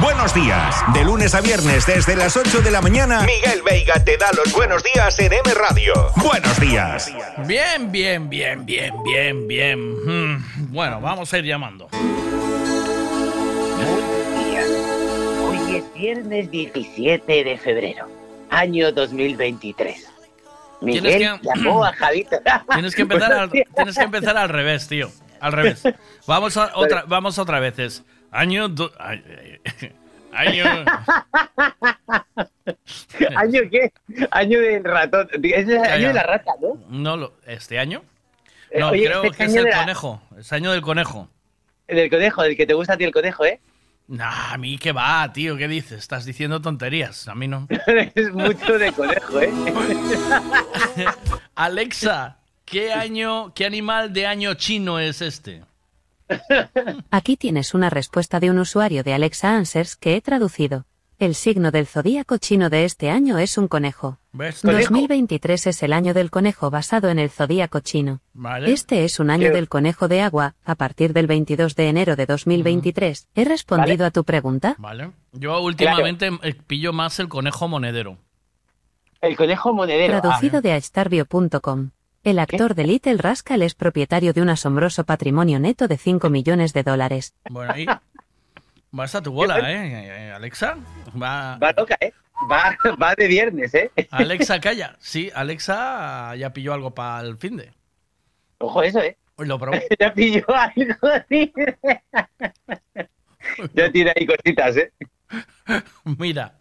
Buenos días. De lunes a viernes desde las 8 de la mañana, Miguel Veiga te da los buenos días en M Radio. Buenos días. Bien, bien, bien, bien, bien, bien. Mm, Bueno, vamos a ir llamando. Hoy es viernes 17 de febrero, año 2023. Miguel Tienes que- llamó a Javito. Tienes que empezar al, Buenos días. tienes que empezar al revés, tío. Al revés. Vamos a otra, vamos otra vez. Año do- ay, Año. ¿Año qué? Año del ratón. Es el año de la rata, ¿no? No, lo- ¿este año? Eh, No, oye, creo este que es el la- conejo. Es año del conejo. Del conejo, del que te gusta a ti el conejo, ¿eh? Nah, a mí qué va, tío, ¿qué dices? Estás diciendo tonterías. A mí no. es mucho de conejo, ¿eh? Alexa, ¿qué año, qué animal de año chino es este? Aquí tienes una respuesta de un usuario de Alexa Answers que he traducido. El signo del zodíaco chino de este año es un conejo. ¿Ves? 2023 es el año del conejo basado en el zodíaco chino. Vale. Este es un año Qué- del conejo de agua. A partir del 22 de enero de 2023, ¿he respondido a tu pregunta? Vale. Yo últimamente eh, pillo más el conejo monedero. El conejo monedero. Traducido de aestarbio.com. El actor de Little Rascal es propietario de un asombroso patrimonio neto de 5 millones de dólares. Bueno, ahí. Vas a tu bola, ¿eh? Alexa. Va. Va loca, ¿eh? Va, va de viernes, ¿eh? Alexa, calla. Sí, Alexa ya pilló algo para el fin de. Ojo eso, ¿eh? Lo probó. ya pilló algo así. ya tiene ahí cositas, ¿eh? Mira.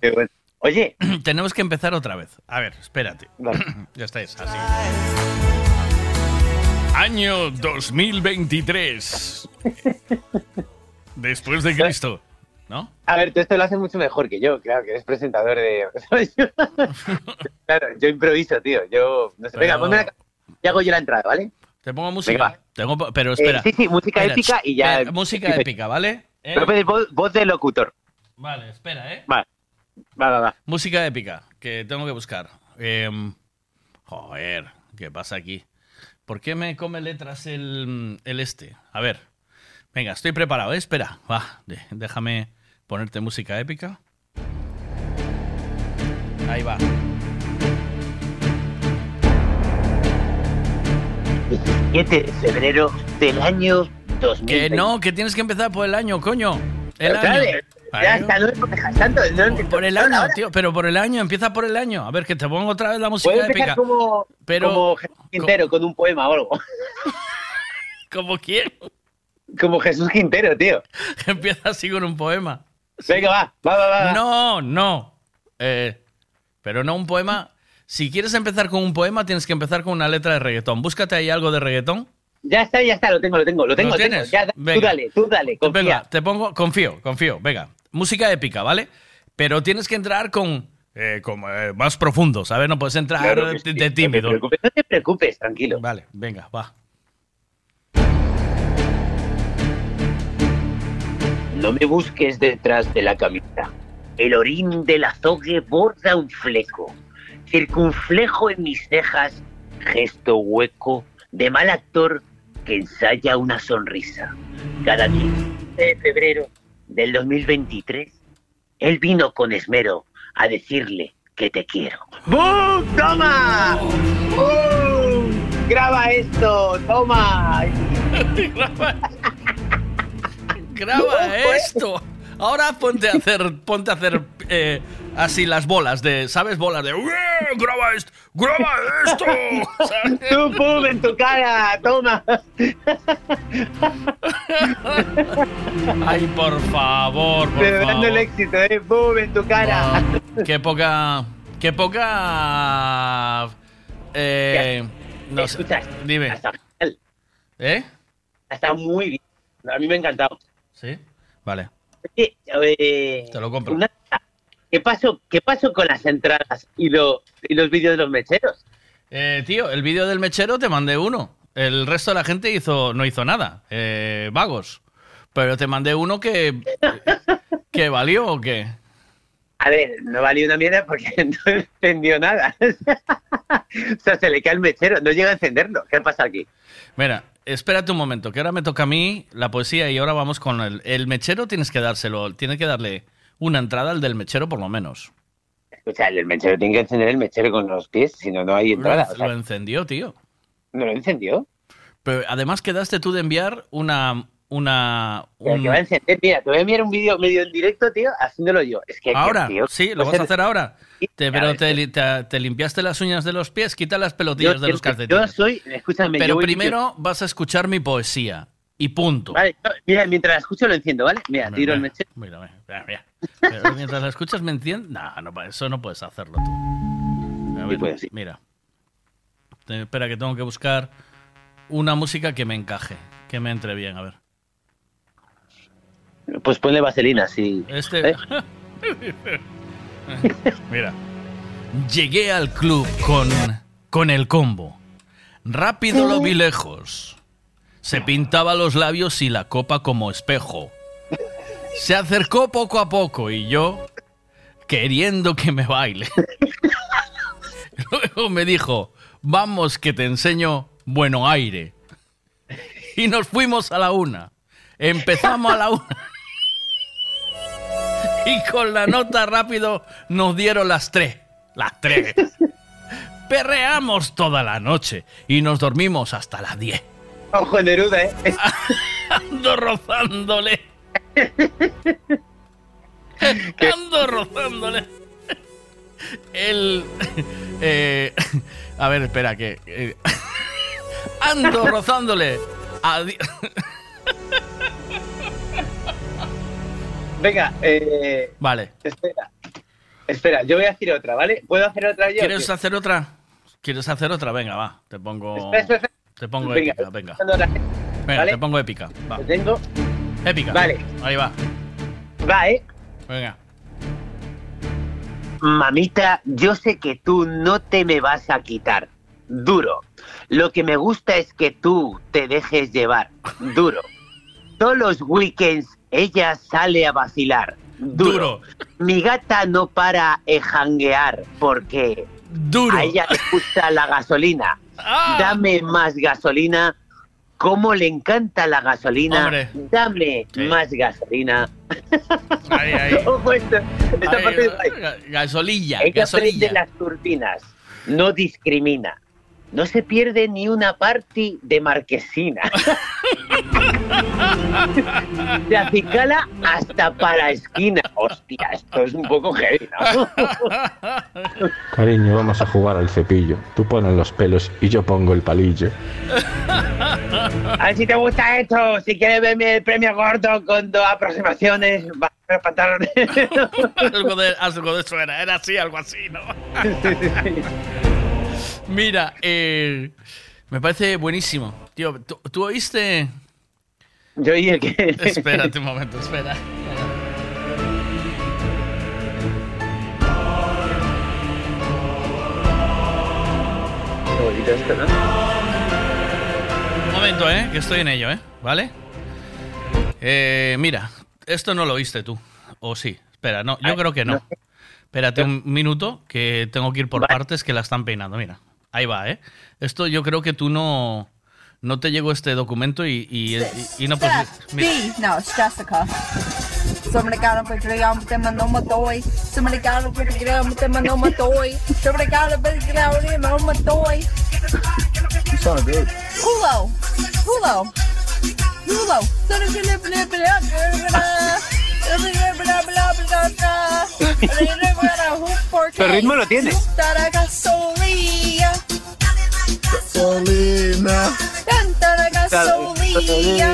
Oye. Tenemos que empezar otra vez. A ver, espérate. ya estáis, así. Año 2023. Después de Cristo. ¿No? A ver, tú esto lo haces mucho mejor que yo, claro, que eres presentador de... claro, yo improviso, tío. Yo, no sé, venga, ponme la... Y hago yo la entrada, ¿vale? Te pongo música. Venga. Tengo, pero espera. Eh, sí, sí, música Espera, épica y ya- espera, música épica, ¿vale? ¿Eh? Voz, voz de locutor. Vale, espera, ¿eh? Vale. Va, va, va. Música épica, que tengo que buscar. Em, joder, ¿qué pasa aquí? ¿Por qué me come letras el, el este? A ver. Venga, estoy preparado, ¿eh? Espera, va, déjame ponerte música épica. Ahí va. 7 de febrero del año 2000. Que no, que tienes que empezar por el año, coño. El Pero, año. Ya tanto. No, Por el año, tío, pero por el año, empieza por el año. A ver, que te pongo otra vez la música épica. como, Pero- como Jesús Quintero con un poema o algo. ¿Como quién? Como Jesús Quintero, tío. Empieza así con un poema. Venga, va, va, va, va. No, no. Eh, pero no un poema. Si quieres empezar con un poema, tienes que empezar con una letra de reggaetón. Búscate ahí algo de reggaetón. Ya está, ya está, lo tengo, lo tengo, lo tengo. ¿Lo lo tengo. tienes? Ya, tú Venga. dale, tú dale, confía. Venga, te pongo, confío, confío. Venga, música épica, ¿vale? Pero tienes que entrar con, eh, como, eh, más profundo, ¿sabes? No puedes entrar Claro de, de no te tímido. no te preocupes, tranquilo. Vale, venga, va. No me busques detrás de la camisa. El orín del azogue borda un fleco. Circunflejo en mis cejas, gesto hueco de mal actor que ensaya una sonrisa. Cada 15 de febrero del 2023, él vino con esmero a decirle que te quiero. ¡Bum! ¡Toma! ¡Bum! ¡Graba esto! ¡Toma! Graba esto. Ahora ponte a hacer, ponte a hacer eh, así las bolas de, ¿sabes? Bolas de, "Ué, graba esto, graba esto. ¿sabes? ¡Tú, pum, en tu cara! ¡Toma! Ay, por favor, por favor. el éxito, ¿eh? ¡Pum, en tu cara! Qué poca, qué poca, eh, no sé, dime. ¿Eh? Está muy bien. A mí me ha encantado. ¿Sí? Vale. Eh, Te lo compro. una- ¿Qué pasó, ¿Qué pasó con las entradas y, lo- y los vídeos de los mecheros? Eh, tío, el vídeo del mechero te mandé uno. El resto de la gente hizo, no hizo nada. Eh, vagos. Pero te mandé uno que. que valió o qué. A ver, no valió una mierda porque no encendió nada. o sea, se le cae el mechero, no llega a encenderlo. ¿Qué pasa aquí? Mira, espérate un momento, que ahora me toca a mí la poesía y ahora vamos con el. El mechero tienes que dárselo, tienes que darle una entrada al del mechero por lo menos. Escucha, el mechero tiene que encender el mechero con los pies, si no, no hay entrada. Lo, o sea, lo encendió, tío. ¿No lo encendió? Pero además quedaste tú de enviar una. Una un- que va a encender, mira, te voy a enviar un vídeo medio en directo, tío, haciéndolo yo. Es que, Ahora, tío, sí, lo vas a hacer ahora. Te- pero te, li- te- te limpiaste las uñas de los pies, quita las Yo, pelotillas de los calcetines. yo soy, escúchame, Pero primero vas a escuchar mi poesía. Y punto. Vale, mira, mientras la escucho lo enciendo, ¿vale? Mira, tiro el mechero. Mira, mira, mira. Pero mientras la escuchas me entiendes. No, no, eso no puedes hacerlo tú. A ver, puedo, sí. mira. Espera, que tengo que buscar una música que me encaje, que me entre bien, a ver. Pues ponle vaselina, sí. Este. ¿Eh? Mira. Llegué al club con, con el combo. Rápido lo vi lejos. Se pintaba los labios y la copa como espejo. Se acercó poco a poco y yo, queriendo que me baile. Luego me dijo, vamos que te enseño bueno aire. Y nos fuimos a la una. Empezamos a la una. Y con la nota rápido nos dieron las tres. Las tres. Perreamos toda la noche y nos dormimos hasta las 10. Ojo Neruda, ¿eh? Ando rozándole. Ando rozándole. El. eh, a ver, espera, que. eh, ando rozándole. Adi- Venga, eh, Vale. espera. Espera, yo voy a decir otra, ¿vale? ¿Puedo hacer otra yo? ¿Quieres hacer otra? ¿Quieres hacer otra? Venga, va. Te pongo. Espera, espera, espera. Te pongo Venga, épica, venga. Venga, ¿vale? te pongo épica. Va. Lo tengo. Épica. Vale. Ahí va. Va, ¿eh? Venga. Mamita, yo sé que tú no te me vas a quitar. Duro. Lo que me gusta es que tú te dejes llevar. Duro. Todos los weekends ella sale a vacilar. Duro. Mi gata no para de janguear porque Duro. a ella le gusta la gasolina. Ah. Dame más gasolina. ¿Cómo le encanta la gasolina? Hombre. Dame Sí. más gasolina. Ahí, ahí. Esta Ahí, parte gasolilla, Ella gasolilla. prende las turbinas, no discrimina. No se pierde ni una parte de marquesina. Se acicala hasta para esquina. Hostia, esto es un poco heavy, ¿no? Cariño, vamos a jugar al cepillo. Tú pones los pelos y yo pongo el palillo. A ver si te gusta esto. Si quieres verme el premio gordo con dos aproximaciones, va a los pantalones. algo, de, algo de eso era, era así, algo así, ¿no? Mira, eh, me parece buenísimo. Tío, ¿tú, tú oíste? Yo oí el que... Espérate un momento, espera. Qué bonito esto, ¿no? Un momento, ¿eh? Que estoy en ello, ¿eh? ¿Vale? Eh, mira, esto no lo oíste tú. ¿O sí? Espera, no, yo creo que no. Espérate un minuto, que tengo que ir por partes que la están peinando. Mira, ahí va, ¿eh? Esto yo creo que tú no... No te llegó este documento y, y, y- y no pues mira. B. No, it's Jessica. Um, and no more toy. Um, um. You sound good. Hulo. Hulo. Hulo. ¿Qué ritmo lo tiene? Gasolina. Gasolina. Tanta gasolina.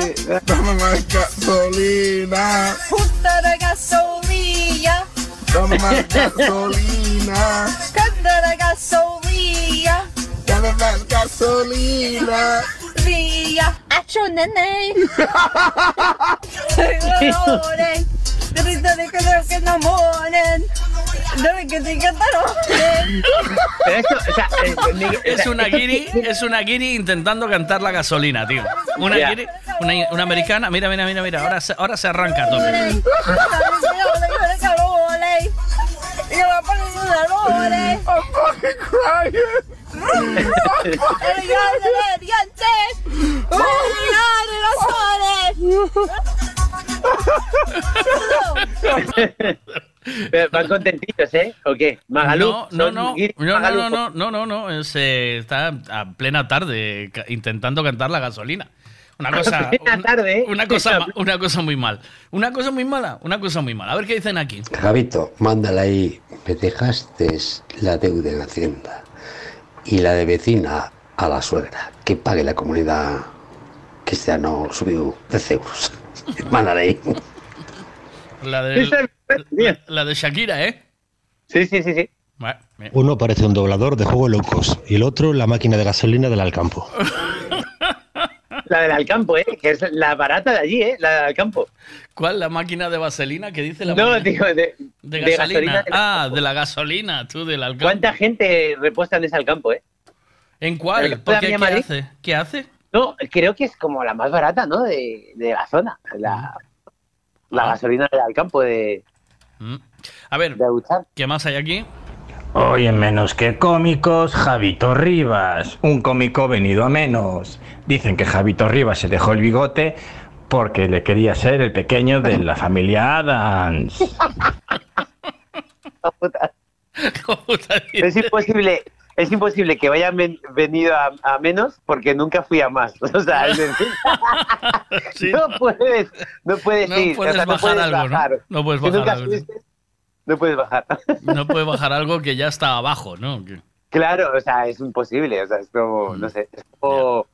Dame más gasolina. Tanta gasolina. Dame más gasolina. Tanta gasolina. Dame más gasolina. Via. Acho nene. que no esto, o sea, Es una guiri, es una guiri intentando cantar la gasolina, tío. Una Ya. guiri, una, una americana, mira, mira, mira, mira, ahora se, ahora se arranca todo. Van contentitos, ¿eh? ¿O qué? Magalú. No, no, no, no, no, no, no, no, no, no, eh, está a plena tarde intentando cantar la gasolina. Una cosa, una, tarde, ¿eh? una cosa, una cosa muy mal, una cosa muy mala, una cosa muy mala. A ver qué dicen aquí. Gabito, mándale ahí. Me dejaste la deuda en Hacienda y la de vecina a la suegra. Que pague la comunidad que este año subió 10 euros. Mándale ahí. La del, La, la de Shakira, ¿eh? Sí, sí, sí, sí. Uno parece un doblador de juego locos y el otro la máquina de gasolina del Alcampo. La del Alcampo, ¿eh? Que es la barata de allí, ¿eh? La del Alcampo. ¿Cuál? ¿La máquina de vaselina que dice la No, máquina? digo, de, De de gasolina. ah, de la gasolina, tú del Alcampo. ¿Cuánta gente repuesta en ese Alcampo, eh? ¿En cuál? ¿El ¿Por de qué? ¿Qué hace? ¿Qué hace? No, creo que es como la más barata, ¿no? De, de la zona. La, la gasolina del Alcampo de, Mm. A ver, ¿qué más hay aquí? Hoy en menos que cómicos, Javito Rivas, un cómico venido a menos. Dicen que Javito Rivas se dejó el bigote porque le quería ser el pequeño de la familia Adams. Es imposible, es imposible que vayan ven- venido a, a menos porque nunca fui a más. O sea, es decir, no puedes, no puedes No ir, o puedes sea, bajar algo, ¿no? bajar. No puedes bajar nunca algo. no puedes bajar. No bajar algo que ya está abajo, ¿no? Que- Claro, o sea, es imposible, o sea, es como, no sé, es como,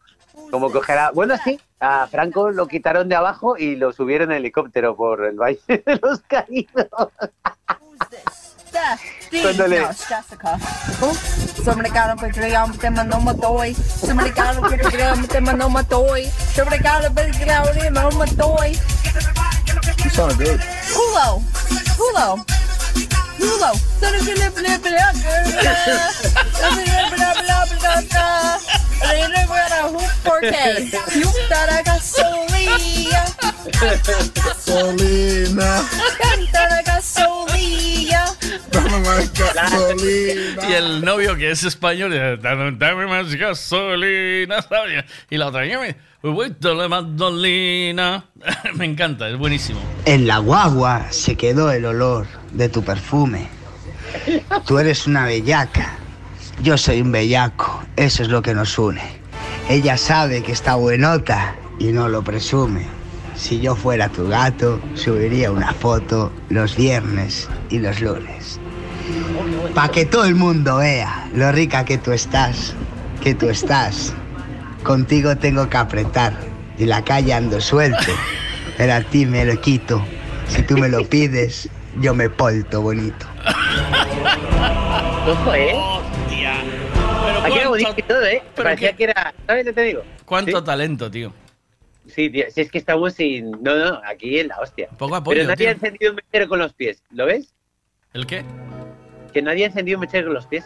como coger a... Bueno, sí, a Franco lo quitaron de abajo y lo subieron en helicóptero por el valle de los caídos. Cuando le- No, it's Jessica. Somebody got up and I'm te mandó un toy. Somebody got up and te mandó un toy. Somebody Porque gasolina. Gasolina. Gasolina. Dame más gasolina. Y el novio que es español, dice, dame, más gasolina, ¿sabes? Y la otra, "Dame, voy la gasolina. Me encanta, es buenísimo. En la guagua se quedó el olor de tu perfume. Tú eres una bellaca. Yo soy un bellaco. Eso es lo que nos une. Ella sabe que está buenota y no lo presume. Si yo fuera tu gato, subiría una foto los viernes y los lunes. Pa' que todo el mundo vea lo rica que tú estás, que tú estás. Contigo tengo que apretar y la calle ando suelto, pero a ti me lo quito. Si tú me lo pides, yo me porto bonito. Ojo, ¿eh? Aquí era cuánto- bonito y todo, ¿eh? pero Parecía qué- que era... ¿Sabes lo que te digo? ¿Cuánto Sí. talento, tío? Sí, tío, si es que estamos sin... No, no, aquí en la hostia. Poco apoyo, Pero nadie tío. ha encendido un mechero con los pies, ¿lo ves? ¿El qué? Que nadie ha encendido un mechero con los pies.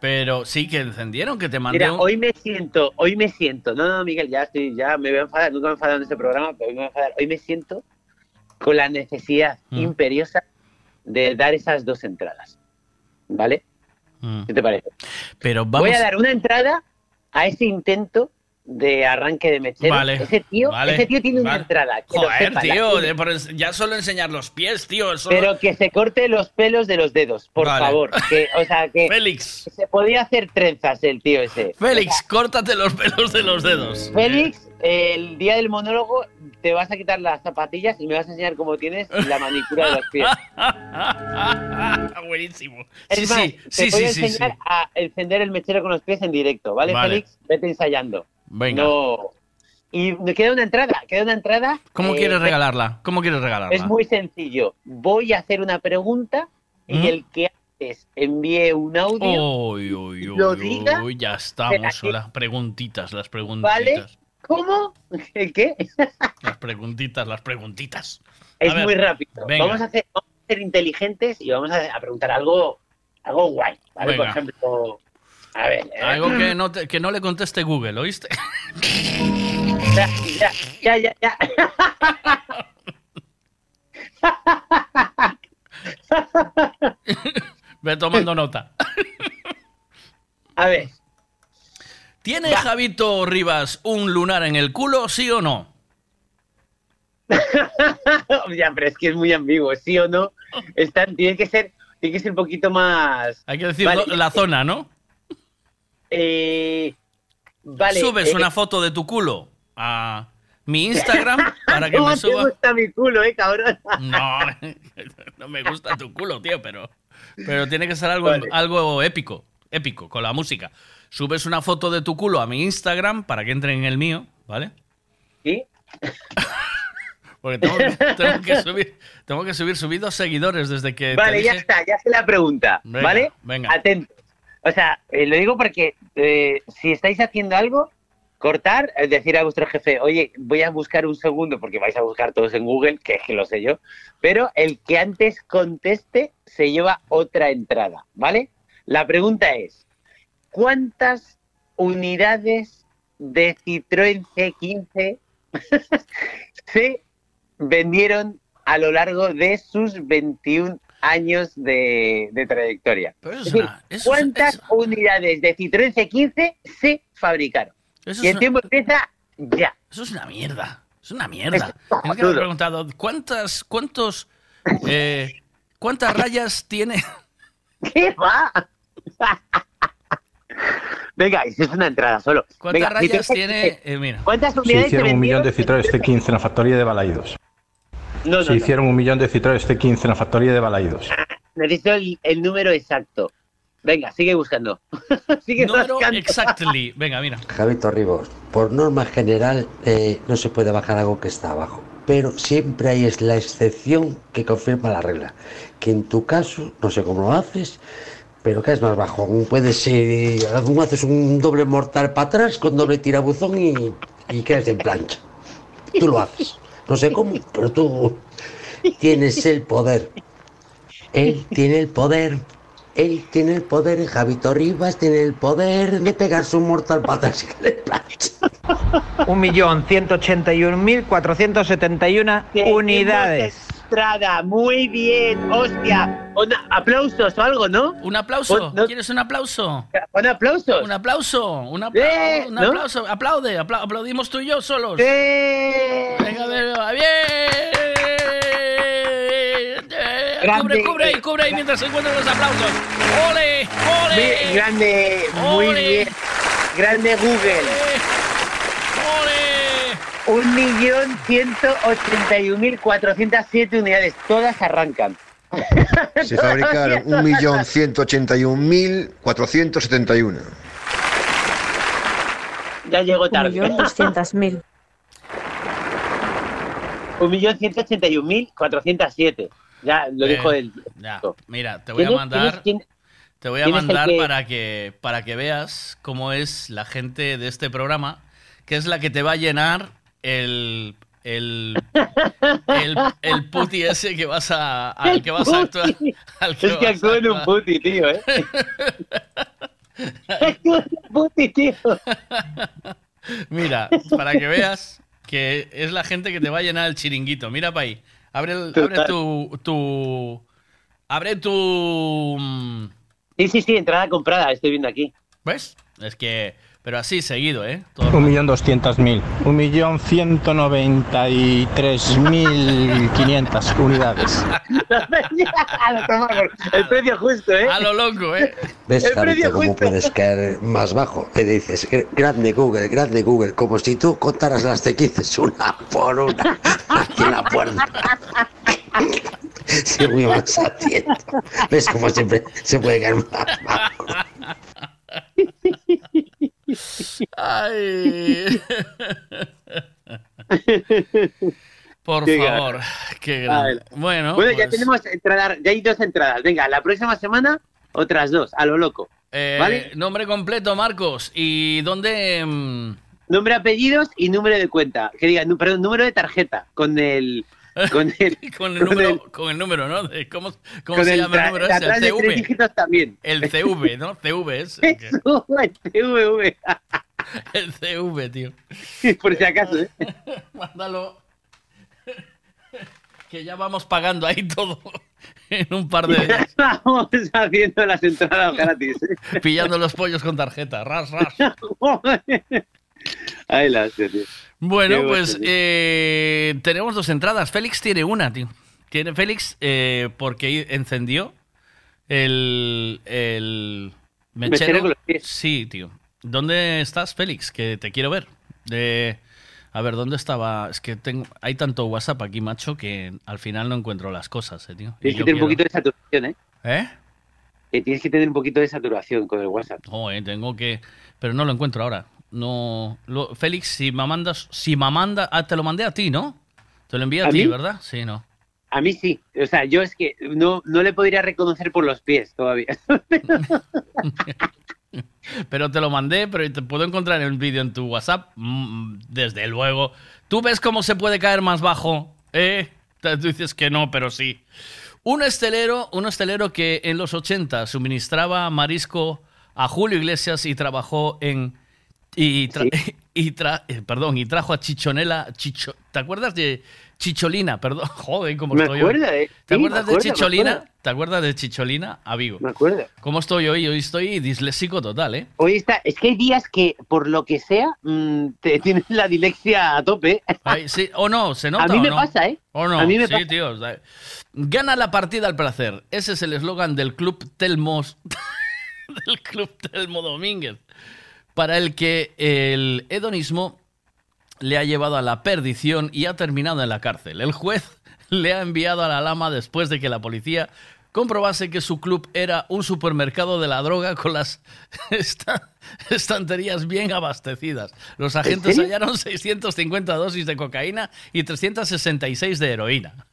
Pero sí que encendieron, que te mandé Mira, un... hoy me siento, hoy me siento, no, no, Miguel, ya estoy, ya me voy a enfadar, nunca me he enfadado en este programa, pero hoy me voy a enfadar. Hoy me siento con la necesidad Mm. imperiosa de dar esas dos entradas. ¿Vale? Mm. ¿Qué te parece? Pero vamos... Voy a dar una entrada a ese intento de arranque de mechero. Vale, ese tío, vale, ese tío tiene una entrada. que Joder, tío, ya solo enseñar los pies, tío. solo- Pero que se corte los pelos de los dedos, por favor. Que, o sea, que Félix. se podía hacer trenzas el tío ese. Félix, córtate los pelos de los dedos. Félix, el día del monólogo te vas a quitar las zapatillas y me vas a enseñar cómo tienes la manicura de los pies. Buenísimo. Es Sí, más, sí, te sí, voy a enseñar a encender el mechero con los pies en directo, ¿vale, Vale. Félix? Vete ensayando. Venga. No. Y me queda una entrada, queda una entrada. ¿Cómo eh, quieres regalarla? ¿Cómo quieres regalarla? Es muy sencillo. Voy a hacer una pregunta y ¿Mm? el que antes envíe un audio, Uy, uy, uy, lo diga, ya estamos. Las preguntitas, las preguntitas. ¿vale? ¿Cómo? ¿El qué? Las preguntitas, las preguntitas. A Es ver, muy rápido. venga. Vamos a, hacer, vamos a ser inteligentes y vamos a, a preguntar algo, algo guay. ¿vale? Por ejemplo, a ver. eh, Algo que no, te- que no le conteste Google, ¿oíste? Ya, ya, ya, ya. Ve tomando nota. A ver. ¿Tiene Javito Rivas un lunar en el culo, sí o no? ya, pero es que es muy ambiguo, ¿sí o no? Está, tiene que ser, tiene que ser un poquito más. Hay que decir Vale, la zona, ¿no? Eh, vale. Subes eh, una foto de tu culo a mi Instagram para que ¿Cómo me suba. gusta mi culo, eh, cabrón? No, no me gusta tu culo, tío, pero, pero tiene que ser algo, Vale. algo épico, épico, con la música. Subes una foto de tu culo a mi Instagram para que entre en el mío, ¿vale? ¿Sí? Porque tengo, que- tengo que subir, tengo que subir, dos seguidores desde que. te Vale, ya está, ya sé la pregunta, Venga, ¿vale? venga. Atentos. O sea, eh, lo digo porque eh, si estáis haciendo algo, cortar, es decir a vuestro jefe, oye, voy a buscar un segundo, porque vais a buscar todos en Google, que es que lo sé yo, pero el que antes conteste se lleva otra entrada, ¿vale? La pregunta es, ¿cuántas unidades de Citroën C15 se vendieron a lo largo de sus 21 años de, de trayectoria. Pero eso Es decir, una- eso- ¿Cuántas unidades de Citroën C15 se fabricaron? Eso y el tiempo empieza ya. Eso es una mierda. Es una mierda. Es Tienes que haber preguntado, ¿cuántas, cuántos, eh, ¿cuántas rayas tiene? ¿Qué va? Venga, eso es una entrada solo. ¿Cuántas Venga, rayas tiene? eh, mira. ¿Cuántas Se unidades hicieron se un millón de? Citroën C15 en la factoría de Balaidos. No, no, Se no. hicieron un millón de Citroën C15 en la factoría de Balaidos. Necesito el, el número exacto. Venga, sigue buscando. sigue Número buscando. exactly. Venga, mira. Javito Ribos, por norma general eh, no se puede bajar algo que está abajo, pero siempre hay es la excepción que confirma la regla, que en tu caso, no sé cómo lo haces, pero caes más bajo. Puedes ser, algún haces un doble mortal para atrás con doble tirabuzón y, y quedas en plancha. Tú lo haces. No sé cómo, pero tú tienes el poder. Él tiene el poder. Él tiene el poder, Javito Rivas tiene el poder de pegarse un mortal para atrás y que le planche. 1.181.471 unidades. Estrada, muy bien, hostia. Una- aplausos o algo, ¿no? Un aplauso. No- ¿Quieres un aplauso? ¿Un aplauso? Un aplauso. Un, apla- Eh, un ¿no? aplauso. Aplaude. apla- aplaudimos tú y yo solos. Eh. Venga, venga. Bien. Grande. Cubre, cubre ahí, cubre ahí mientras se encuentran los aplausos. ¡Ole! ¡Ole! Muy grande, muy Ole. bien. Grande Google. 1.181.407 unidades, todas arrancan. Se fabricaron 1.181.471. Ya llegó tarde. 1.200.000. 1.181.407. Ya lo dijo eh, el. Ya. Mira, te voy a mandar. te voy a mandar para que para que veas cómo es la gente de este programa, que es la que te va a llenar el el el, el puti ese que vas a al que vas a actuar. al que Es que actúa en un puti, tío, ¿eh? Actúa en un puti, tío. Mira, para que veas que es la gente que te va a llenar el chiringuito. Mira para ahí. Abre, el- abre tu tu abre tu mm, Sí, sí, sí, entrada comprada, estoy viendo aquí. ¿Ves? Es que pero así seguido, ¿eh? Un millón doscientos mil. Un millón ciento noventa y tres mil quinientas unidades. el precio justo, ¿eh? A lo loco, ¿eh? ¿Ves, El precio cómo justo. puedes caer más bajo? Le dices, "Gr- grande Google, grande Google, como si tú contaras las C15 una por una, aquí en la puerta. Sí, muy más. ¿Ves cómo siempre se puede caer más bajo? Ay. Por Qué favor, qué. Bueno, Bueno, ya pues, tenemos entradas, ya hay dos entradas. Venga, la próxima semana, otras dos, a lo loco. eh, ¿Vale? nombre completo, Marcos. ¿Y dónde? mm, Nombre, apellidos y número de cuenta. Que diga, perdón, número de tarjeta. Con el. Con el, Con el con número, el- con el número, ¿no? ¿Cómo, cómo con se llama el número ese? El CV. dígitos también. El CV, ¿no? CV es. el TVV. El CV, tío. Por si acaso, ¿eh? Mándalo. Que ya vamos pagando ahí todo en un par de días. Vamos haciendo las entradas gratis. ¿eh? Pillando los pollos con tarjeta. Ras, ras. Tío. Bueno, Qué pues eh, tenemos dos entradas. Félix tiene una, tío. Tiene Félix eh, porque encendió el, el Mechero con los pies. Sí, tío. ¿Dónde estás, Félix? Que te quiero ver. A ver, ¿dónde estaba? Es que tengo... hay tanto WhatsApp aquí, macho, que al final no encuentro las cosas, eh, tío. Tienes que tener un poquito de saturación, ¿eh? ¿Eh? Que tienes que tener un poquito de saturación con el WhatsApp. No, eh, tengo que... Pero no lo encuentro ahora. No... lo- Félix, si me mandas... Si me manda... Ah, te lo mandé a ti, ¿no? Te lo envía a, ¿A ti, mí? ¿verdad? Sí, no. A mí sí. O sea, yo es que no, no le podría reconocer por los pies todavía. Pero te lo mandé, pero te puedo encontrar el vídeo en tu WhatsApp. Mm, Desde luego. ¿Tú ves cómo se puede caer más bajo? ¿Eh? Tú dices que no, pero sí. Un estelero, un estelero que en los 80 suministraba marisco a Julio Iglesias y trabajó en y, tra- y tra- eh, perdón, y trajo a Chichonela, Chicho, ¿te acuerdas de Chicholina? Perdón, joder, cómo Me estoy acuerdo, hoy. eh. ¿Te Sí, acuerdas acuerdo, de Chicholina? ¿Te acuerdas de Chicholina a Vigo? Me acuerdo. ¿Cómo estoy hoy? Hoy estoy disléxico total, ¿eh? Hoy está, es que hay días que, por lo que sea, mm, te tienes la dilexia a tope. Ay, sí, o no, se nota. A mí o me no? pasa, ¿eh? O no, A mí me sí, pasa. tío. Gana la partida al placer. Ese es el eslogan del club Telmos. del club Telmo Domínguez. Para el que el hedonismo le ha llevado a la perdición y ha terminado en la cárcel. El juez le ha enviado a la lama después de que la policía comprobase que su club era un supermercado de la droga con las esta- estanterías bien abastecidas. Los agentes hallaron 650 dosis de cocaína y 366 de heroína.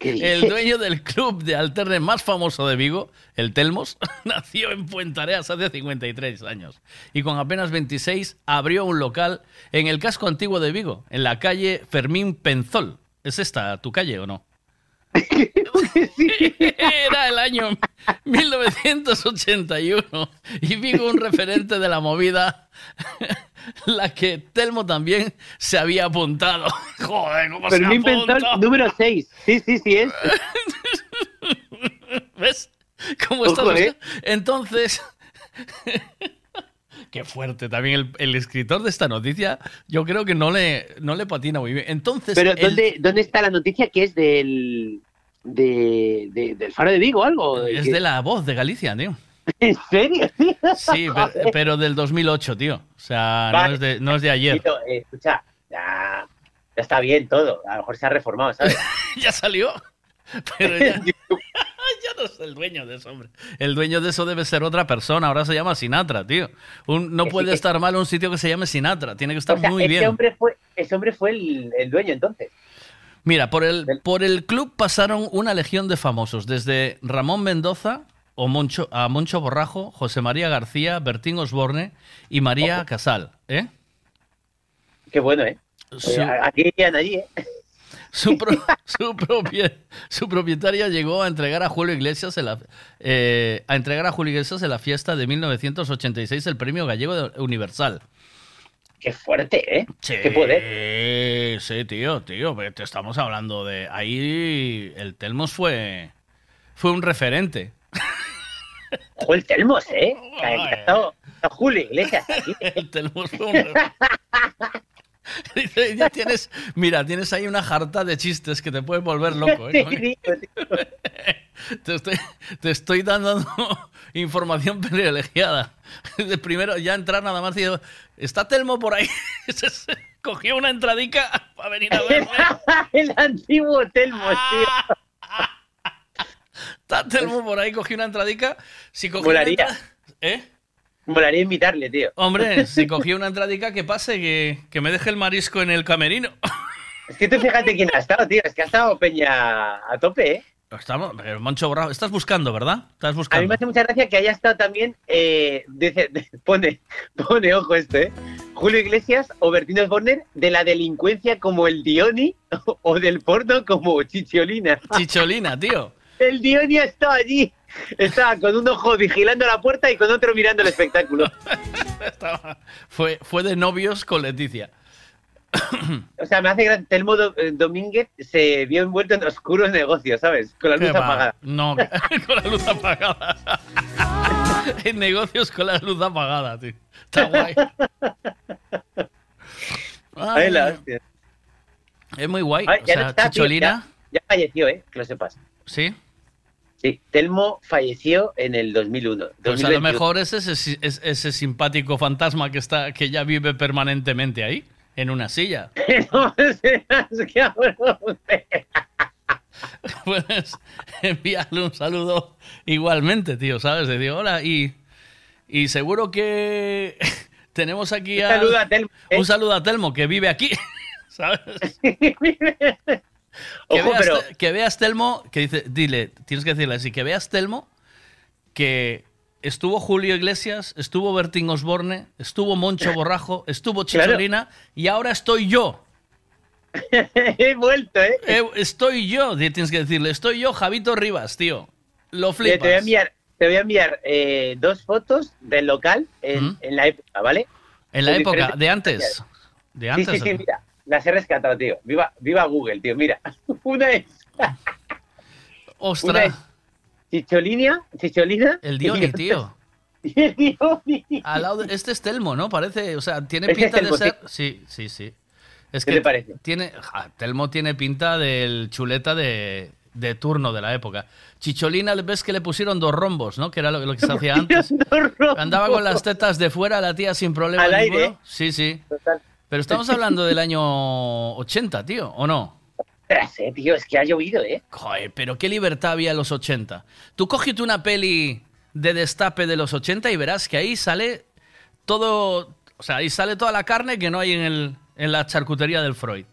El dueño del club de alterne más famoso de Vigo, el Telmos, nació en Puentareas hace 53 años y con apenas 26 abrió un local en el casco antiguo de Vigo, en la calle Fermín Penzol. ¿Es esta tu calle o no? Era el año 1981 y Vigo un referente de la movida, la que Telmo también se había apuntado. Joder, ¿cómo se Fermín apunta? Pentol, número 6. Sí, sí, sí es. ¿Ves? ¿Cómo? Ojo, ¿eh? buscando? Entonces. Qué fuerte. También el, el escritor de esta noticia, yo creo que no le, no le patina muy bien. Entonces. Pero el- ¿dónde, ¿dónde está la noticia que es del, de, de- del Faro de Vigo algo? Es Que- de la voz de Galicia, tío. ¿En serio? Sí, pero, pero del 2008, tío. O sea, no es de, no es de ayer. Eh, escucha, ya, ya está bien todo. A lo mejor se ha reformado, ¿sabes? ya salió. Pero ya, ya no es el dueño de eso, hombre. El dueño de eso debe ser otra persona. Ahora se llama Sinatra, tío. Un- no sí, puede estar mal un sitio que se llame Sinatra. Tiene que estar O sea, muy ese bien. Hombre fue, ese hombre fue el, el dueño entonces. Mira, por el, por el club pasaron una legión de famosos, desde Ramón Mendoza o Moncho, a Moncho Borrajo, José María García, Bertín Osborne y María Casal. ¿eh? Qué bueno, ¿eh? Su- aquí irían allí, ¿eh? Su, pro- su, propie- su propietaria llegó a entregar a Julio Iglesias en la, eh, a entregar a Julio Iglesias en la fiesta de 1986 el premio gallego de- universal. Qué fuerte, ¿eh? Sí, Qué poder. sí, tío, tío, te estamos hablando de ahí el Telmos fue fue un referente. Ojo, el Telmos, ¿eh? Está Julio Iglesias aquí. El Telmos fue un referente. Dice, ya tienes, mira, tienes ahí una jarta de chistes que te pueden volver loco, ¿eh? Te estoy, te estoy dando información privilegiada. De primero, ya entrar nada más y digo, ¿está Telmo por ahí? Cogió una entradica para venir a verme. el antiguo Telmos, tío. ¿Está Telmo por ahí? Cogió una entradica. Si cogió ¿Eh? Molaría invitarle, tío. Hombre, si cogió una entradica, que pase, que, que me deje el marisco en el camerino. Es que tú fíjate quién ha estado, tío. Es que ha estado Peña a tope, ¿eh? Estamos, pero Moncho Bravo, estás buscando, ¿verdad? Estás A mí buscando. me hace mucha gracia que haya estado también, eh, dice, pone, pone, ojo esto, ¿eh? Julio Iglesias o Bertino Osborne de la delincuencia como el Dioni o del porno como Chicholina. Chicholina, tío. El Dioni ha estado allí. Estaba con un ojo vigilando la puerta y con otro mirando el espectáculo. Estaba- fue, fue de novios con Leticia. O sea, me hace gracia. Telmo Do- eh, Domínguez se vio envuelto en oscuros negocios, ¿sabes? Con la luz apagada. No, con la luz apagada. en negocios con la luz apagada, tío. Está guay. Ay, Ay, la hostia. es muy guay. Ay, o sea, no está, tío, Chicholina. ya, ya falleció, ¿eh? Que lo sepas. Sí. Sí, Telmo falleció en el 2001. Pues a lo 2021. mejor es ese, es ese simpático fantasma que está que ya vive permanentemente ahí, en una silla. no seas cabrón. Puedes enviarle un saludo igualmente, tío, ¿sabes? De hola, y, y seguro que tenemos aquí Un al- saludo a Telmo, ¿eh? un saludo a Telmo, que vive aquí. ¿sabes? Que, Ojo, veas, pero- que veas Telmo, que dice, dile, tienes que decirle así, que veas Telmo, que estuvo Julio Iglesias, estuvo Bertín Osborne, estuvo Moncho Borrajo, estuvo Claro. Chicholina y ahora estoy yo. He vuelto, ¿eh? estoy yo, tienes que decirle, estoy yo, Javito Rivas, tío. Lo flipas. te voy a enviar, te voy a enviar eh, dos fotos del local en, en la época, ¿vale? En la época, de antes. De antes. Sí, sí, sí, mira. Las he rescatado, tío. Viva, viva Google, tío. Mira. Una es. Ostras. Una es Chicholina. Chicholina. El Dioni, tío. y el Dioni. Al lado de- este es Telmo, ¿no? Parece, o sea, tiene Este es pinta de ser. Sí, sí, sí. Es ¿Qué que te parece? tiene. ja, Telmo tiene pinta del chuleta de, de turno de la época. Chicholina, ves que le pusieron dos rombos, ¿no? Que era lo, lo que se hacía antes. Andaba con las tetas de fuera la tía sin problema Al ninguno. aire. Sí, sí. Pero estamos hablando del año 80, tío, ¿o no? Tío, es que ha llovido, ¿eh? Joder, pero qué libertad había en los 80. Tú cógete una peli de destape de los 80 y verás que ahí sale todo, o sea, ahí sale toda la carne que no hay en, el, en la charcutería del Freud.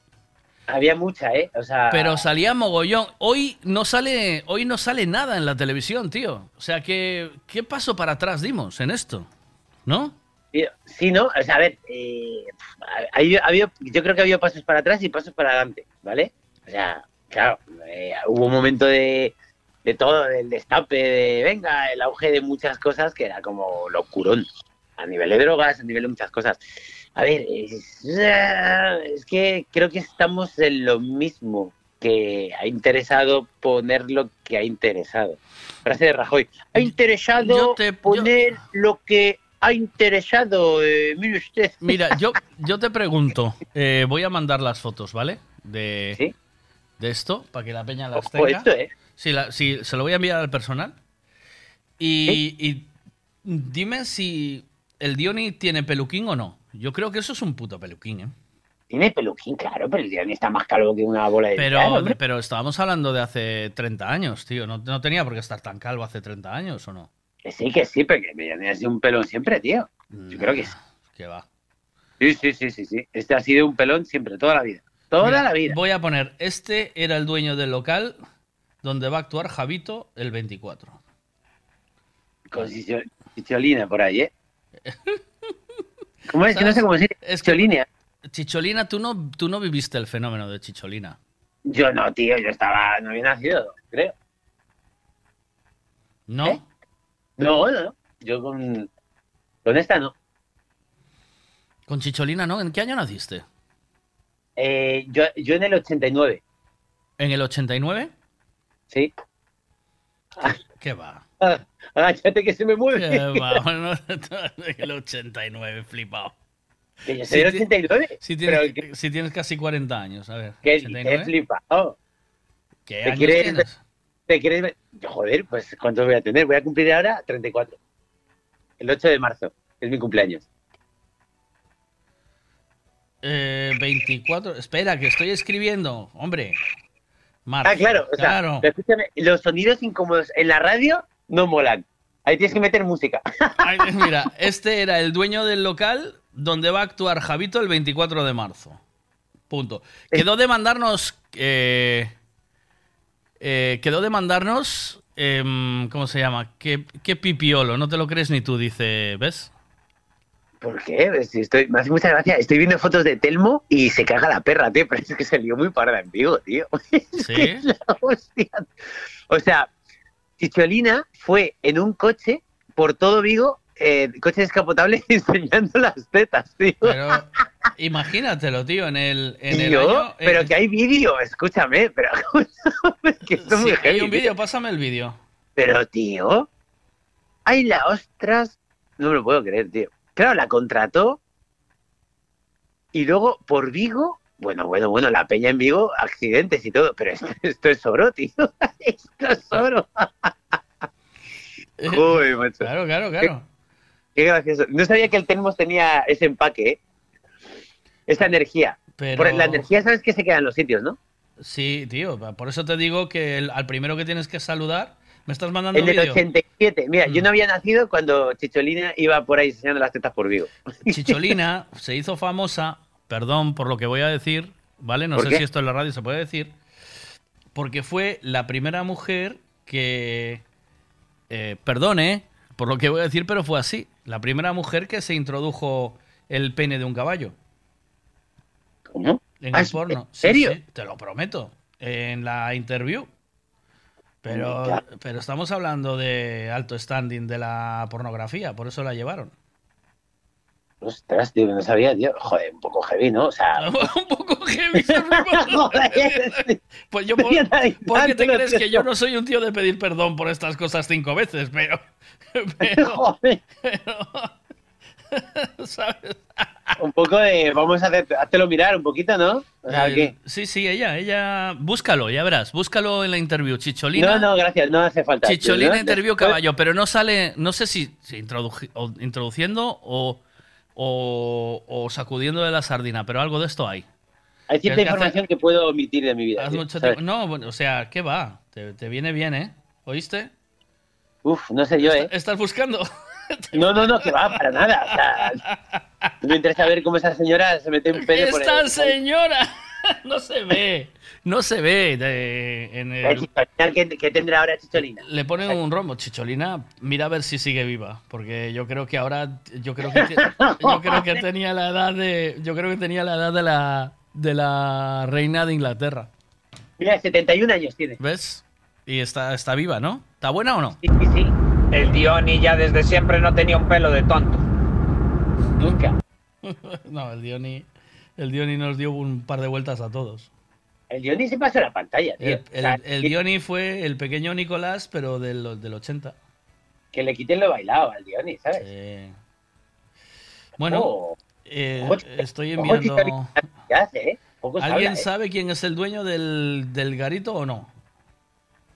Había mucha, ¿eh? O sea. Pero salía mogollón. Hoy no sale, hoy no sale nada en la televisión, tío. O sea, que ¿qué paso para atrás dimos en esto? ¿No? Sí, ¿no? O sea, a ver, eh, ha- habido- yo creo que ha habido pasos para atrás y pasos para adelante, ¿vale? O sea, claro, eh, hubo un momento de, de todo, del destape, de venga, el auge de muchas cosas que era como locurón, a nivel de drogas, a nivel de muchas cosas. A ver, es, es que creo que estamos en lo mismo que ha interesado poner lo que ha interesado. Frase de Rajoy. Ha interesado poner lo que ha interesado, eh, mire usted. Mira, yo, yo te pregunto, eh, voy a mandar las fotos, ¿vale? De, de esto, para que la peña las Ojo, tenga. esto, ¿eh? La- se lo voy a enviar al personal. Y, y dime si el Dioni tiene peluquín o no. Yo creo que eso es un puto peluquín, ¿eh? Tiene peluquín, claro, pero el Diony está más calvo que una bola de Pero, pero estábamos hablando de hace 30 años, tío. No, no tenía por qué estar tan calvo hace 30 años, ¿o no? Que sí, que sí, pero que el Diony ha sido un pelón siempre, tío. Yo creo que sí. Que va. Sí, sí, sí, sí, sí. Este ha sido un pelón siempre, toda la vida. Toda Mira, la vida. Voy a poner, este era el dueño del local donde va a actuar Javito el 24. Con Chicho- Chicholina por ahí, ¿eh? ¿Cómo es? Que no sé cómo decir. Es Chicholina. Chicholina, tú no, tú no viviste el fenómeno de Chicholina. Yo no, tío, yo estaba, no había nacido, creo. ¿No? No, no, no. Yo con, con esta no. Con Chicholina, ¿no? ¿En qué año naciste? Eh, yo, yo en el 89. ¿En el 89? Sí. ¿Qué va? Ah, agáchate que se me mueve. ¿Qué va? Bueno, en el 89, flipado. Que yo soy del 89. Si tienes, si tienes casi 40 años, a ver. ¿Qué 89. dices, flipado? ¿Qué ¿Te años quieres, tienes? ¿Te quieres? Joder, pues ¿cuántos voy a tener? Voy a cumplir ahora 34. El 8 de marzo, es mi cumpleaños. Eh, 24. Espera, que estoy escribiendo. Hombre. Marzo. Ah, claro, o sea, Claro. escúchame, los sonidos incómodos en la radio no molan. Ahí tienes que meter música. Ay, mira, este era el dueño del local donde va a actuar Javito el 24 de marzo. Punto. Quedó de mandarnos. eh, eh, quedó de mandarnos. em, ¿Cómo se llama? ¿Qué, qué pipiolo? No te lo crees ni tú, dice. ¿Ves? ¿Por qué? Pues si estoy, me hace mucha gracia. Estoy viendo fotos de Telmo y se caga la perra, tío. Pero es que se lió muy parda en Vigo, tío. Sí. O sea, Chicholina fue en un coche por todo Vigo, eh, coche descapotable, enseñando las tetas, tío. Pero imagínatelo, tío, en el, en el año. pero eh, que hay vídeo, escúchame, pero que esto es sí, muy hay heavy, un vídeo, pásame el vídeo. Pero, tío, ay, la ostras, no me lo puedo creer, tío. Claro, la contrató y luego por Vigo, bueno, bueno, bueno, la peña en Vigo, accidentes y todo, pero esto, esto es oro, tío. Esto es oro. Uy, macho. Claro, claro, claro. Qué gracioso. No sabía que el Telmos tenía ese empaque, ¿eh? Esa energía. Pero- Por la energía, sabes que se queda en los sitios, ¿no? Sí, tío, por eso te digo que el- al primero que tienes que saludar, me estás mandando En el vídeo. 87. Mira, Mm. yo no había nacido cuando Chicholina iba por ahí enseñando las tetas por Vigo. Chicholina se hizo famosa, perdón por lo que voy a decir, ¿vale? No ¿Por sé qué? si esto en la radio se puede decir. Porque fue la primera mujer que. Eh, perdone por lo que voy a decir, pero fue así. La primera mujer que se introdujo el pene de un caballo. ¿Cómo? En Ah, el ¿en porno. Sí, serio? sí, te lo prometo. En la interview. Pero, pero estamos hablando de alto standing de la pornografía, por eso la llevaron. Ostras, tío, que no sabía, tío. Joder, un poco heavy, ¿no? O sea... un poco heavy. Joder. Pues yo, por, Tenía tan- ¿por qué te crees que yo no soy un tío de pedir perdón por estas cosas cinco veces? Pero. pero, pero- ¿Sabes? Un poco de... Vamos a hacer... Háztelo mirar un poquito, ¿no? O sea, Eh, ¿qué? Sí, sí, ella, ella. Búscalo, ya verás. Búscalo en la interview. Chicholina. No, no, gracias, no hace falta. Chicholina ¿no? interview caballo, pero no sale, no sé si, si introduji- o introduciendo o, o, o sacudiendo de la sardina, pero algo de esto hay. Hay cierta Es que hace- información que puedo omitir de mi vida. Mucho tiempo- No, bueno, o sea, ¿qué va? Te, te viene bien, ¿eh? ¿Oíste? Uf, no sé yo, ¿eh? ¿Estás buscando? No, no, no, que va, para nada. O sea, no me interesa ver cómo esa señora se mete un pene por ¡Esta el... señora! No se ve. No se ve de- en el... ¿Qué, qué tendrá ahora Chicholina? Le ponen un rombo, Chicholina, mira a ver si sigue viva, porque yo creo que ahora, yo creo que, yo creo que tenía la edad de, yo creo que tenía la edad de la, de la reina de Inglaterra, Mira, 71 años tiene. ¿ves? Y está, está viva, ¿no? ¿Está buena o no? Sí, sí, sí. El Diony ya desde siempre no tenía un pelo de tonto. Nunca. no, el Diony, el Diony nos dio un par de vueltas a todos. El Diony se pasó la pantalla, tío. El, O sea, el, Diony fue el pequeño Nicolás, pero del, del 80. Que le quiten lo bailado al Diony, ¿sabes? Bueno, eh, Ojo, estoy enviando... Chicholina, ¿Qué hace, eh? ¿Alguien ¿eh? sabe quién es el dueño del, del garito o no?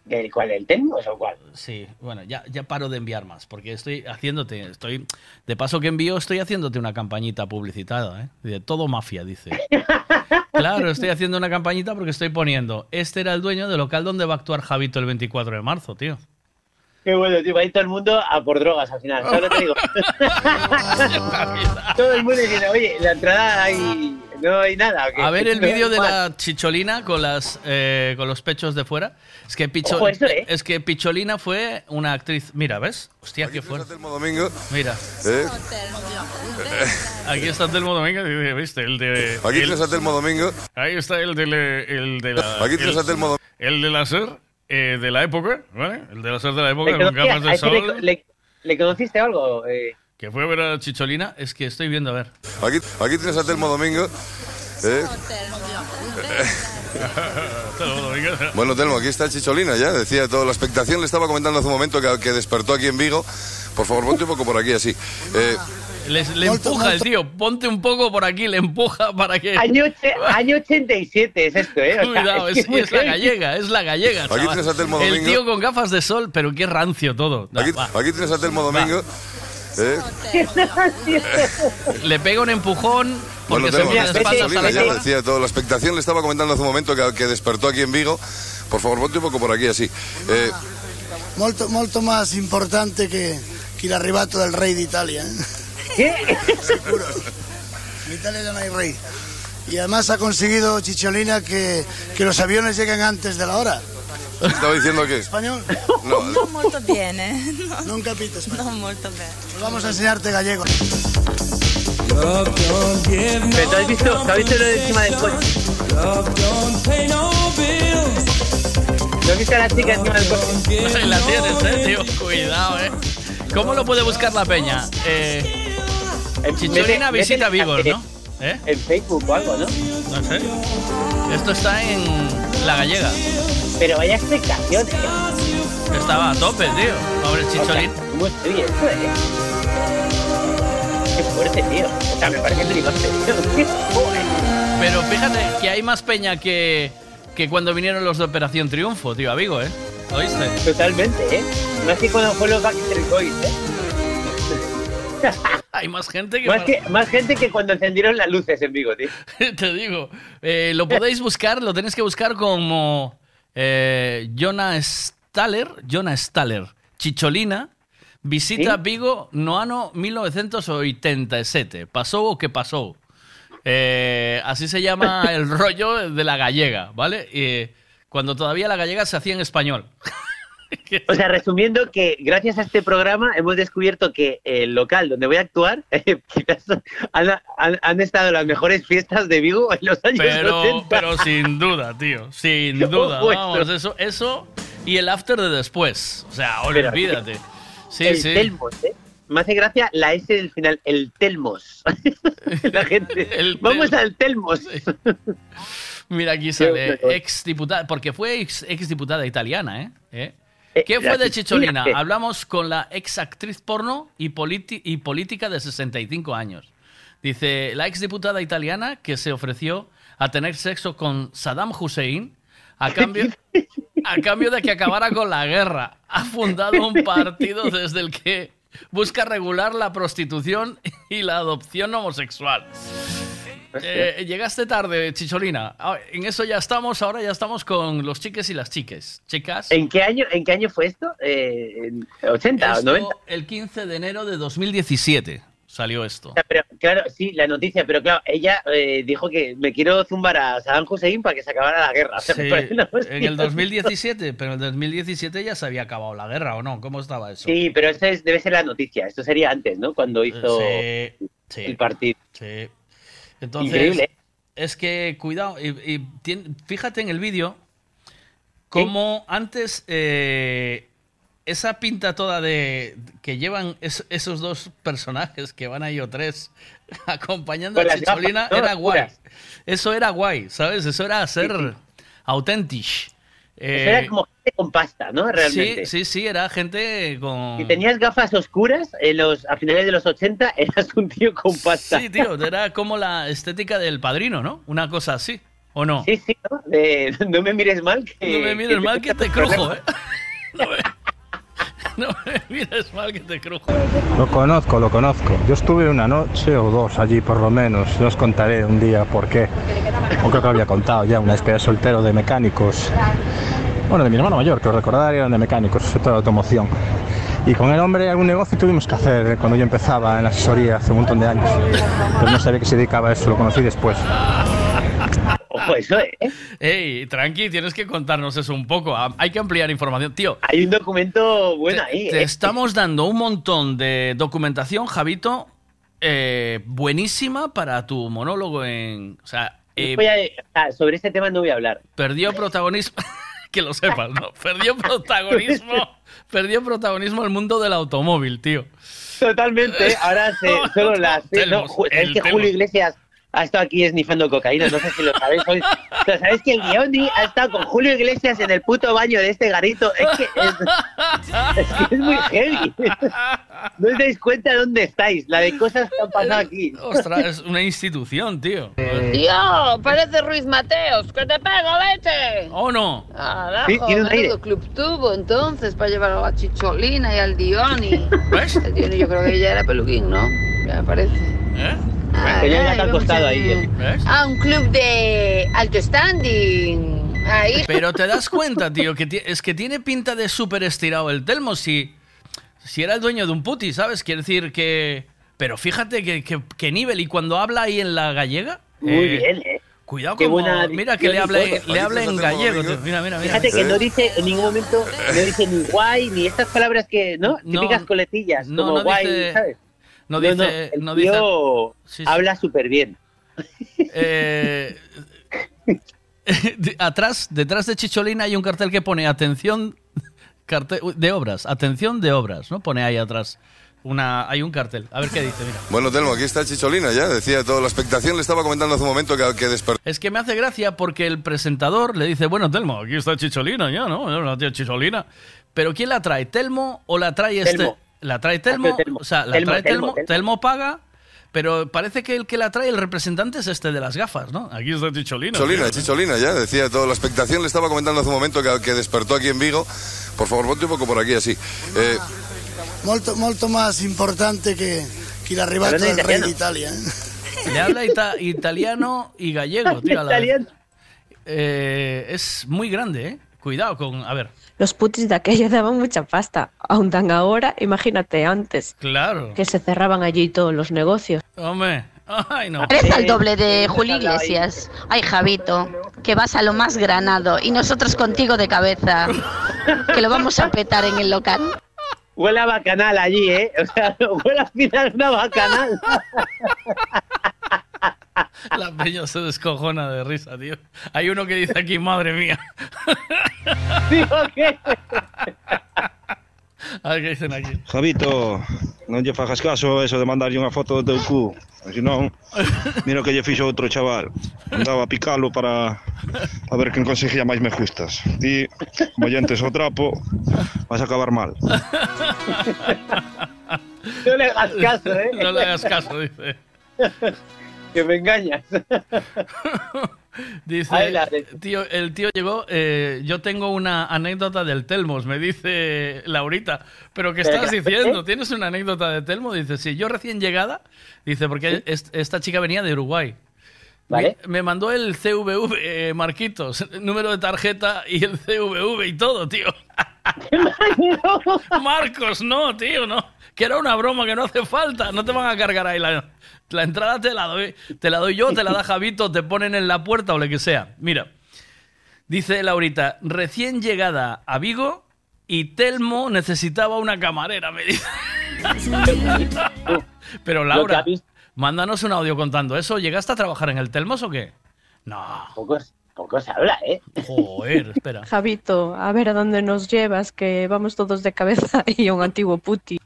¿Del cuál? ¿El Tenmos o cuál? Sí, bueno, ya, ya paro de enviar más, porque estoy haciéndote, estoy, de paso que envío, estoy haciéndote una campañita publicitada, ¿eh? De todo mafia, dice. Claro, estoy haciendo una campañita porque estoy poniendo, este era el dueño del local donde va a actuar Javito el 24 de marzo, tío. Qué bueno, tío. Va a ir todo el mundo a por drogas al final. ¿Sabes lo que te digo? todo el mundo diciendo, oye, la entrada hay... no hay nada. A ver el vídeo de Mal. la chicholina con las eh, con los pechos de fuera. Es que Picho- Ojo, eso, ¿eh? es que Picholina fue una actriz. Mira, ¿ves? Hostia, qué fuerte. Domingo. Mira. ¿Eh? Aquí está Telmo Domingo, ¿viste? El de. Aquí el- tienes a Telmo Domingo. Ahí está el de, la- el de la. Aquí tienes el- a Telmo Domingo. El de la SER eh, de la época, ¿vale? El de la SER de la época ¿Le, con gafas de ¿A ese le- sol. le, le conociste algo? Eh, Que fue a ver a Chicholina. Es que estoy viendo, a ver. Aquí, aquí tienes a Telmo Domingo. ¿Eh? Telmo Domingo. Bueno, Telmo, aquí está Chicholina ya. Decía toda la expectación. Le estaba comentando hace un momento que, que despertó aquí en Vigo. Por favor, ponte un poco por aquí, así. Eh, Les- le empuja el tío. Ponte un poco por aquí, le empuja para que. año, año 87 es esto, ¿eh? O sea, Cuidado, es, que muy es la gallega, es la gallega. Aquí chaval. tienes a Telmo el Domingo. tío con gafas de sol, pero qué rancio todo. Aquí, va. aquí tienes a Telmo Domingo. ¿Eh? Le pega un empujón porque Bueno, se ya. Decía toda la expectación. Le estaba comentando hace un momento que, que despertó aquí en Vigo. Por favor, ponte un poco por aquí, así. Eh, Molto, molto más importante que, que el arribato del rey de Italia. ¿eh? ¿Qué? Seguro. En Italia ya no hay rey. Y además ha conseguido Chicholina que, que los aviones lleguen antes de la hora. Estaba diciendo que... ¿Español? No, Non molto bene. Non capito español. Non molto bene. Pues vamos a enseñarte gallego. Pero tú has visto, ¿tú has visto lo de encima del coche? ¿No has visto a la chica encima del coche? la tienes, eh, tío. Cuidado, eh. ¿Cómo lo puede buscar la peña? Eh, Chicholina Mete- visita mete- Vigo, ¿no? ¿Eh? En Facebook o algo, ¿no? No sé. Esto está en La Gallega. Pero vaya expectación, ¿eh? Estaba a tope, tío. Pobre Chicholín. ¿Cómo estoy esto, eh? Qué fuerte, tío. O sea, me parece flipante, tío. Pero fíjate que hay más peña que, que cuando vinieron los de Operación Triunfo, tío, a Vigo, ¿eh? ¿Oíste? Totalmente, ¿eh? Más que cuando fue los Backstreet Boys, ¿eh? Hay más gente que... Más, que, más gente que cuando encendieron las luces en Vigo, tío. Te digo, eh, lo podéis buscar, lo tenéis que buscar como eh, Jonah Staller, Jonah Staller, Chicholina, visita ¿Sí? Vigo no ano 1987. Pasou o que pasou. Eh, así se llama el rollo de la gallega, ¿vale? Y cuando todavía la gallega se hacía en español. O sea, resumiendo que gracias a este programa hemos descubierto que el local donde voy a actuar quizás han, han- han estado las mejores fiestas de Vigo en los años Pero, 80. pero sin duda, tío. Sin duda. Vamos, eso, eso y el after de después. O sea, Pero- olvídate. Sí, el sí. Telmos, ¿eh? Me hace gracia la S del final, el Telmos. la gente. Vamos al Telmos. Mira, aquí sale ex diputada, porque fue ex, ex diputada italiana, ¿eh? ¿Eh? Eh, ¿Qué fue de Chicholina? Hablamos con la ex actriz porno y, y política de 65 años. Dice, la ex diputada italiana que se ofreció a tener sexo con Saddam Hussein a cambio, a cambio de que acabara con la guerra. Ha fundado un partido desde el que busca regular la prostitución y la adopción homosexual. Eh, llegaste tarde, Chicholina. Ah, En eso ya estamos, ahora ya estamos con los chiques y las chiques. Chicas. ¿En qué año, en qué año fue esto? Eh, en ¿80 o Esto, 90? El 15 de enero de 2017 salió esto. Pero, claro, sí, la noticia, pero claro, ella eh, dijo que me quiero zumbar a Saddam Hussein para que se acabara la guerra. O sea, Sí, en el 2017, pero en el 2017 ya se había acabado la guerra, ¿o no? ¿Cómo estaba eso? Sí, pero esa es- debe ser la noticia. Esto sería antes, ¿no? Cuando hizo Sí, sí. el partido. Sí. Entonces, Increíble. es que cuidado, y, fíjate en el vídeo cómo antes eh, esa pinta toda de que llevan es- esos dos personajes que van ahí o tres acompañando a Chicholina era guay. Eso era guay, ¿sabes? Eso era ser auténtico. Eso era como gente con pasta, ¿no? Realmente. Eh, Sí, sí, sí, era gente con... Si tenías gafas oscuras en los, a finales de los 80, eras un tío con pasta. Sí, tío, era como la estética del padrino, ¿no? Una cosa así, ¿o no? Sí, sí, ¿no? De, no me mires mal que... No me mires que mal que te crujo, ¿eh? No me mires mal que te crujo. Lo conozco, lo conozco. Yo estuve una noche o dos allí por lo menos. Yo os contaré un día por qué. O creo que lo había contado ya, una especie de soltero de mecánicos. Bueno, de mi hermano mayor, que os recordaré, eran de mecánicos, sector de automoción. Y con el hombre algún negocio tuvimos que hacer cuando yo empezaba en la asesoría hace un montón de años. Pero no sabía que se dedicaba a eso, lo conocí después. Ojo, eso, ¿eh? Ey, tranqui, tienes que contarnos eso un poco. Ah, Hay que ampliar información. Tío, Hay un documento bueno ahí, te ¿eh? estamos dando un montón de documentación, Javito, eh, buenísima para tu monólogo en... O sea, eh, Voy a- o sea, sobre este tema no voy a hablar. perdió protagonismo... que lo sepas, ¿no? Perdió protagonismo... perdió protagonismo el mundo del automóvil, tío. Totalmente, ahora se, solo las... no, es que. Julio Iglesias ha estado aquí esnifando cocaína, no sé si lo sabéis hoy. Pero sabéis que el Guiondi ha estado con Julio Iglesias en el puto baño de este garito. Es que es, es que es muy heavy. No os dais cuenta de dónde estáis, la de cosas que han pasado aquí. Ostras, es una institución, tío. Tío, parece Ruiz Mateos, que te pego leche. ¿O no? Carajo, Sí, tiene un aire. club tuvo entonces para llevar a la Chicholina y al Dioni. ¿Ves? El Dioni yo creo que ya era peluquín, ¿no? Ya me parece. ¿Eh? Ah, ahí. ¿eh? ¿Ves? A un club de alto standing. Ahí. Pero te das cuenta, tío, que ti- es que tiene pinta de súper estirado el Telmo. Si, si era el dueño de un puti, ¿sabes? Quiere decir que. Pero fíjate que, que- que nivel. Y cuando habla ahí en la gallega. Muy eh, bien, ¿eh? Cuidado Qué como. buena Mira que le habla, dicción y le habla en gallego. tío. Mira, mira, mira. Fíjate que no dice en ningún momento, no dice ni guay, ni estas palabras que, ¿no? No, Típicas coletillas, no, como no guay, dice- ¿sabes? No dice- el no tío dice- habla súper bien. Eh, atrás, detrás de Chicholina hay un cartel que pone atención cartel de obras, atención de obras, ¿no? Pone ahí atrás. Una, hay un cartel. A ver qué dice, mira. Bueno, Telmo, aquí está Chicholina ya. Decía toda la expectación. Le estaba comentando hace un momento que, que despertó. Es que me hace gracia porque el presentador le dice, bueno, Telmo, aquí está Chicholina ya, ¿no? La tía Chicholina. Pero ¿quién la trae? ¿Telmo o la trae este? La trae Telmo, Telmo. o sea, la Telmo, trae Telmo, Telmo, Telmo, Telmo. paga, pero parece que el que la trae, el representante es este de las gafas, ¿no? Aquí está Chicholina. Chicholina, tío. Chicholina ya. Decía toda la expectación. Le estaba comentando hace un momento que, que despertó aquí en Vigo. Por favor, ponte un poco por aquí así. Eh, Molto, molto más importante que, que l'arrivato Hablando del rey italiano. de Italia. ¿eh? Le habla ita- italiano y gallego, tío. a la. Eh, es muy grande, ¿eh? Cuidado con... A ver, Los putis de aquello daban mucha pasta. Aún dan ahora, imagínate antes, claro. que se cerraban allí todos los negocios. Hombre, Ay, no. Eres al doble de Julio Iglesias. Ay, Javito, que vas a lo más granado y nosotros contigo de cabeza. Que lo vamos a petar en el local. Huele a bacanal allí, ¿eh? O sea, huele a final una bacanal. La peña se descojona de risa, tío. Hay uno que dice aquí, madre mía. Digo que... A ver qué dicen aquí. Javito, non lle fagas caso eso de mandarlle unha foto do teu cu. Se non, mira que lle fixo outro chaval. Andaba a picalo para a ver quen conseguía máis me gustas. Ti, como llentes o trapo, vas a acabar mal. No le hagas caso, ¿eh? No le hagas caso, dice. Que me engañas. Dice, Ay, la- tío, el tío llegó, eh, yo tengo una anécdota del Telmos, me dice Laurita, pero ¿qué ¿Pero estás diciendo? ¿Tienes una anécdota de Telmo? Dice, sí, yo recién llegada, dice, porque es- esta chica venía de Uruguay. Vale. Me, me mandó el CVV, eh, Marquitos, número de tarjeta y el CVV y todo, tío. Marcos, no, tío, no. Que era una broma, que no hace falta. No te van a cargar ahí la, la entrada, te la doy. Te la doy yo, te la da Javito, te ponen en la puerta o lo que sea. Mira, dice Laurita, recién llegada a Vigo y Telmo necesitaba una camarera, me dice. Pero Laura, mándanos un audio contando eso. ¿Llegaste a trabajar en el Telmos o qué? No. Poco, poco se habla, ¿eh? Joder, espera. Javito, a ver a dónde nos llevas, que vamos todos de cabeza y un antiguo puti.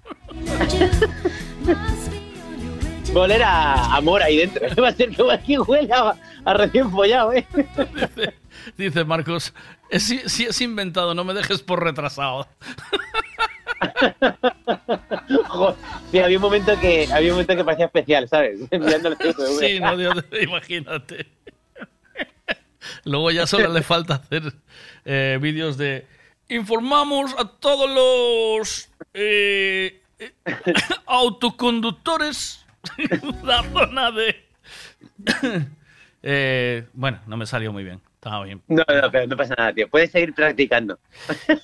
Volver a amor ahí dentro. Va a ser como aquí huele a, a recién follado, ¿eh? Dice Marcos, "Es- si, si es inventado, no me dejes por retrasado. Joder, sí, había un momento que había un momento que parecía especial, ¿sabes? El. Sí, no, Dios, imagínate. Luego ya solo le falta hacer eh, vídeos de informamos a todos los eh, eh, autoconductores la zona de... Eh, bueno, no me salió muy bien. Estaba bien. No, no, pero no pasa nada, tío. Puedes seguir practicando.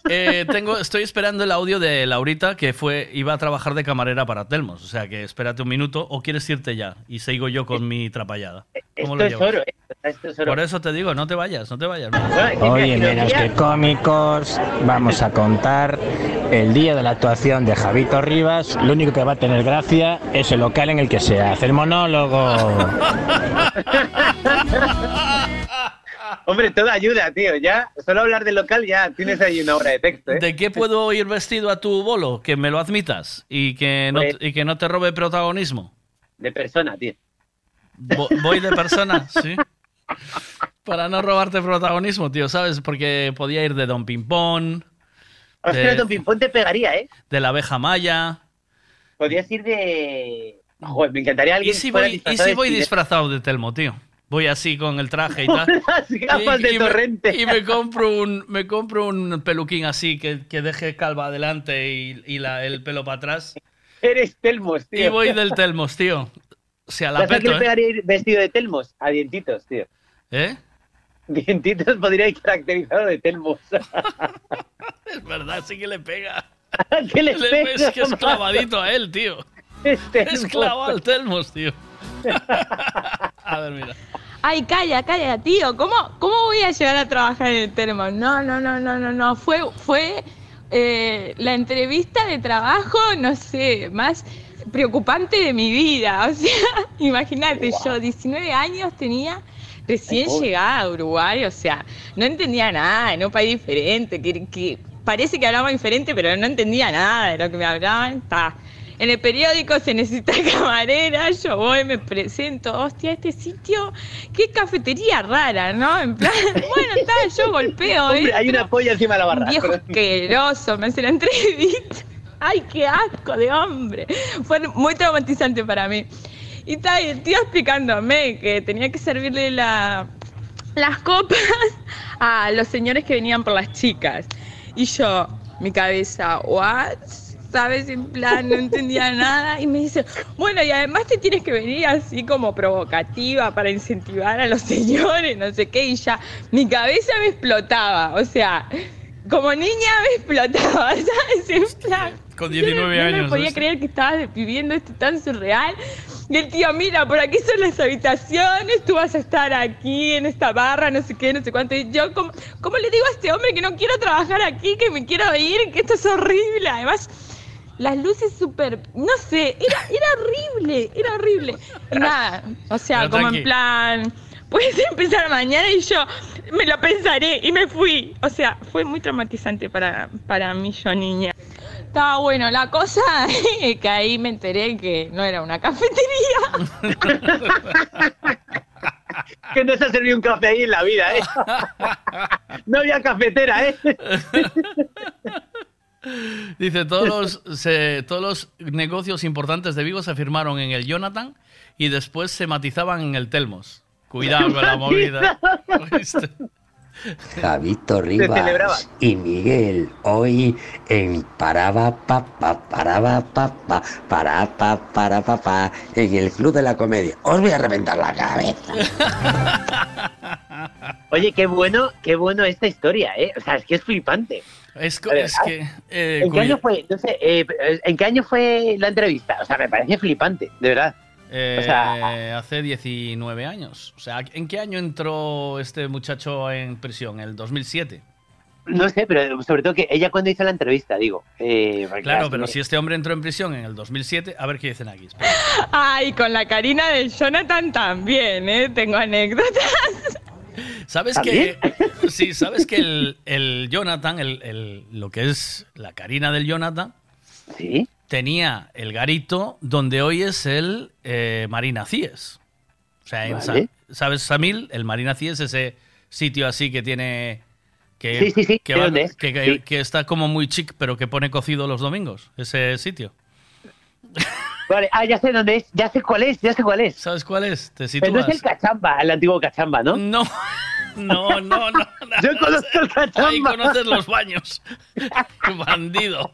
Eh, tengo, estoy esperando el audio de Laurita que fue iba a trabajar de camarera para Telmos. O sea que espérate un minuto o quieres irte ya y sigo yo con mi trapallada. ¿Cómo Esto lo es oro, ¿eh? Esto es oro. Por eso te digo, no te vayas, no te vayas. Oye, menos que cómicos, vamos a contar el día de la actuación de Javito Rivas. Lo único que va a tener gracia es el local en el que se hace el monólogo. Hombre, todo ayuda, tío. Ya, solo hablar del local ya tienes ahí una obra de texto, ¿eh? ¿De qué puedo ir vestido a tu bolo? Que me lo admitas y que no, Pues- y que no te robe protagonismo. De persona, tío. Vo- voy de persona, sí. Para no robarte protagonismo, tío, ¿sabes? Porque podía ir de Don Pimpón, Ostras, de, Don Pimpón te pegaría, ¿eh? de la abeja maya. Podrías ir de... Joder, me encantaría ¿Y alguien si fuera voy, y si voy disfrazado de Telmo, tío? Voy así con el traje y tal. Las gafas de me- torrente. y me compro un, me compro un peluquín así que, que deje calva adelante y, y la- el pelo para atrás. Eres Telmos, tío. Y voy del Telmos, tío. O sea, la ¿Sabes a quién peto, ¿eh? ir vestido de Telmos? A Dientitos, tío. ¿Eh? Dientitos podría ir caracterizado de Telmos. Es verdad, sí que le pega. ¿Qué le pega, Es que es clavadito a él, tío. Es Es clavado al Telmos, tío. A ver, mira. Ay, calla, calla, tío. ¿Cómo, ¿Cómo voy a llegar a trabajar en el Telmo? No, no, no, no, no, no. Fue, fue eh, la entrevista de trabajo, no sé, más preocupante de mi vida. O sea, imagínate, yo 19 años tenía recién Ay, llegada a Uruguay, o sea, no entendía nada, en un país diferente, que, que parece que hablaba diferente, pero no entendía nada de lo que me hablaban. Ta. En el periódico se necesita camarera, yo voy, me presento, hostia, este sitio, qué cafetería rara, ¿no? En plan, bueno, está, yo golpeo, Hombre, hay una polla encima de la barra. Viejo asqueroso, me hace la entrevista. Ay, qué asco de hombre. Fue muy traumatizante para mí. Y está el tío explicándome que tenía que servirle la, las copas a los señores que venían por las chicas. Y yo, mi cabeza, ¿what? ¿Sabes? En plan, no entendía nada. Y me dice, bueno, y además te tienes que venir así como provocativa para incentivar a los señores, no sé qué. Y ya, mi cabeza me explotaba. O sea, como niña me explotaba, ¿sabes? En plan, Con yo no- 19 no, me años, podía creer que estaba viviendo esto tan surreal. Y el tío, mira, por aquí son las habitaciones, tú vas a estar aquí en esta barra, no sé qué, no sé cuánto. Y yo, ¿cómo, cómo le digo a este hombre que no quiero trabajar aquí, que me quiero ir, que esto es horrible? Además, las luces súper, no sé, era, era horrible, era horrible. Y nada, o sea, Pero como tranqui. en plan, puedes empezar mañana y yo me lo pensaré y me fui. O sea, fue muy traumatizante para, para mí, yo niña. Estaba bueno, la cosa es que ahí me enteré que no era una cafetería. Que no se ha servido un café ahí en la vida, ¿eh? No había cafetera, ¿eh? Dice, todos los, se- todos los negocios importantes de Vigo se firmaron en el Jonathan y después se matizaban en el Telmos. Cuidado con la movida. ¿Oíste? Javito. Rivas y Miguel hoy en Paraba Papá, Paraba Papá, para pa, para papá, en el Club de la Comedia. Os voy a reventar la cabeza. Oye, qué bueno, qué bueno esta historia, ¿eh? O sea, es que es flipante. Es, es verdad. que... eh, ¿En qué año fue? No sé, eh, ¿en qué año fue la entrevista? O sea, me parece flipante, de verdad. Eh, O sea- hace 19 años. O sea, ¿en qué año entró este muchacho en prisión? ¿El 2007? No sé, pero sobre todo que ella cuando hizo la entrevista, digo. eh, Claro, pero me- si este hombre entró en prisión en el 2007, a ver qué dicen aquí. espera. Ay, con la Karina de Jonathan también, ¿eh? Tengo anécdotas. ¿Sabes ¿También? que Sí, sabes que el, el Jonathan, el, el- lo que es la Karina del Jonathan, ¿Sí? tenía el garito donde hoy es el eh, Marina Cies. O sea, en Sa- Vale. ¿sabes, Samil? El Marina Cies, ese sitio así que tiene... Que, Sí, sí, sí, que, va- que- que está como muy chic, pero que pone cocido los domingos, ese sitio. Vale, ah, ya sé dónde es, ya sé cuál es, ya sé cuál es. ¿Sabes cuál es? Te Pero no es el sitúas. cachamba, el antiguo cachamba, ¿no? No, no, no, no. Yo conozco el cachamba. Ahí conoces los baños. Bandido.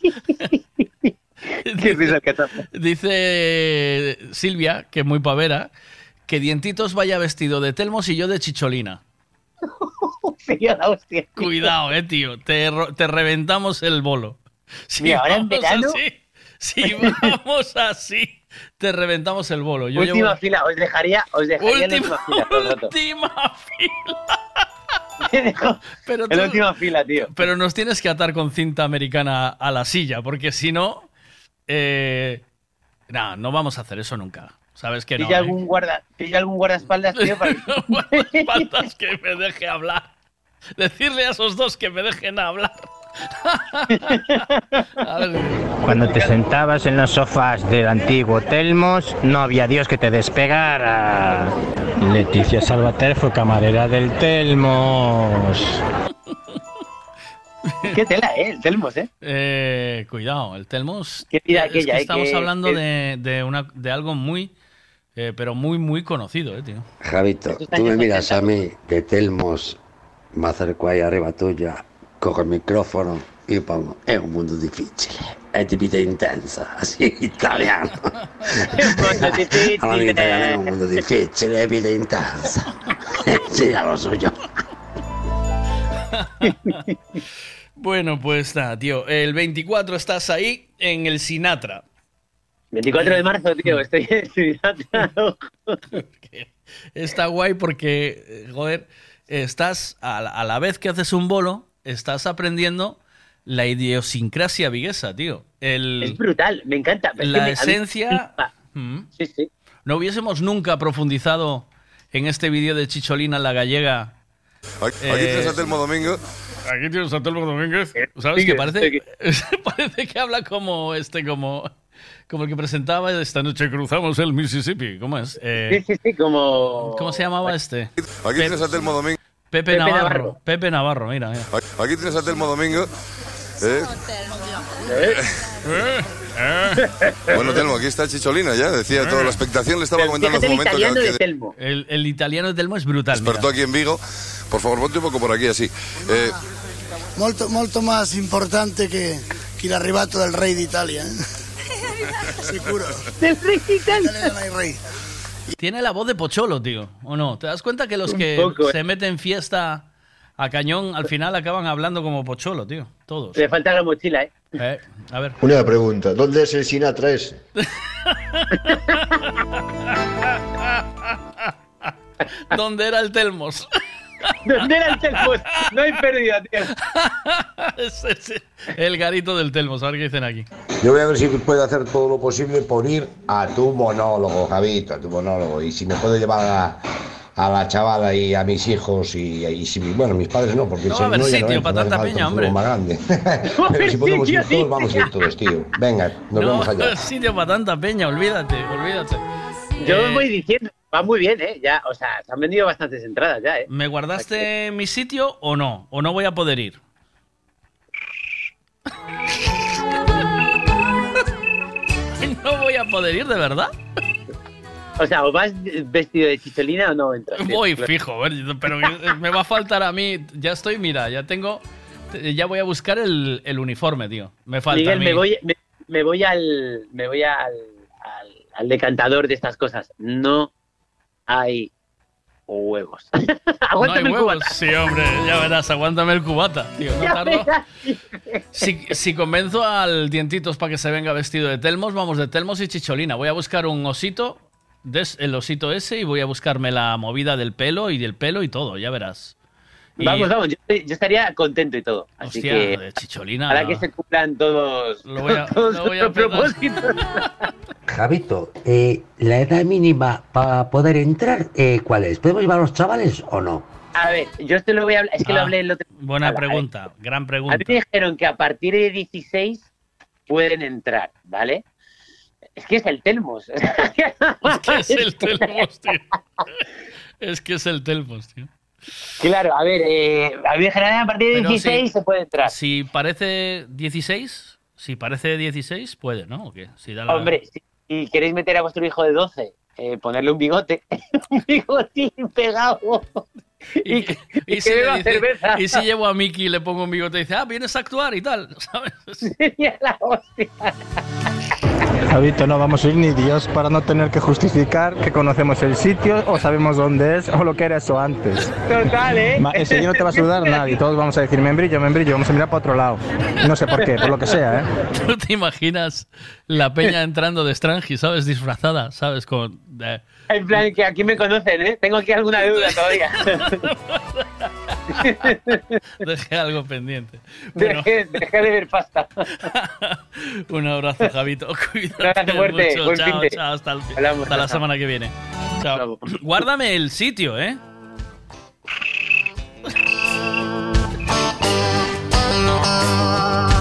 ¿Qué risa el cachamba? Dice Silvia, que es muy pavera, que Dientitos vaya vestido de Telmos y yo de Chicholina. Sería la hostia. Cuidado, eh, tío. Te, te reventamos el bolo. Si Mira, ahora en verano- así, si vamos así, te reventamos el bolo. Yo última llevo- fila, os dejaría, os dejaría en Última- fila última dejo Pero en tú- última fila, tío. Pero nos tienes que atar con cinta americana a la silla, porque si no. Eh, no, no vamos a hacer eso nunca. ¿Sabes que no? Pilla eh? algún guarda, pilla algún guardaespaldas, tío, para que... Faltas que me deje hablar. Decirle a esos dos que me dejen hablar. Cuando te sentabas en los sofás del antiguo Telmos, no había Dios que te despegara. Leticia Salvater fue camarera del Telmos. Qué tela, eh, el Telmos, eh. eh, cuidado, el Telmos. Qué vida es aquella, que eh, estamos hablando que- de, de una, de algo muy. eh, pero muy, muy conocido, eh, tío. Javito, tú me miras a mí, de Telmos, me acerco ahí arriba tuya, cojo el micrófono y pongo, es un mundo difficile, è di vita intensa, así italiano. È un mundo difficile, è vita intensa. Sì, lo suyo. Bueno, pues nada, tío. El 24 estás ahí en el Sinatra. 24 de marzo, tío, estoy en Sinatra. Está guay porque, eh, joder, estás a la, a la vez que haces un bolo, estás aprendiendo la idiosincrasia viguesa, tío. El, Es brutal, me encanta. Es que la me- a mí- esencia. Mm. No hubiésemos nunca profundizado en este vídeo de Chicholina la gallega. Aquí, aquí Eh, tienes a Telmo Domingo. Aquí tienes a Telmo Domínguez. ¿Sabes Sigue, qué parece? parece que habla como este, como, como el que presentaba esta noche cruzamos el Mississippi. ¿Cómo es? Eh, Sí, sí, sí, como... ¿Cómo se llamaba este? Aquí tienes a Telmo Domingo. Pepe, Pepe Navarro. Navarro. Pepe Navarro, mira. mira. Aquí tienes a Telmo Domingo. ¿eh? Bueno, Telmo, aquí está Chicholina ya. Decía toda la expectación. Le estaba comentando hace un momento que, que Telmo. El, el italiano de Telmo es brutal. mira. despertó aquí en Vigo. Por favor, ponte un poco por aquí así. Eh, Molto, molto más importante que, que el arribato del rey de Italia. ¿eh? Sicuro. Del rey de Italia. No hay rey. Tiene la voz de Pocholo, tío. ¿O no? ¿Te das cuenta que los Un que poco, eh. se meten fiesta a cañón al final acaban hablando como Pocholo, tío? Todos. Le falta la mochila, ¿eh? Eh, a ver. Una pregunta, ¿dónde es el Sinatra ese? ¿Dónde era el Telmos? ¿Dónde era el Telmos? No hay pérdida, tío. Ese es el garito del Telmos, a ver qué dicen aquí. Yo voy a ver si puedo hacer todo lo posible por ir a tu monólogo, Javito, a tu monólogo. Y si me puedo llevar a, a la chavala y a mis hijos y, y si, bueno, mis padres no, porque No si a haber no, sitio no para tanta peña, hombre. más grande. Pero si podemos ir todos, vamos a ir todos, tío. Venga, nos no, vemos allá. sitio para tanta peña, olvídate, olvídate. Yo Eh, os voy diciendo, va muy bien, ¿eh? Ya, o sea, se han vendido bastantes entradas ya, ¿eh? ¿Me guardaste mi sitio o no? ¿O no voy a poder ir? no voy a poder ir, ¿de verdad? O sea, ¿o vas vestido de chicholina o no entras? Voy fijo, eh, pero me va a faltar a mí. Ya estoy, mira, ya tengo. Ya voy a buscar el, el uniforme, tío. Me falta Miguel, a mí. me voy, me, me voy al. Me voy al, al, al decantador de estas cosas. No hay huevos. No hay el huevos. cubata. Sí, hombre, ya verás, aguántame el cubata, tío. No. Si, si convenzo al Dientitos para que se venga vestido de Telmos, vamos de Telmos y Chicholina. Voy a buscar un osito, des- el osito ese, y voy a buscarme la movida del pelo y del pelo y todo, ya verás. Y- Vamos, vamos, yo, yo estaría contento y todo. Así Hostia, que. de Chicholina. Para que se cumplan todos, Lo voy a- todos lo voy a nuestros petar. propósitos. Javito, eh, la edad mínima para poder entrar, eh, ¿cuál es? ¿Podemos llevar a los chavales o no? A ver, yo esto lo voy a hablar. Es que lo Ah, hablé el otro Buena Ala, pregunta, gran A pregunta. mí me dijeron que a partir de 16 pueden entrar, ¿vale? Es que es el Telmos. Es que es el Telmos, tío. Es que es el Telmos, tío. Claro, a ver, eh, a dijeron a partir de Pero 16 si- se puede entrar. Si parece 16, si parece 16, puede, ¿no? ¿O qué? Si da la- Hombre, si, si queréis meter a vuestro hijo de 12, eh, ponerle un bigote, un bigotín pegado. Y, que- y Y que si, le beba dice- cerveza. y si llevo a Mickey y le pongo un bigote y dice, ah, vienes a actuar y tal, ¿sabes? Sería la hostia. Javito, no vamos a ir ni Dios para no tener que justificar que conocemos el sitio o sabemos dónde es o lo que era eso antes. Total, ¿eh? Ese día no te va a saludar nadie, todos vamos a decir membrillo, membrillo, vamos a mirar para otro lado. No sé por qué, por lo que sea, ¿eh? ¿Tú te imaginas la peña entrando de Strange, ¿sabes? Disfrazada, ¿sabes? Con, En plan, que aquí me conocen, ¿eh? Tengo aquí alguna deuda todavía. Dejé algo pendiente. Bueno, Dejé, dejé de ver pasta. un abrazo, Javito. Cuídate abrazo fuerte, mucho. Chao, chao, hasta, el- Hablamos, hasta la semana que viene. Chao. Guárdame el sitio, ¿eh?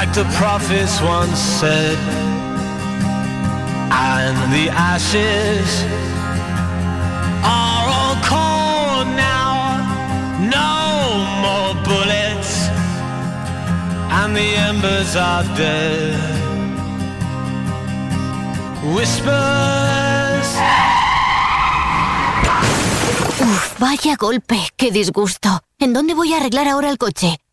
like the prophets once said, and the ashes are all cold now. No more bullets, and the embers are dead. Whispers. Uf, vaya golpe, qué disgusto. ¿En dónde voy a arreglar ahora el coche?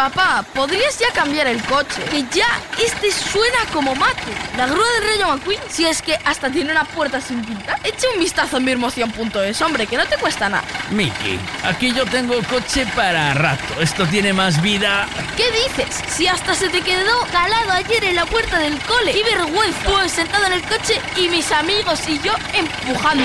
Papá, ¿podrías ya cambiar el coche? Que ya este suena como mate. La grúa del Rayo McQueen, si es que hasta tiene una puerta sin pintar. Echa un vistazo en mirmoción.es, hombre, que no te cuesta nada. Miki, aquí yo tengo coche para rato. Esto tiene más vida. ¿Qué dices? Si hasta se te quedó calado ayer en la puerta del cole. ¡Qué vergüenza! Pues sentado en el coche y mis amigos y yo empujando.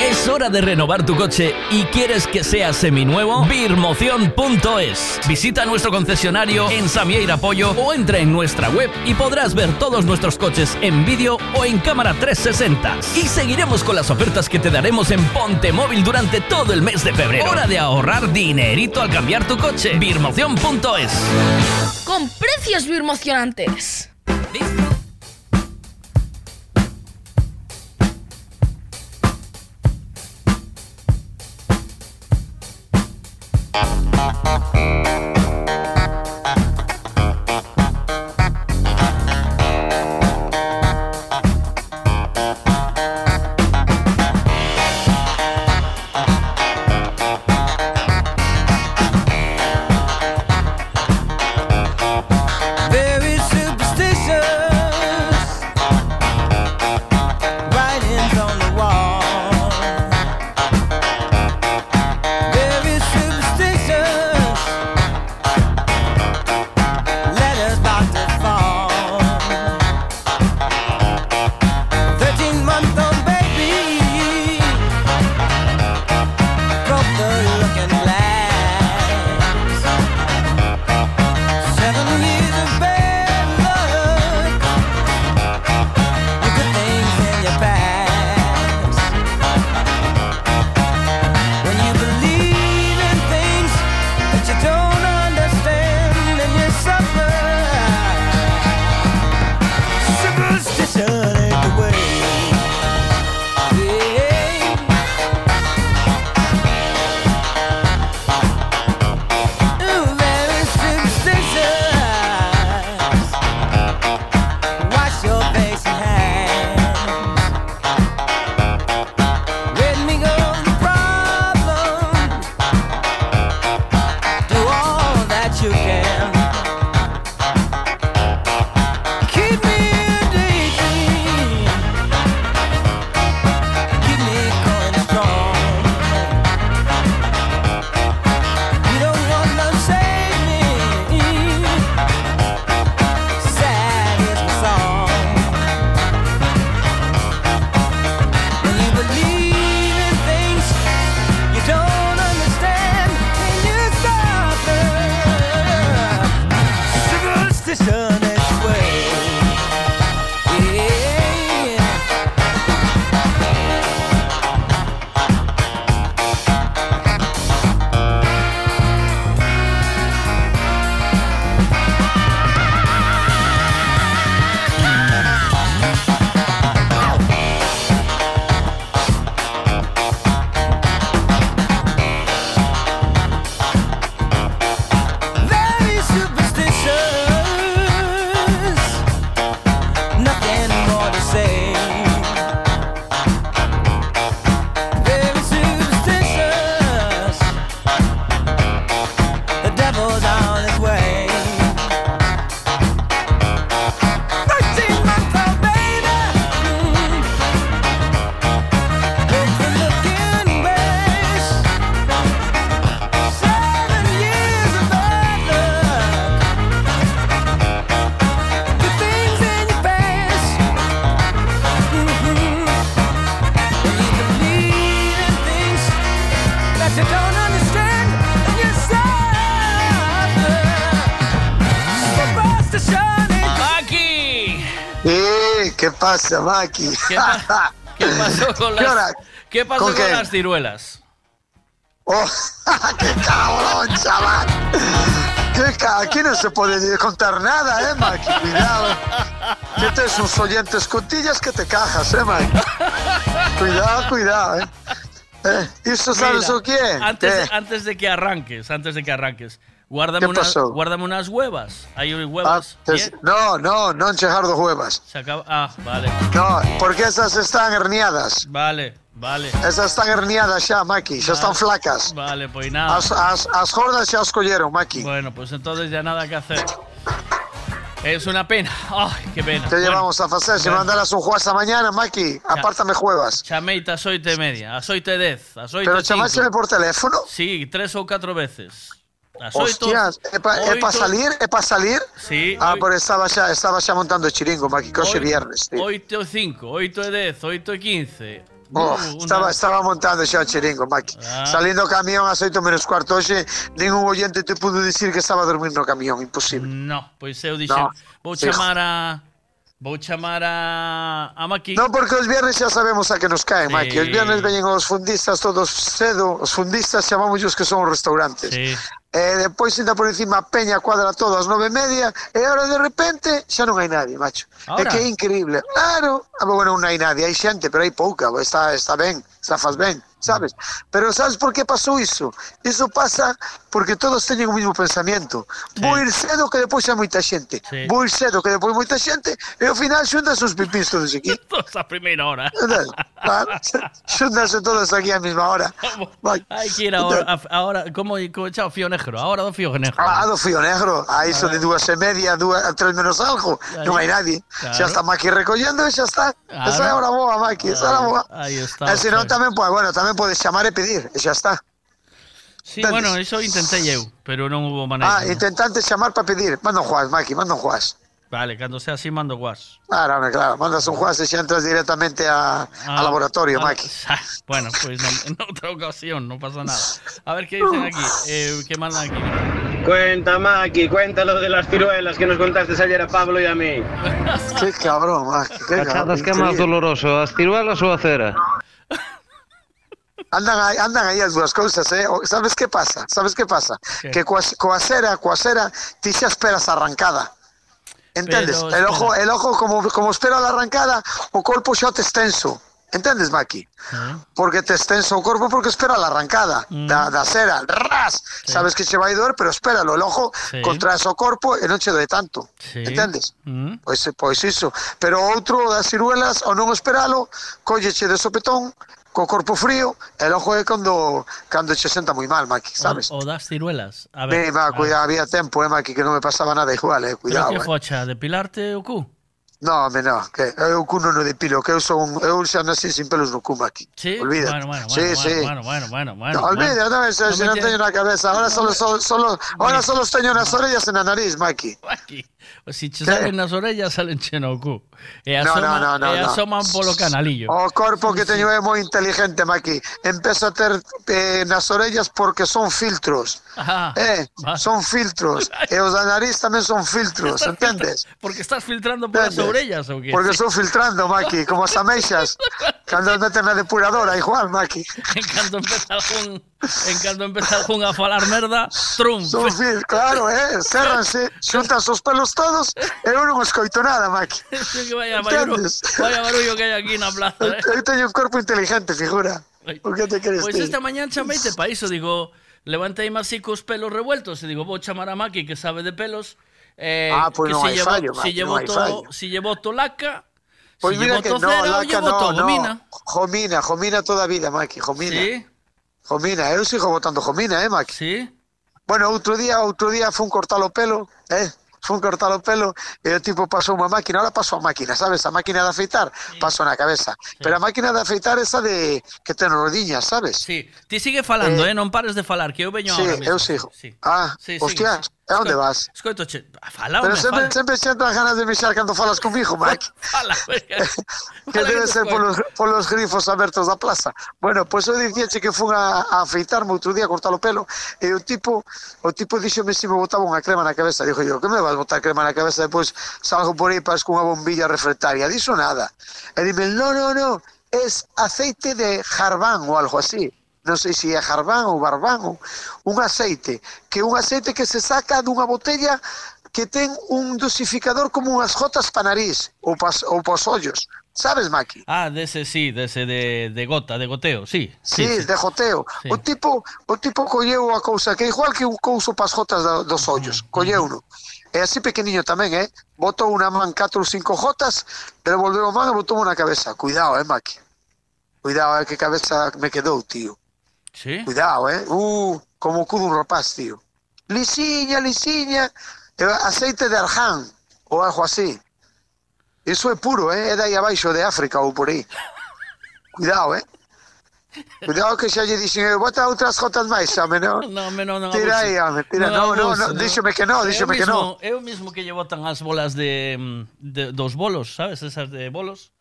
Es hora de renovar tu coche y quieres que sea seminuevo. Birmoción.es. Visita nuestro concesionario en Samieira Pollo o entra en nuestra web y podrás ver todos nuestros coches en vídeo o en cámara 360. Y seguiremos con las ofertas que te daremos en Ponte Móvil durante todo el mes de febrero. Hora de ahorrar dinerito al cambiar tu coche. Birmoción.es. Con precios birmocionantes. Pasa, Maki? ¿Qué, pa- qué pasó con las, ¿qué pasó ¿Con con, las ciruelas? Oh, ¡Qué cabrón, chaval! ¿Qué Aquí no se puede contar nada, ¿eh, Maki? Cuidado. Que tienes unos oyentes cotillas que te cajas, ¿eh, Maki? Cuidado, cuidado, ¿eh? eh ¿Eso sabes Mira, o quién? Antes, de, antes de que arranques, antes de que arranques, guárdame, ¿Qué unas, pasó? guárdame unas huevas. Hay Ah, huevas. te- Bien, no, no, no enchejar dos huevas. se acaba. Ah, vale. No, porque esas están herniadas. Vale, vale. Esas están herniadas ya, Maki, ya están flacas. Vale, pues nada. As, as, as gordas ya os colleron, Maki. Bueno, pues entonces ya nada que hacer. Es una pena. Ay, qué pena. ¿Qué Bueno, llevamos a hacer? Si bueno. mandaras un juez mañana, Maki, apártame juevas. Chameita a xoite e media, a xoite e dez, xoite Pero e chamáseme por teléfono. Sí, tres ou catro veces. Hostias, é para oito- salir? É para salir? Sí, Ah, oi- pero estaba xa, estaba xa montando o chiringo, Oito- viernes, tío. 8 e 5, 8 e 10, 8 e 15. Oh, Uh, estaba, una- estaba montando xa o chiringo, Maki. Ah. Salindo o camión ás 8 menos cuarto hoxe, ningún oyente te pudo dicir que estaba a dormir no camión, imposible. No, pois eu dixen, No, vou chamar a vou chamar a a Maki. No, porque os viernes xa sabemos a que nos caen, Sí. Maki. Os viernes veñen os fundistas todos cedo, os fundistas chamamos os que son os restaurantes. Sí. Eh, e depois ainda por encima a peña cuadra todo ás nove e media e agora de repente xa non hai nadie, macho. Ahora. É que é increíble. Claro, ah, bueno, non hai nadie, hai xente, pero hai pouca, está, está ben, está faz ben. Sabes? Pero sabes por que pasou iso? Iso pasa porque todos teñen o mismo pensamento. Vou ir cedo que depois hai moita xente. Sí. Vou ir cedo que depois moita xente e ao final xuntas os pipins todos aquí. Todos a primeira hora. Claro, xuntanse todos aquí á mesma hora. Vai. Hai que ir agora, a- agora como como chao fío negro, agora do fío negro. Ah, do fío negro. Aí son de dúas e media, dúas, a tres menos algo. Aí. Non hai nadie. Claro. Xa está Maki recollendo e xa está. Claro. Esa é a hora boa, Maki. Esa é a boa. Aí está. E se non joder. tamén, pues, bueno, tamén podes chamar e pedir. E xa está. Sí, bueno, iso intentei eu, pero non hubo Ah, maneira. ¿no? intentante chamar para pedir. Manda un juaz, Maki, manda un juaz. Vale, cando sea así mando guas. Claro, hombre, claro. Mandas un juaz e xa entras directamente a, Ah, al laboratorio, ah, Maki. ah, Bueno, pues en, en otra ocasión, no pasa nada. A ver qué dicen aquí. Eh, ¿Qué mandan aquí? Cuenta, Maki, cuenta lo de las ciruelas que nos contaste ayer a Pablo y a mí. Qué cabrón, Maki. Qué Cachadas, cabrón. que é máis doloroso, as ciruelas ou a cera? Andan aí, andan aí as dúas cousas, eh? Sabes que pasa? Sabes que pasa? Que? Que coa, coa cera, coa cera, ti xa esperas arrancada. Entendes? Pero, el ojo, el ojo como, como espera a arrancada, o corpo xa te extenso. Entendes, Maki? Porque te extenso o corpo porque espera a arrancada Mm. da, da cera. Ras! Sabes que che vai doer, pero espéralo. El ojo Sí. contraes o corpo e non che doe tanto. Sí. Entendes? Mm. Pois, pois iso. Pero outro das ciruelas, ao non esperalo, colleche de sopetón, co corpo frío, e logo é cando, cando che senta moi mal, Maki, sabes? O, o das ciruelas. A Ve, ver. va, a ver. cuidado, había tempo, eh, Maki, que non me pasaba nada igual, eh, Pero cuidado, que eh. focha, depilarte o cu? No, me no, que eu cu non o depilo, que eu son, eu xa nací sin pelos no cu, Maki. Sí, Olvídate. bueno, bueno, sí, bueno, sí. bueno, bueno, bueno, bueno. No, olvídate, no, eso, No si non tiene- teño na cabeza, ahora solo, solo, solo, ahora solo teño nas orellas e na nariz, Maki. Aquí. Si che salen nas orellas, salen che no cu. E No, no, no, no, e no. asoman polo canalillo. O corpo que teño é moi inteligente, Maki. Empezo a ter eh, nas orellas porque son filtros. Ah, Eh, son filtros. E os da nariz tamén son filtros, entendes? Porque estás filtrando polas Entendes? orellas orellas ou que? Porque son filtrando, Maki, como as ameixas. cando meten na depuradora, igual, Maki. En cando empeza algún, en cando empeza algún a falar merda, trum. Son fil, claro, eh, cerranse, xuntan os pelos todos, e eu non escoito nada, Maki. Que vaya, Entendes? barullo, vaya barullo que hai aquí na plaza. Eh? Eu teño un corpo inteligente, figura. O que te queres Pois pues esta mañá chameite pa iso, digo, levantei así cos pelos revueltos e digo, vou chamar a Maki que sabe de pelos, Eh, Ah, que non si llevo, fallo, si hai to, fallo. si llevo to laca, Pois si mira llevo que no, laca no, to no. gomina. Jomina, Jomina toda vida, Maki, Jomina. Sí? Jomina, eu sigo botando Jomina, eh, Maki. Sí? Bueno, outro día, outro día fun cortar o pelo, eh, fun cortar o pelo e o tipo pasou unha máquina, ahora pasou a máquina, sabes? A máquina de afeitar, pasou na cabeza. Pero a máquina de afeitar esa de que ten rodiñas, sabes? Sí, ti sigue falando, Eh, eh, non pares de falar, que eu veño Sí, ahora mismo. eu sigo. Sí. Ah, Sí, hostias. E onde vas? Escoito, che, fala Pero sempre, fala. sempre xento as ganas de mixar cando falas comigo, Mike. fala, que, que debe ser polos, polos grifos abertos da plaza. Bueno, pois pues eu dicíache que fun a, a afeitarme outro día, a cortar o pelo, e o tipo o tipo dixome se si me botaba unha crema na cabeza. Dixo yo, que me vas botar crema na cabeza? Depois salgo por aí para cunha bombilla reflectaria. Dixo nada. E dime, no, no, no, es aceite de jarbán ou algo así non sei se é jarbán ou barbán, ou un aceite, que é un aceite que se saca dunha botella que ten un dosificador como unhas gotas para nariz ou pas, ou pos ollos. Sabes, Maki? Ah, dese sí, dese de, de gota, de goteo, sí. Sí, sí, sí. de goteo. Sí. O tipo o tipo colleu a cousa que é igual que un couso pas gotas dos ollos, colleu uno. É así pequeniño tamén, eh? Botou unha man 4 ou 5 gotas, pero volveu a man e botou na cabeza. Cuidado, eh, Maki. Cuidado, eh, que cabeza me quedou, tío. Sí. Cuidado, eh? Uh, como o cu dun rapaz, tío. Lisiña, lisiña, eh, aceite de arján, ou algo así. Iso é puro, eh? É dai abaixo de África ou por aí. Cuidado, eh? Cuidado que xa lle dixen, bota outras jotas máis, home, non? No, me non, non. Tira aí, home, tira. Non, non, non, díxome que non, díxome que non. É o mismo que lle botan as bolas de, mm, de dos bolos, sabes? Esas de bolos.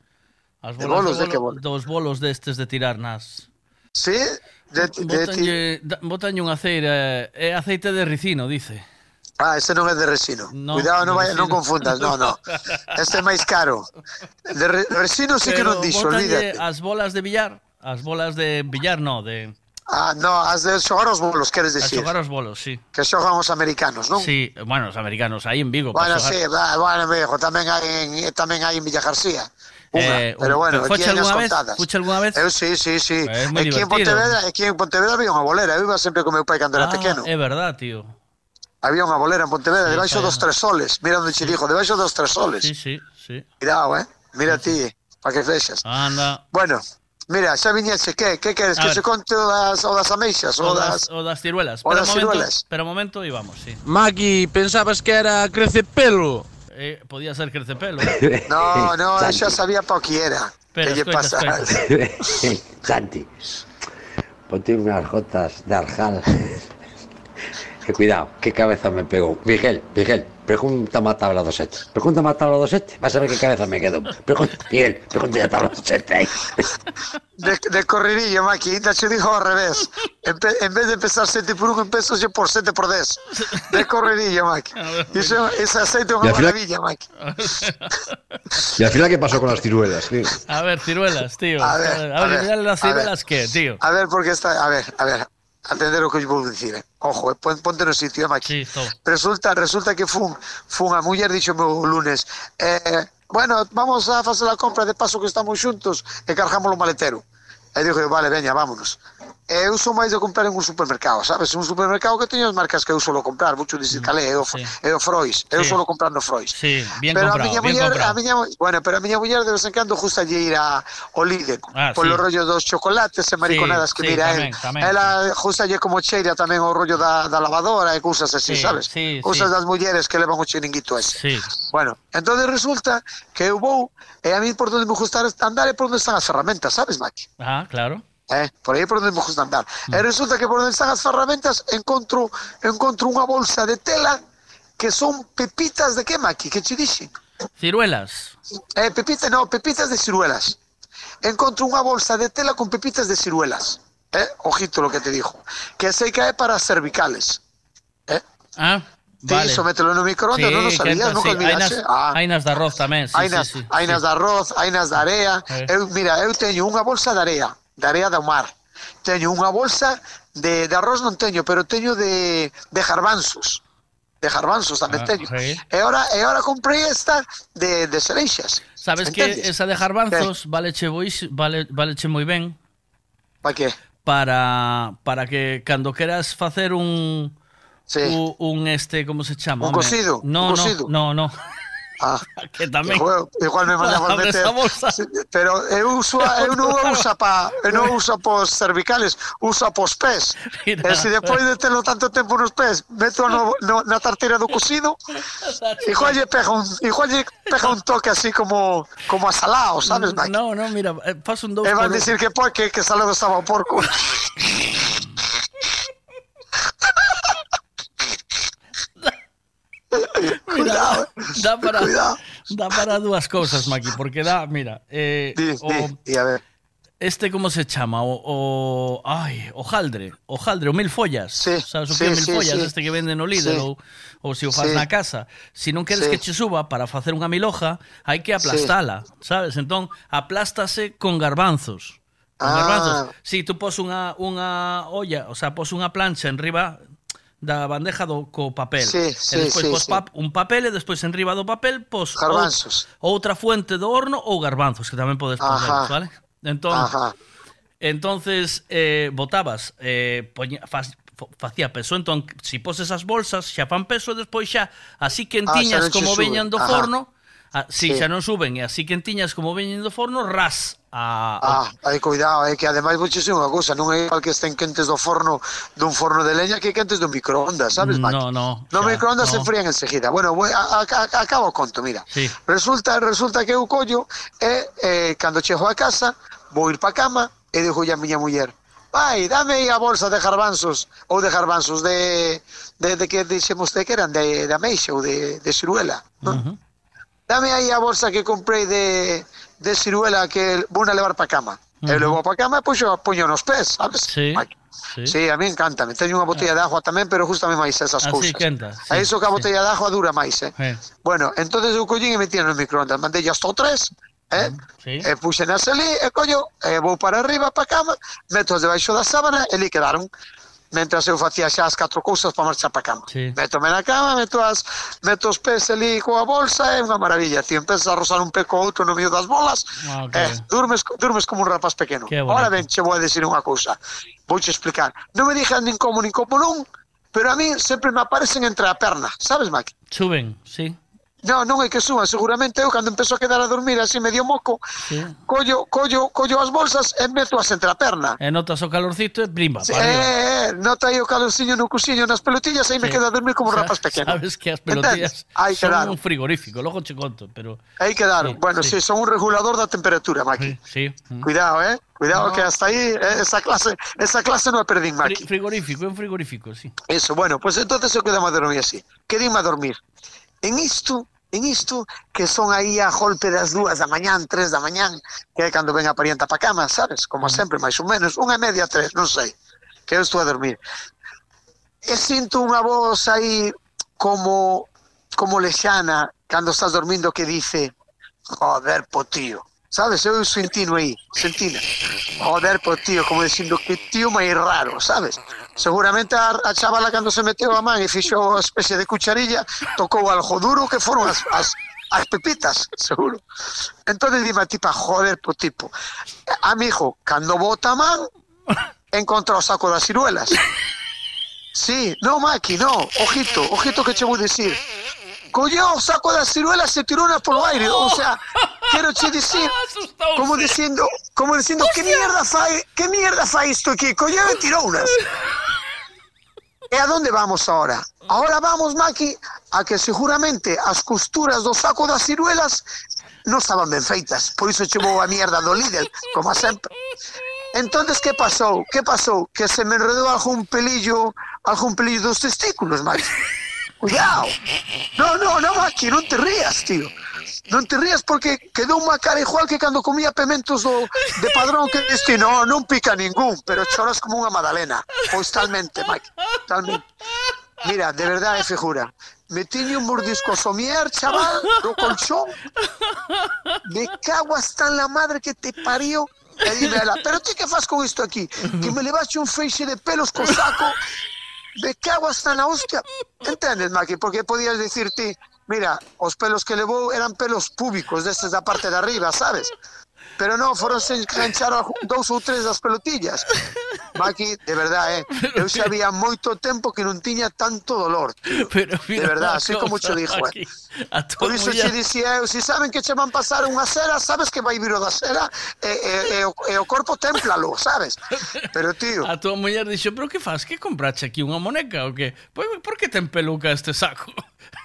As bolas de bolos, de, de que bolos? Dos bolos destes de tirar nas... Sí? de, botanlle, de, botanlle unha ceira, é aceite de ricino, dice. Ah, ese non é de resino. No, Cuidado, non, vai, non confundas, No, no. Este é máis caro. De re, resino sí Pero que non dixo, olvídate. As bolas de billar, as bolas de billar, no, de... Ah, no, as de xogar os bolos, queres dicir? As xogar os bolos, sí. Que xogan os americanos, non? Sí, bueno, os americanos, aí en Vigo. Bueno, xogar... sí, bueno, viejo, tamén hai en, tamén hai en Villagarcía. Eh, pero bueno, pero aquí hai vez, contadas. Fuche alguna vez? Eu sí, sí, sí. É aquí en Pontevedra, aquí en Pontevedra había unha bolera, eu iba sempre con meu pai cando era ah, pequeno. É verdad, tío. Había unha bolera en Pontevedra, sí, debaixo dos tres soles. Mira onde che sí. dixo, debaixo dos tres soles. Sí, sí, sí. Cuidado, eh. Mira ti, para que vexas. Anda. Bueno, Mira, xa viñeche, que? Que queres? Que se conte das, o das ameixas? O, o das, das, o das ciruelas. O das momento, ciruelas. Pero momento íbamos, sí. Maki, pensabas que era crece pelo? Eh, podía ser crecepelo. No, no, xa sabía pa que era. Que escoita, pasa? Santi, ponte unas gotas de arjal. Que cuidado, qué cabeza me pegó. Miguel, Miguel, pregúntame a tabla do sete. Pregúntame a tabla do sete, vas a ver qué cabeza me quedó. Pregunta, Miguel, pregúntame a tabla do sete aí. De, de correrillo, Maki, ainda che dijo ao revés. En, pe- en vez de empezar 7 por 1, empezo xe por 7 por 10. De correrillo, Maki. Iso, ese aceite Y al final- maravilla, Maki. ¿Y al final qué pasó con las ciruelas? tío? A ver, ciruelas, tío. A ver, a a ver, ver, mirale las a ver. ciruelas que, tío. A ver, porque está... A ver, a ver. atender o que vos vou dicir, eh? ojo, eh? ponte no sitio, eh, Maki. Sí, resulta, resulta que fun, fun a muller, dixo meu lunes, eh, bueno, vamos a facer a compra de paso que estamos xuntos e cargamos o maletero. E dixo, vale, veña, vámonos. E eu sou máis de comprar en un supermercado, sabes? Un supermercado que teño as marcas que eu solo comprar, mucho dicir mm, cal é, o, sí. é o Frois, eu sí. solo comprar no Frois. Sí, bien pero comprado, a miña muller, comprado. a miña, bueno, pero a miña muller de vez en cando gusta lle ir a o Lidl, ah, polo sí. rollo dos chocolates e mariconadas sí, que sí, mira tamén, el. Tamén, Ela sí. gusta lle como cheira tamén o rollo da, da lavadora e cousas así, sí, sabes? Sí, cousas sí. das mulleres que levan o chiringuito ese. Sí. Bueno, entonces resulta que eu vou e a mí por donde me gustar andar é por onde están as ferramentas, sabes, Maki? Ah, claro. Eh, por aí por onde me gusta andar. E resulta que por onde están as ferramentas encontro encontro unha bolsa de tela que son pepitas de que, Maki? Que che dixen? Ciruelas. Eh, pepitas, no, pepitas de ciruelas. Encontro unha bolsa de tela con pepitas de ciruelas. Eh, ojito lo que te dijo. Que sei que é para cervicales. Eh? Ah, Te vale. hizo mételo no microondas, non o sabías, nunca sí. Ah. hai nas de arroz tamén, sí, hai sí, sí. hai nas de arroz, hai nas de area. Eh. Eu, mira, eu teño unha bolsa de area, da area do mar. Teño unha bolsa de, de arroz non teño, pero teño de, de garbanzos de garbanzos tamén ah, teño. Sí. E ora e ora comprei esta de de cereixas. Sabes ¿entendes? que esa de garbanzos eh. sí. valeche bois, vale vale che moi ben. Pa que? Para para que cando queras facer un sí. un, un este como se chama? Un cocido. No, un cocido. no, no, no. Ah, que tamén. Igual, igual me mandaba meter. esa bolsa. Sí, Pero eu uso, eu non uso pa, eu non uso pos cervicales, uso pos pés. Mira. E se depois de terlo tanto tempo nos pés, meto no, no, na tarteira do cocido, igual lle pega un, igual lle pega un toque así como como a salado, sabes, Mike? No, no, mira, eh, faz un dous E van dicir que por que, que salado estaba o porco. Mira, dá, para, Cuidado. dá para dúas cousas, Maki, porque dá, mira, eh, dis, o, y a ver. Este como se chama? O, o ai, o jaldre, o jaldre, o mil follas. Sí, Sabes o sí, que é mil sí, follas, sí. este que venden no líder sí. ou, ou se o faz sí. na casa. Si non queres sí. que che suba para facer unha miloja, hai que aplastala, sí. sabes? Entón, aplástase con garbanzos. Con ah. garbanzos. Si tú pos unha, unha olla, o sea, pos unha plancha en riba da bandeja do co papel. Sí, sí, e despois sí, pos sí. pap, un papel e despois enriba do papel pos garbanzos. Outra fuente do horno ou garbanzos, que tamén podes poner, vale? Entón, Ajá. entonces eh, botabas, eh, poña, faz, facía peso, entón, si pos esas bolsas, xa fan peso e despois xa así quentiñas ah, xa como veñan do Ajá. forno, a, si sí. xa non suben e así quentiñas como veñen do forno, ras a... Ah, hai cuidado, é eh, que ademais vou dicir unha cousa, non é igual que estén quentes do forno dun forno de leña que quentes do microondas, sabes, Maki? No, no. No xa, microondas no. se frían enseguida. Bueno, voy, a, a, acabo o conto, mira. Sí. Resulta, resulta que eu collo e eh, cando chego a casa, vou ir pa cama e dixo a miña muller. Vai, dame aí a bolsa de garbanzos ou de garbanzos de de, de que dixemos de que eran de, de ameixa ou de, de ciruela, non? Uh -huh. Dame aí a bolsa que comprei de de ciruela que vou a levar para cama. Uh -huh. Eu levo para cama e puxo, puño poño nos pés, sabes? Sí. Vai. Sí. sí, a mí encanta. Me teño unha botella ah. de agua tamén, pero gustame máis esas Así cousas. Canta. Sí, a iso que a botella sí. de agua dura máis, eh? eh. Bueno, entonces eu collín e metí no microondas. Mandei hasta o tres, eh? Ah, sí. Eh, e puxen a ali, e eh, collo, e eh, vou para arriba, para a cama, meto debaixo da sábana, e li quedaron mentras eu facía xa as catro cousas para marchar para cama. Sí. Métome na cama, meto, as, meto os pés ali coa bolsa, é unha maravilla. Ti empezas a rozar un peco outro no medio das bolas, wow, okay. eh, durmes, durmes como un rapaz pequeno. Ora ben, che vou a decir unha cousa. Vou che explicar. Non me dixan nin como nin como non, pero a mí sempre me aparecen entre a perna, sabes, Maki? Suben, sí. No, non é que suban, seguramente eu cando empezo a quedar a dormir así medio moco, sí. collo, collo, collo as bolsas e mezoas entre a perna. E notas o calorcito e brimba. sí, eh, eh, nota aí o calorciño no cuxiño nas pelotillas e aí sí. me queda a dormir como o rapaz pequeno. Sabes que as pelotillas aí son quedaron. un frigorífico, logo che conto, pero... Aí quedaron, sí, bueno, sí. sí, son un regulador da temperatura, Maki. Sí, sí. Mm. Cuidado, eh? Cuidado no. que hasta ahí eh, esa clase esa clase non a perdín, Maki. Fri frigorífico, é un frigorífico, sí. Eso, bueno, pues entonces eu quedamos a dormir así. Quedime a dormir. En isto en isto, que son aí a golpe das dúas da mañán, tres da mañán, que é cando ven a parienta pa cama, sabes? Como sempre, máis ou menos, unha e media, tres, non sei. Que eu estou a dormir. E sinto unha voz aí como como lexana cando estás dormindo que dice joder, po tío. Sabes? Eu sentino aí, sentina. Joder, po tío, como dicindo que tío máis raro, sabes? Seguramente a, a chavala cando se meteu a man e fixo a especie de cucharilla, tocou algo duro que foron as, as, as pepitas, seguro. Entonces dime a tipa, joder, po tipo. A mi hijo, cando bota a man, encontra o saco das ciruelas. Sí, no, Maki, no, ojito, ojito que che vou dicir. Colleu o saco das ciruelas e tirona polo aire, o sea, quero che dicir, como dicindo, como dicindo, que mierda fai, que mierda fai isto aquí, colleu e tirounas. A donde vamos ahora? Ahora vamos, Maki, a que seguramente as costuras do saco das ciruelas non estaban ben feitas, por iso chegou a mierda do Lidl, como sempre. Entonces, que pasou? Que pasou? Que se me enredou algún pelillo, algún pelillo dos testículos, Maki. Cuidado. No, no, no, Maki, non te rías, tío. non te rías porque quedou unha cara igual que cando comía pementos do, de padrón que diste, no, non pica ningún, pero choras como unha madalena. Pois talmente, Mike, talmente. Mira, de verdade, figura. Me tiño un mordisco somier, chaval, do colchón. Me cago hasta en la madre que te parió, E dime ela, pero ti que faz con isto aquí? Que me levaste un feixe de pelos co saco. Me cago hasta na hostia. Entendes, Maki? Porque podías decir ti, Mira, os pelos que levou eran pelos púbicos, destes da parte de arriba, sabes? Pero non, foron se enganchar dous ou tres das pelotillas. Maki, de verdade, eh, eu xa había moito tempo que non tiña tanto dolor, tío. Pero de verdade, así como che dixo, eh. Por iso che dicía eu, eh, se si saben que che van pasar unha cera, sabes que vai vir eh, eh, o da cera e, e, e, o, e o corpo templalo, sabes? Pero, tío... A tua muller dixo, pero que faz? Que comprache aquí unha moneca o que? Por, por que ten peluca este saco?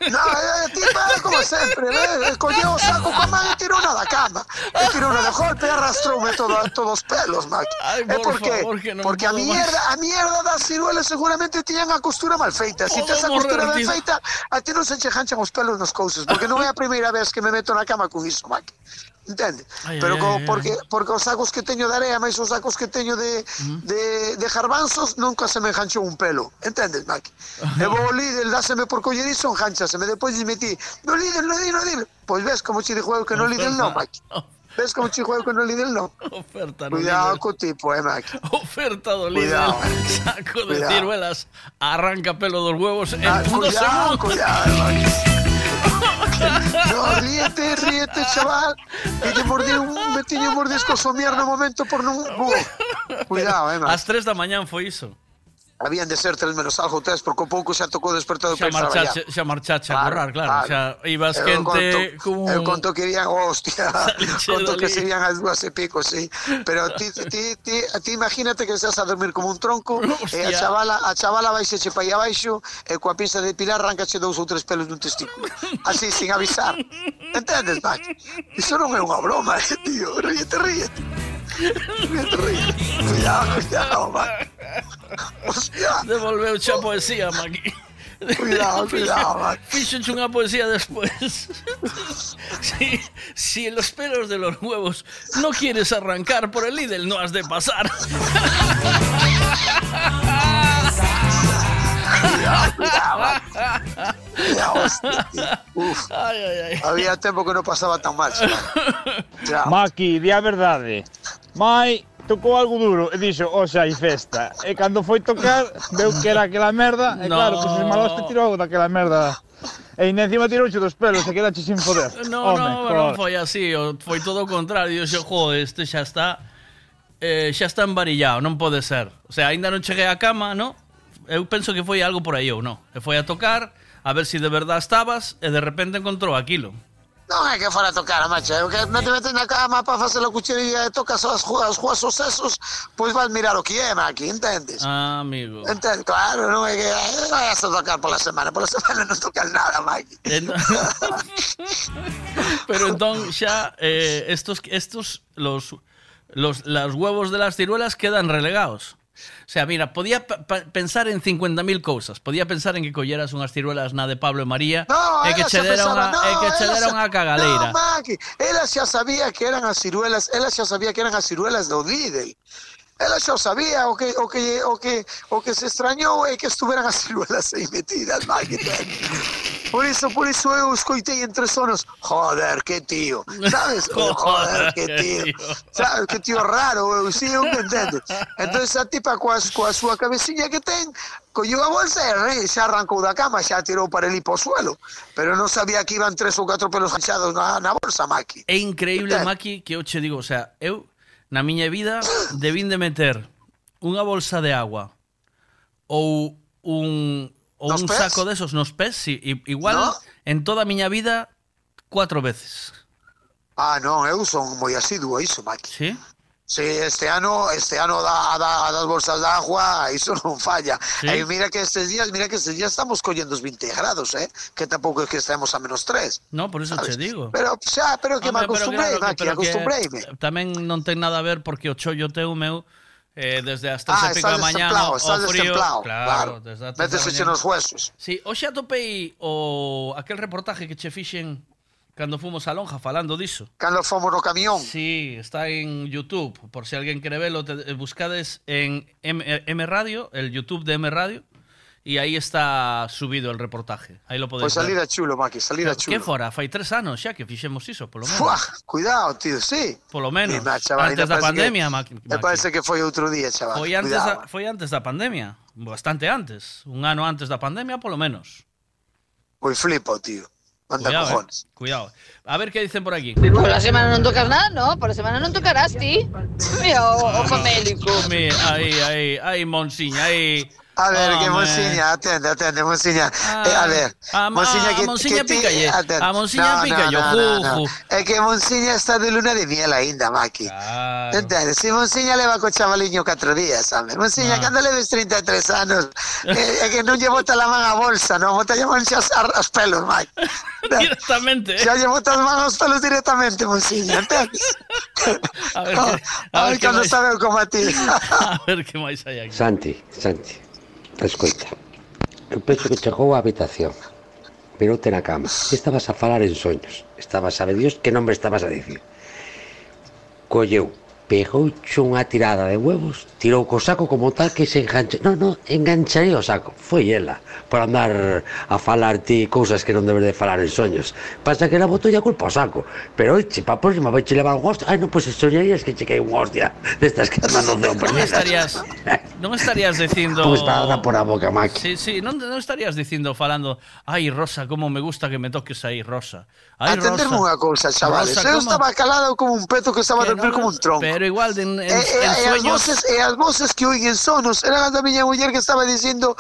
No, eh, ti é como sempre, eh, colleu o saco coa man e tirou na da cama. E tirou na de golpe e arrastroume todo, todos os pelos, Maki. Ay, é por porque, favor, que non porque a mierda, a mierda das ciruelas seguramente tiñan a costura mal feita. Se Podo tes a costura tío. feita, a ti non se che os pelos nas cousas, porque non é a primeira vez que me meto na cama con iso, Maki. Entende? Ai, Pero ai, co, ai, ai. porque, porque os sacos que teño de area máis os sacos que teño de, de, de garbanzos nunca se me ganchou un pelo. Entendes, Maki? E vou ao Lidl, dáseme por coller iso, enganchaseme. Depois lle metí, no Lidl, no Lidl, no Lidl. Pois ves como che dixo eu que no Lidl non, Maki. Ves como che dixo eu que no Lidl non. Oferta no Cuidado Lidl. co tipo, eh, Maki. Oferta do Lidl. Cuidado. Saco de Cuidado. ciruelas. Arranca pelo dos huevos en Ah, dos cuidado, segundos. cuidado, Maki. no, ríete, ríete, chaval. Que lle mordí un metiño mordisco somier no momento por non... Cuidado, eh. As 3 da mañán foi iso habían de ser tres menos algo tres, porque pouco xa tocou despertado xa marchache, xa marchache claro, a correr, claro, claro. xa ibas eu quente conto, como... Eu conto que irían, hostia, conto que serían as dúas e pico, sí, pero ti, ti, ti, ti imagínate que estás a dormir como un tronco, e a chavala, a chavala vai seche pa aí abaixo, e coa pinza de pilar arrancache dous ou tres pelos dun testículo, así, sin avisar, entendes, Mac? Iso non é unha broma, eh, tío, ríete, ríete. Cuidado, cuidado, Mac. Hostia. Devolveu xa a poesía, Maki. Cuidado, cuidado, Mac. Fíxenche unha poesía después. si, si los pelos de los huevos no quieres arrancar por el Lidl, no has de pasar. Cuidado, cuidado, Cuidado, hostia. Uf. Ay, ay, ay. Había tempo que non pasaba tan mal. Maki, di a verdade. Mai tocou algo duro e dixo, oxe, hai festa. E cando foi tocar, veu que era aquela merda, e no. claro, que se maloste tirou daquela merda. E encima tirouche dos pelos e quedache sin poder. No, Home, no, pero non foi así, foi todo o contrario. Dixo, jo, este xa está eh, xa está embarillado, non pode ser. O sea, aínda non cheguei á cama, no? Eu penso que foi algo por aí ou non. E foi a tocar, a ver se si de verdad estabas, e de repente encontrou aquilo. Non é que fora a tocar, macho. Que non te metes na cama para facer a cuchería e tocas as juas, juas os sesos, pois vas mirar o que é, Maki, entendes? Ah, amigo. Claro, non é que eh, vayas a tocar pola semana. Pola semana non tocas nada, Maki. Pero entón xa eh, estos estos los los los huevos de las ciruelas quedan relegados. O sea, mira, podía pensar en 50.000 cousas. Podía pensar en que colleras unhas ciruelas na de Pablo e María no, e que che dera unha no, e que che dera unha cagaleira. No, Maki, ela xa sabía que eran as ciruelas, ela xa sabía que eran as ciruelas do Lidl. Ela xa sabía o que o que o que o que se extrañou é que estuveran as ciruelas aí metidas, Maki. Por eso, por eso eu escoitei entre sonos, joder, que tío, sabes? joder, que tío, sabes? Que tío raro, eu si, eu que entendo. Entón, a tipa coa, coa súa cabeciña que ten, colleu a bolsa e ¿eh? re, xa arrancou da cama, xa tirou para el po suelo, pero non sabía que iban tres ou catro pelos enxados na, na bolsa, Maki. É increíble, ¿Ten? Maki, que eu che digo, o sea, eu na miña vida debín de meter unha bolsa de agua ou un o nos un pés? saco desos nos pés, si, igual no? en toda a miña vida cuatro veces. Ah, non, eu son moi asiduo a iso, Maki. Sí? Sí, este ano, este ano da, da, das bolsas de agua, iso non falla. Sí. E mira que estes días, mira que estes días estamos collendo os 20 grados, eh? Que tampouco é que estemos a menos 3. No, por eso sabes? te digo. Pero, xa, pero que Hombre, me acostumbrei, pero claro, Maki, acostumbrei. Tamén non ten nada a ver porque o chollo teu meu eh, desde as tres ah, e pico da mañá o frío, claro, claro, desde as 3 Métese nos huesos. Sí, hoxe atopei o aquel reportaje que che fixen cando fomos a Lonja falando diso. Cando fomos no camión. Sí, está en YouTube, por si alguén quere velo, te, eh, buscades en M, eh, M Radio, el YouTube de M Radio y aí está subido el reportaje. Aí lo podes. Pois pues salida chulo, Maki, salida chulo. Que fora? Fai tres anos xa que fixemos iso, polo menos. Fuá, cuidado, tío, sí. Polo menos, Dima, chaval, antes da pandemia, que, Maki. Me parece que foi outro día, chaval. Foi antes, cuidado, da, foi antes da pandemia, bastante antes. Un ano antes da pandemia, polo menos. Pois flipo, tío. Manda cuidado, eh, cojones. Eh, cuidado. A ver que dicen por aquí. Por la semana non tocas nada, ¿no? Por la semana non tocarás, ti. Mira, ojo ah, médico. Ahí, ahí, ahí, Monsiña, ahí... A ver, que Home. Monsiña, atende, atende, Monsiña. Eh, a ver, a- Monsiña a que, Monsiña que a Monsiña No, pícalle, no, no, no, no. É que Monsiña está de luna de miel aínda, Maki. Claro. Entendes? Si Monsiña leva co chavaliño 4 días, sabe? Monsiña, Ah. cando leves 33 anos, é, é que non lle bota a man a bolsa, non, bota lle man as, as pelos, Mike. Directamente. Xa lle bota as man aos pelos directamente, monsiña, entendes? A ver, que, a que máis, sabe como a ti. a ver que máis hai aquí. Santi, Santi, Escoita, eu penso que chegou á habitación, viroute na cama, estabas a falar en soños, estabas a ver Dios que nombre estabas a dicir. Colleu pegouche unha tirada de huevos, tirou co saco como tal que se enganche... Non, non, engancharía o saco. Foi ela, por andar a falar ti cousas que non debes de falar en soños. Pasa que la botou a culpa ao saco. Pero, oxe, pa próxima vai che levar un hostia. Ai, non, pois pues, soñarías que che cae un hostia destas que andan no ceo Non estarías, non estarías dicindo... Pois está por a boca, Maki. Sí, sí, non, non estarías dicindo, falando, ai, Rosa, como me gusta que me toques aí, Rosa. Ai, Atenderme unha cousa, chavales. Rosa, eu como... estaba calado como un peto que estaba a dormir no, como un tronco. Pero pero igual en, en, e, en e, sueños... as voces, e as voces que oiguen sonos eran as da miña muller que estaba dicindo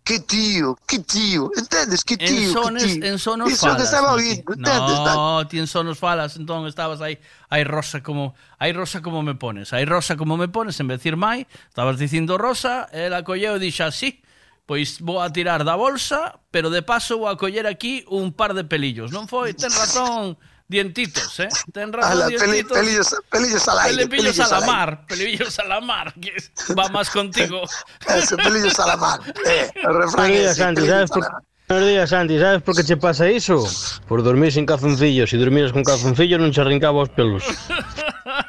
que tío, que tío, entendes? Que tío, en sones, que tío. En sonos Iso falas, que estaba oindo, no, entendes? No, ti en sonos falas, entón estabas aí, aí rosa como, aí rosa como me pones, aí rosa como me pones, en vez de decir mai, estabas dicindo rosa, ela colleu e dixa así, pois vou a tirar da bolsa, pero de paso vou a coller aquí un par de pelillos, non foi? Ten razón, dientitos, eh? Ten razón, Ala, peli- dientitos. pelillos, pelillos al aire. Pelillos a la al aire. mar, pelillos a la mar, que va más contigo. Eso, pelillos a la mar. Eh, el refrán días, ese, Santi, pelillos ¿sabes a por, la buenos días, Santi, ¿sabes por qué te pasa eso? Por dormir sin calzoncillos. Si durmieras con calzoncillos non che arrancaba os pelos.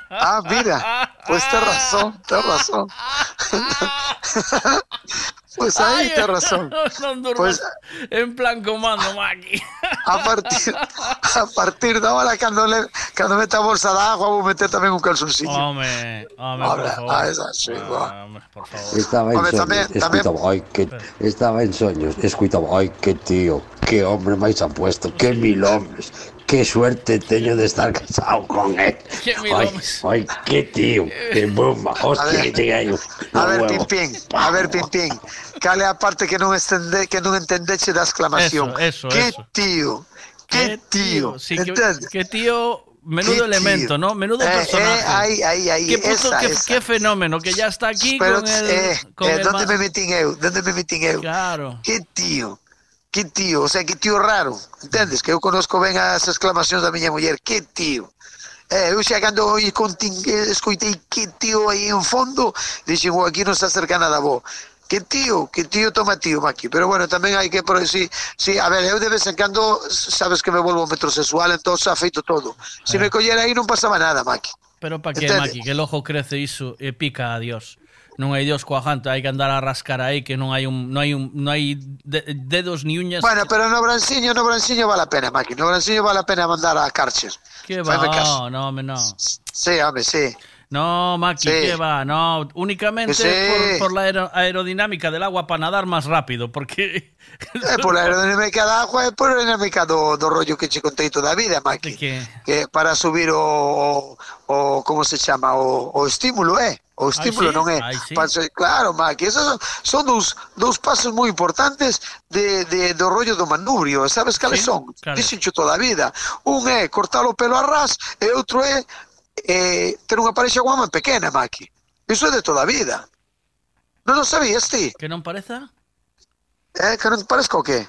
Ah, mira, pues tienes razón, tienes razón. pues ahí tienes razón. Non durmas Pues en plan comando, Maki. a partir, a partir de ahora, cuando, le, cuando meta bolsa de agua, voy a meter también un calzoncillo. Home, home, por Ahora, favor. esa sí. Ah, hombre, por favor. Estaba en Hombre, sueños, escuitaba, ai que estaba en sueños, escuitaba, ai que tío, que hombre máis apuesto, que mil hombres, que suerte teño de estar casado con él. Hombres. ai, que tío, que bomba, hostia, ver. que cheguei aí. A ver, Pim Pim, a ver, Pim Pim. Cale a parte que non, estende, que non entendeche da exclamación. Eso, eso, que eso. tío, que tío. Sí, que, entendes? que tío, menudo Qué elemento, tío. ¿no? Menudo Eh, personaje. eh, ahí, ahí, ahí, Qué, puto- esa, qué, esa. qué fenómeno, que ya está aquí Pero, con el... eh, con eh, el ¿dónde me metín eu? ¿Dónde me metín eu? Claro. Que tío, que tío, o sea, que tío raro, entendes? Que eu conozco ben as exclamacións da miña muller, que tío. Eh, eu xa cando contin, eh, escoitei que tío aí en fondo, dixen, aquí non está cercana da voz. Que tío, que tío toma tío, Maki. Pero bueno, tamén hai que, por si, si, a ver, eu de vez en cando, sabes que me volvo metrosexual, entón xa feito todo. Se si eh. me collera aí non pasaba nada, Maki. Pero para que, Maki, que el ojo crece iso e pica a Dios non hai dios coajante, hai que andar a rascar aí que non hai un non hai un non hai de, dedos ni uñas. Bueno, pero no Branciño, no Branciño vale a pena, Maki. No Branciño vale a pena mandar a cárcel. Que va, no, home, no. Sí, home, sí. No, Maki, sí. que va, no. Únicamente sí. por, por, la aerodinámica del agua para nadar más rápido, porque... Eh, é pola aerodinámica da agua por pola aerodinámica do, do rollo que che contei toda a vida, Maki. Que... que para subir o, o, o como se chama, o, o estímulo, é? Eh? O estímulo eh, Ay, sí? non é. Ay, sí. Claro, Maki, esos son, son dous, dous pasos moi importantes de, de, do rollo do manubrio. Sabes cales sí? son? Claro. Dixencho toda a vida. Un é cortar o pelo a ras e outro é eh, ter unha parexa guama pequena, Maki. Iso é de toda a vida. Non o sabías ti? Que non pareza? Eh, que non parezco o qué?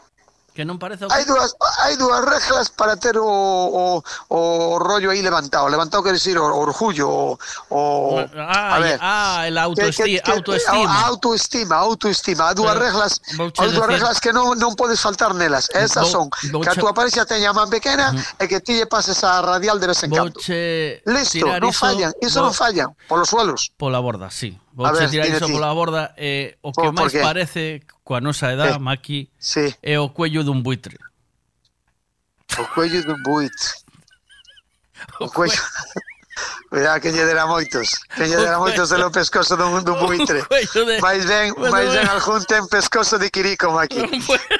Que non pareza o Hai dúas, hai dúas reglas para ter o, o, o rollo aí levantado. Levantado quer decir o, o orgullo, o, o Ah, a ver. ah, el que- autoesti- que- que- autoestima. A, autoestima, autoestima. Hai dúas reglas, hai dúas reglas que non, non podes faltar nelas. Esas Vou- son que a túa parexa teña a man pequena e que ti lle pases a radial de vez en cando. Listo, non fallan, iso vou- non fallan, polos suelos. Pola borda, sí. A Vouche ver, tirar iso pola borda eh, o que máis parece coa nosa edad, eh, Maki, sí. é o cuello dun buitre. O cuello dun buitre. O, o cuello... Cuidado que lle dera moitos. Que lle dera moitos de lo pescoso dun, dun buitre. De... Mais ben, bueno, mais ben algún ten pescoso de quirico, Maki.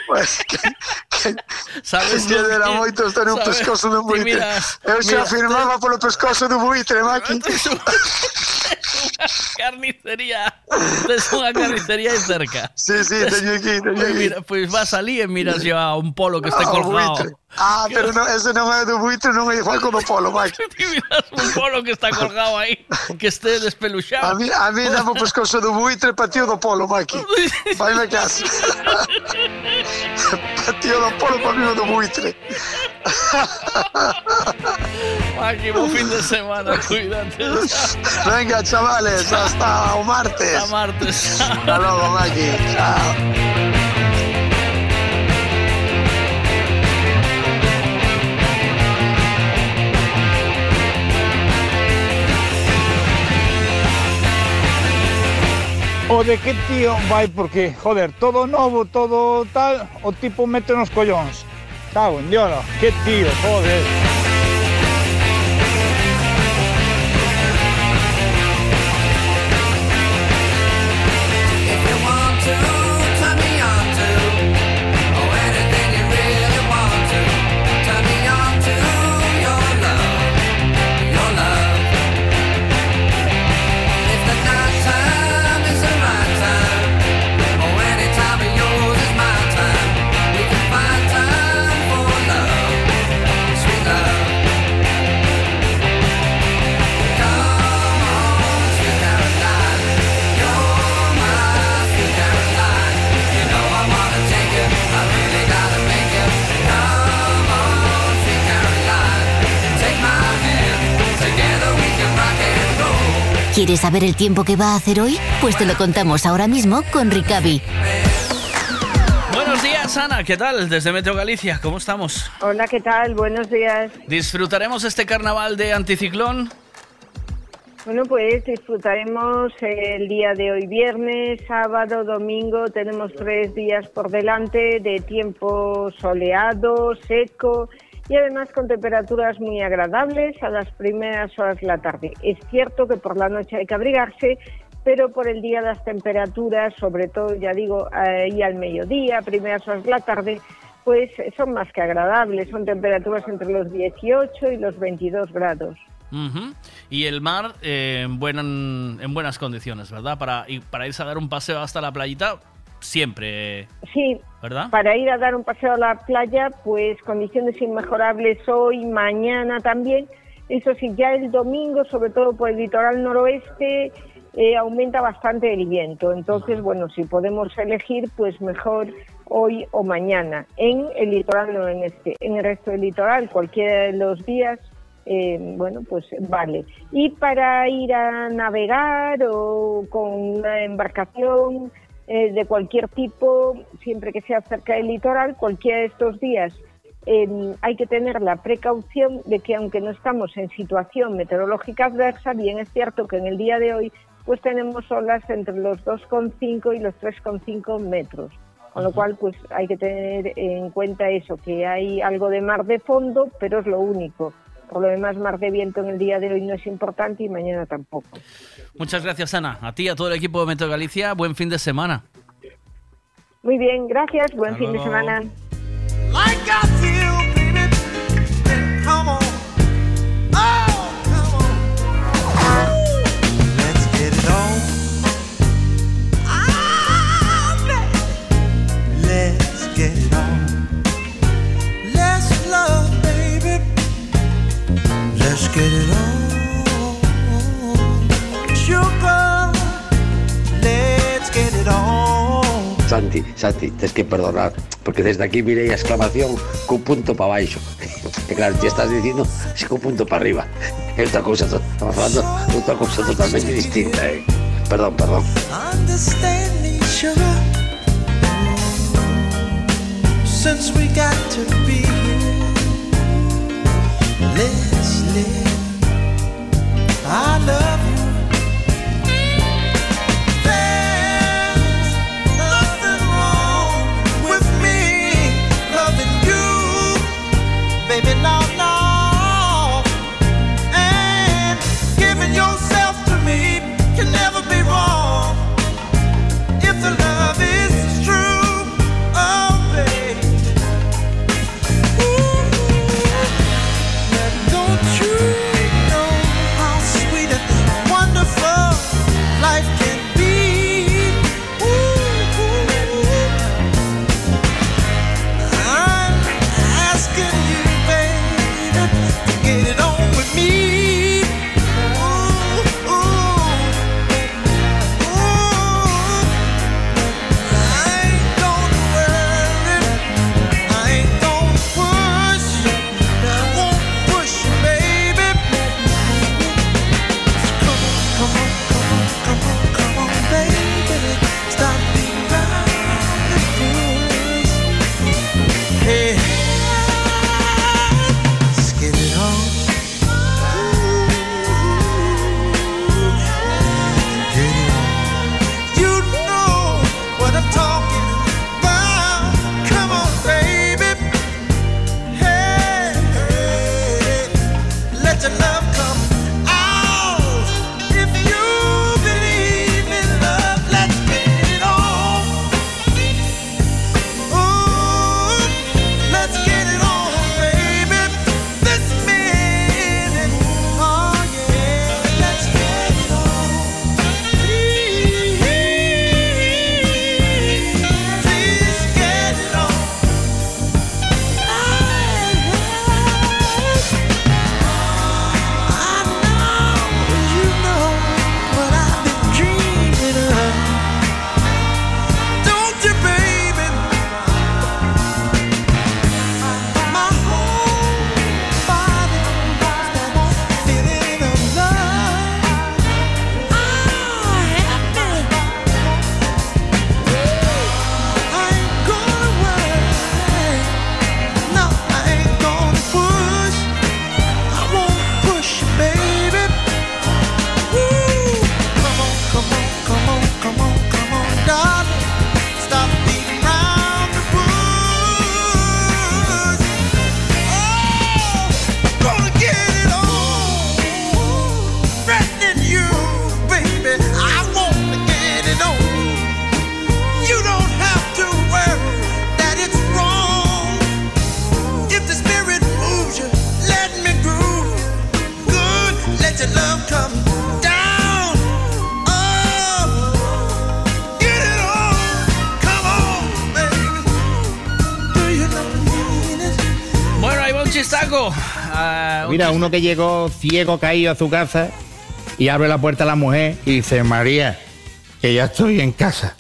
Pues, que, que, sabes que lle dera que... moitos ten un sabes, pescoso dun buitre. Mira, Eu xa mira, afirmaba te... polo pescoso dun buitre, Maki. carnicería. Tes unha carnicería aí cerca. Sí, sí, teño aquí, teño aquí. Pois pues mira, pois pues vas ali e miras a un polo que este ah, colgado. Ah, pero no, ese non é do buitre, non é igual como polo, Mike. Ti miras un polo que está colgado aí, que este despeluxado. A mí, a mí dame o pescozo do buitre pa tío do polo, Mike. Faime caso. pa tío do polo, pa mí do buitre. Maki, bo fin de semana, cuídate. Venga, chavales, hasta o martes. Hasta martes. Hasta logo, Maki. Chao. O de que tío vai porque, joder, todo novo, todo tal, o tipo mete nos collóns. Cago en diolo, que tío, joder. ¿Quieres saber el tiempo que va a hacer hoy? Pues te lo contamos ahora mismo con Ricavi. Buenos días, Ana. ¿Qué tal? Desde Meteo Galicia, ¿cómo estamos? Hola, ¿qué tal? Buenos días. ¿Disfrutaremos este carnaval de anticiclón? Bueno, pues disfrutaremos el día de hoy, viernes, sábado, domingo. Tenemos tres días por delante de tiempo soleado, seco y además con temperaturas muy agradables a las primeras horas de la tarde. Es cierto que por la noche hay que abrigarse, pero por el día las temperaturas, sobre todo, ya digo, ahí al mediodía, primeras horas de la tarde, pues son más que agradables. Son temperaturas entre los 18 y los 22 grados. Y el mar eh, en, buen- en buenas condiciones, ¿verdad? Para, y para irse a dar un paseo hasta la playita, siempre, Sí, ¿verdad? para ir a dar un paseo a la playa, pues condiciones inmejorables hoy, mañana también. Eso sí, ya el domingo, sobre todo por el litoral noroeste, eh, aumenta bastante el viento. Entonces, bueno, si podemos elegir, pues mejor hoy o mañana. En el litoral noroeste, en el resto del litoral, cualquiera de los días, eh, bueno, pues vale. Y para ir a navegar o con una embarcación eh, de cualquier tipo, siempre que sea cerca del litoral, cualquiera de estos días, eh, hay que tener la precaución de que aunque no estamos en situación meteorológica adversa, bien es cierto que en el día de hoy pues tenemos olas entre los 2,5 y los 3,5 metros. Con lo cual, pues hay que tener en cuenta eso, que hay algo de mar de fondo, pero es lo único. Por lo demás, mar de viento en el día de hoy no es importante y mañana tampoco. Muchas gracias, Ana. A ti y a todo el equipo de Meteo Galicia, buen fin de semana. Muy bien, gracias. Buen Hasta fin de semana. Let's get it on. Sugar, let's get it on. Santi, Santi, tens que perdonar, porque desde aquí mirei a exclamación cun punto para baixo. E claro, ti estás dicindo si cun punto para arriba. É outra cousa, estamos falando de outra cousa totalmente distinta, eh. Perdón, perdón. Understand me, sugar. Since we got to be love Mira, uno que llegó ciego caído a su casa y abre la puerta a la mujer y dice, María, que ya estoy en casa.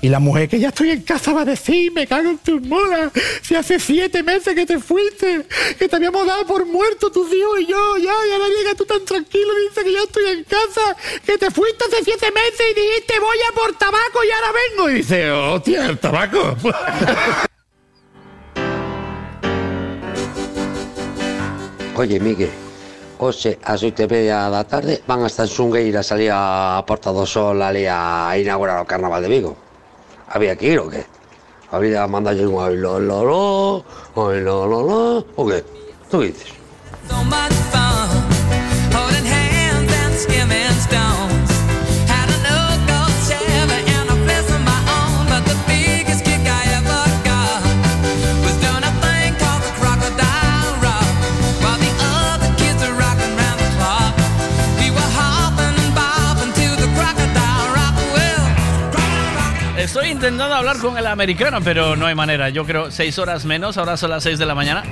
Y la mujer que ya estoy en casa va a decir, me cago en tus molas, si hace siete meses que te fuiste, que te habíamos dado por muerto tus hijos y yo, ya, y ahora llega tú tan tranquilo y dices que ya estoy en casa, que te fuiste hace siete meses y dijiste voy a por tabaco y ahora vengo. Y dice, hostia, el tabaco. Oye, Miguel, hoxe ás oito e media da tarde van hasta en Xungueiras ali a Porta do Sol ali a inaugurar o Carnaval de Vigo. Había que ir o que? Había mandalle un oi lo lo lo, oi lo lo lo, o que? Tú dices? Intentando hablar con el americano, pero no hay manera. Yo creo seis horas menos, ahora son las seis de la mañana.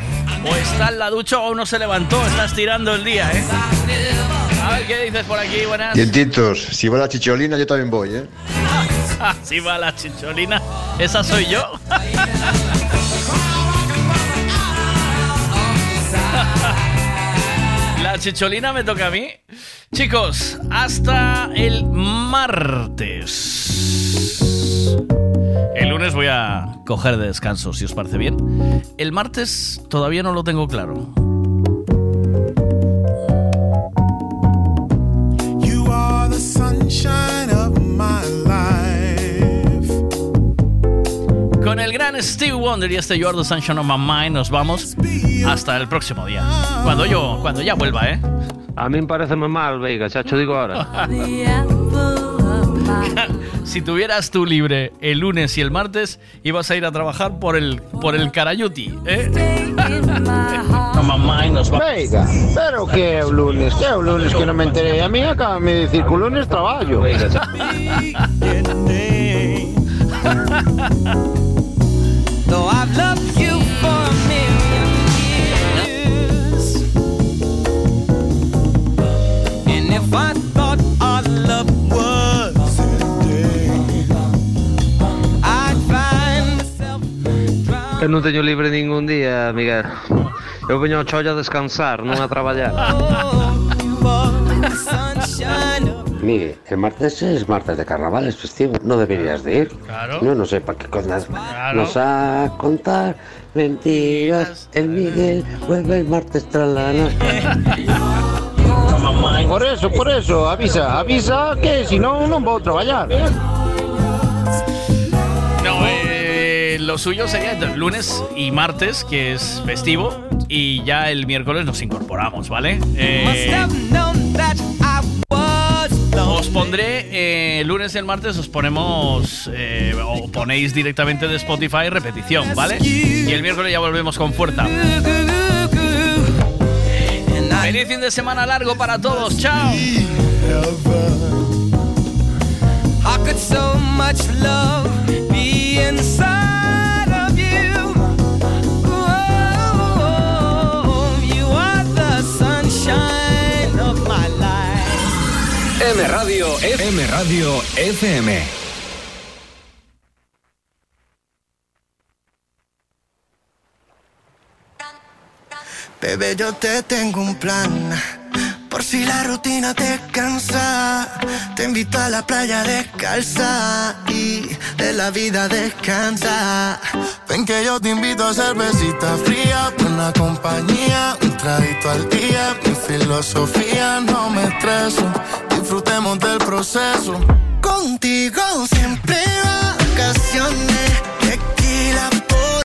O está en la ducha o no se levantó, está estirando el día, ¿eh? A ver qué dices por aquí, buenas. Dientitos, si va la chicholina yo también voy, ¿eh? Si va la chicholina, esa soy yo. La chicholina me toca a mí. Chicos, hasta el martes. El lunes voy a coger de descanso, si os parece bien. El martes todavía no lo tengo claro. You are the sunshine of my life. Con el gran Steve Wonder y este You Are the Sunshine of My Mind nos vamos hasta el próximo día. Cuando yo, cuando ya vuelva, ¿eh? A mí me parece muy mal, Veiga, chacho, digo ahora. si tuvieras tú libre el lunes y el martes, ibas a ir a trabajar por el, por el Carayuti, ¿eh? No, mamá, y nos va. Venga, pero que é o lunes, que é o lunes que non me enterei. A mí acaban de decir que lunes traballo. though Que non teño libre ningún día, Miguel. Eu veño ao cholla a descansar, non a traballar. Miguel, el martes es martes de carnaval, es festivo, no deberías de ir. Claro. No, no sé para qué cosas nos a contar mentiras. El Miguel vuelve el martes tras la Por eso, por eso, avisa, avisa que si no, non vou traballar. No, lo suyo sería entre lunes y martes, que es festivo, y ya el miércoles nos incorporamos, ¿vale? Eh, os pondré eh, el lunes y el martes, os ponemos eh, o ponéis directamente de Spotify repetición, ¿vale? Y el miércoles ya volvemos con fuerza. Feliz fin de semana largo para todos, chao. I could so much love be inside M Radio, M Radio FM. Bebé, yo te tengo un plan. Por si la rutina te cansa, te invito a la playa descalza y de la vida descansa. Ven que yo te invito a cervecita fría, buena compañía, un traguito al día. Mi filosofía no me estreso, disfrutemos del proceso. Contigo siempre vacaciones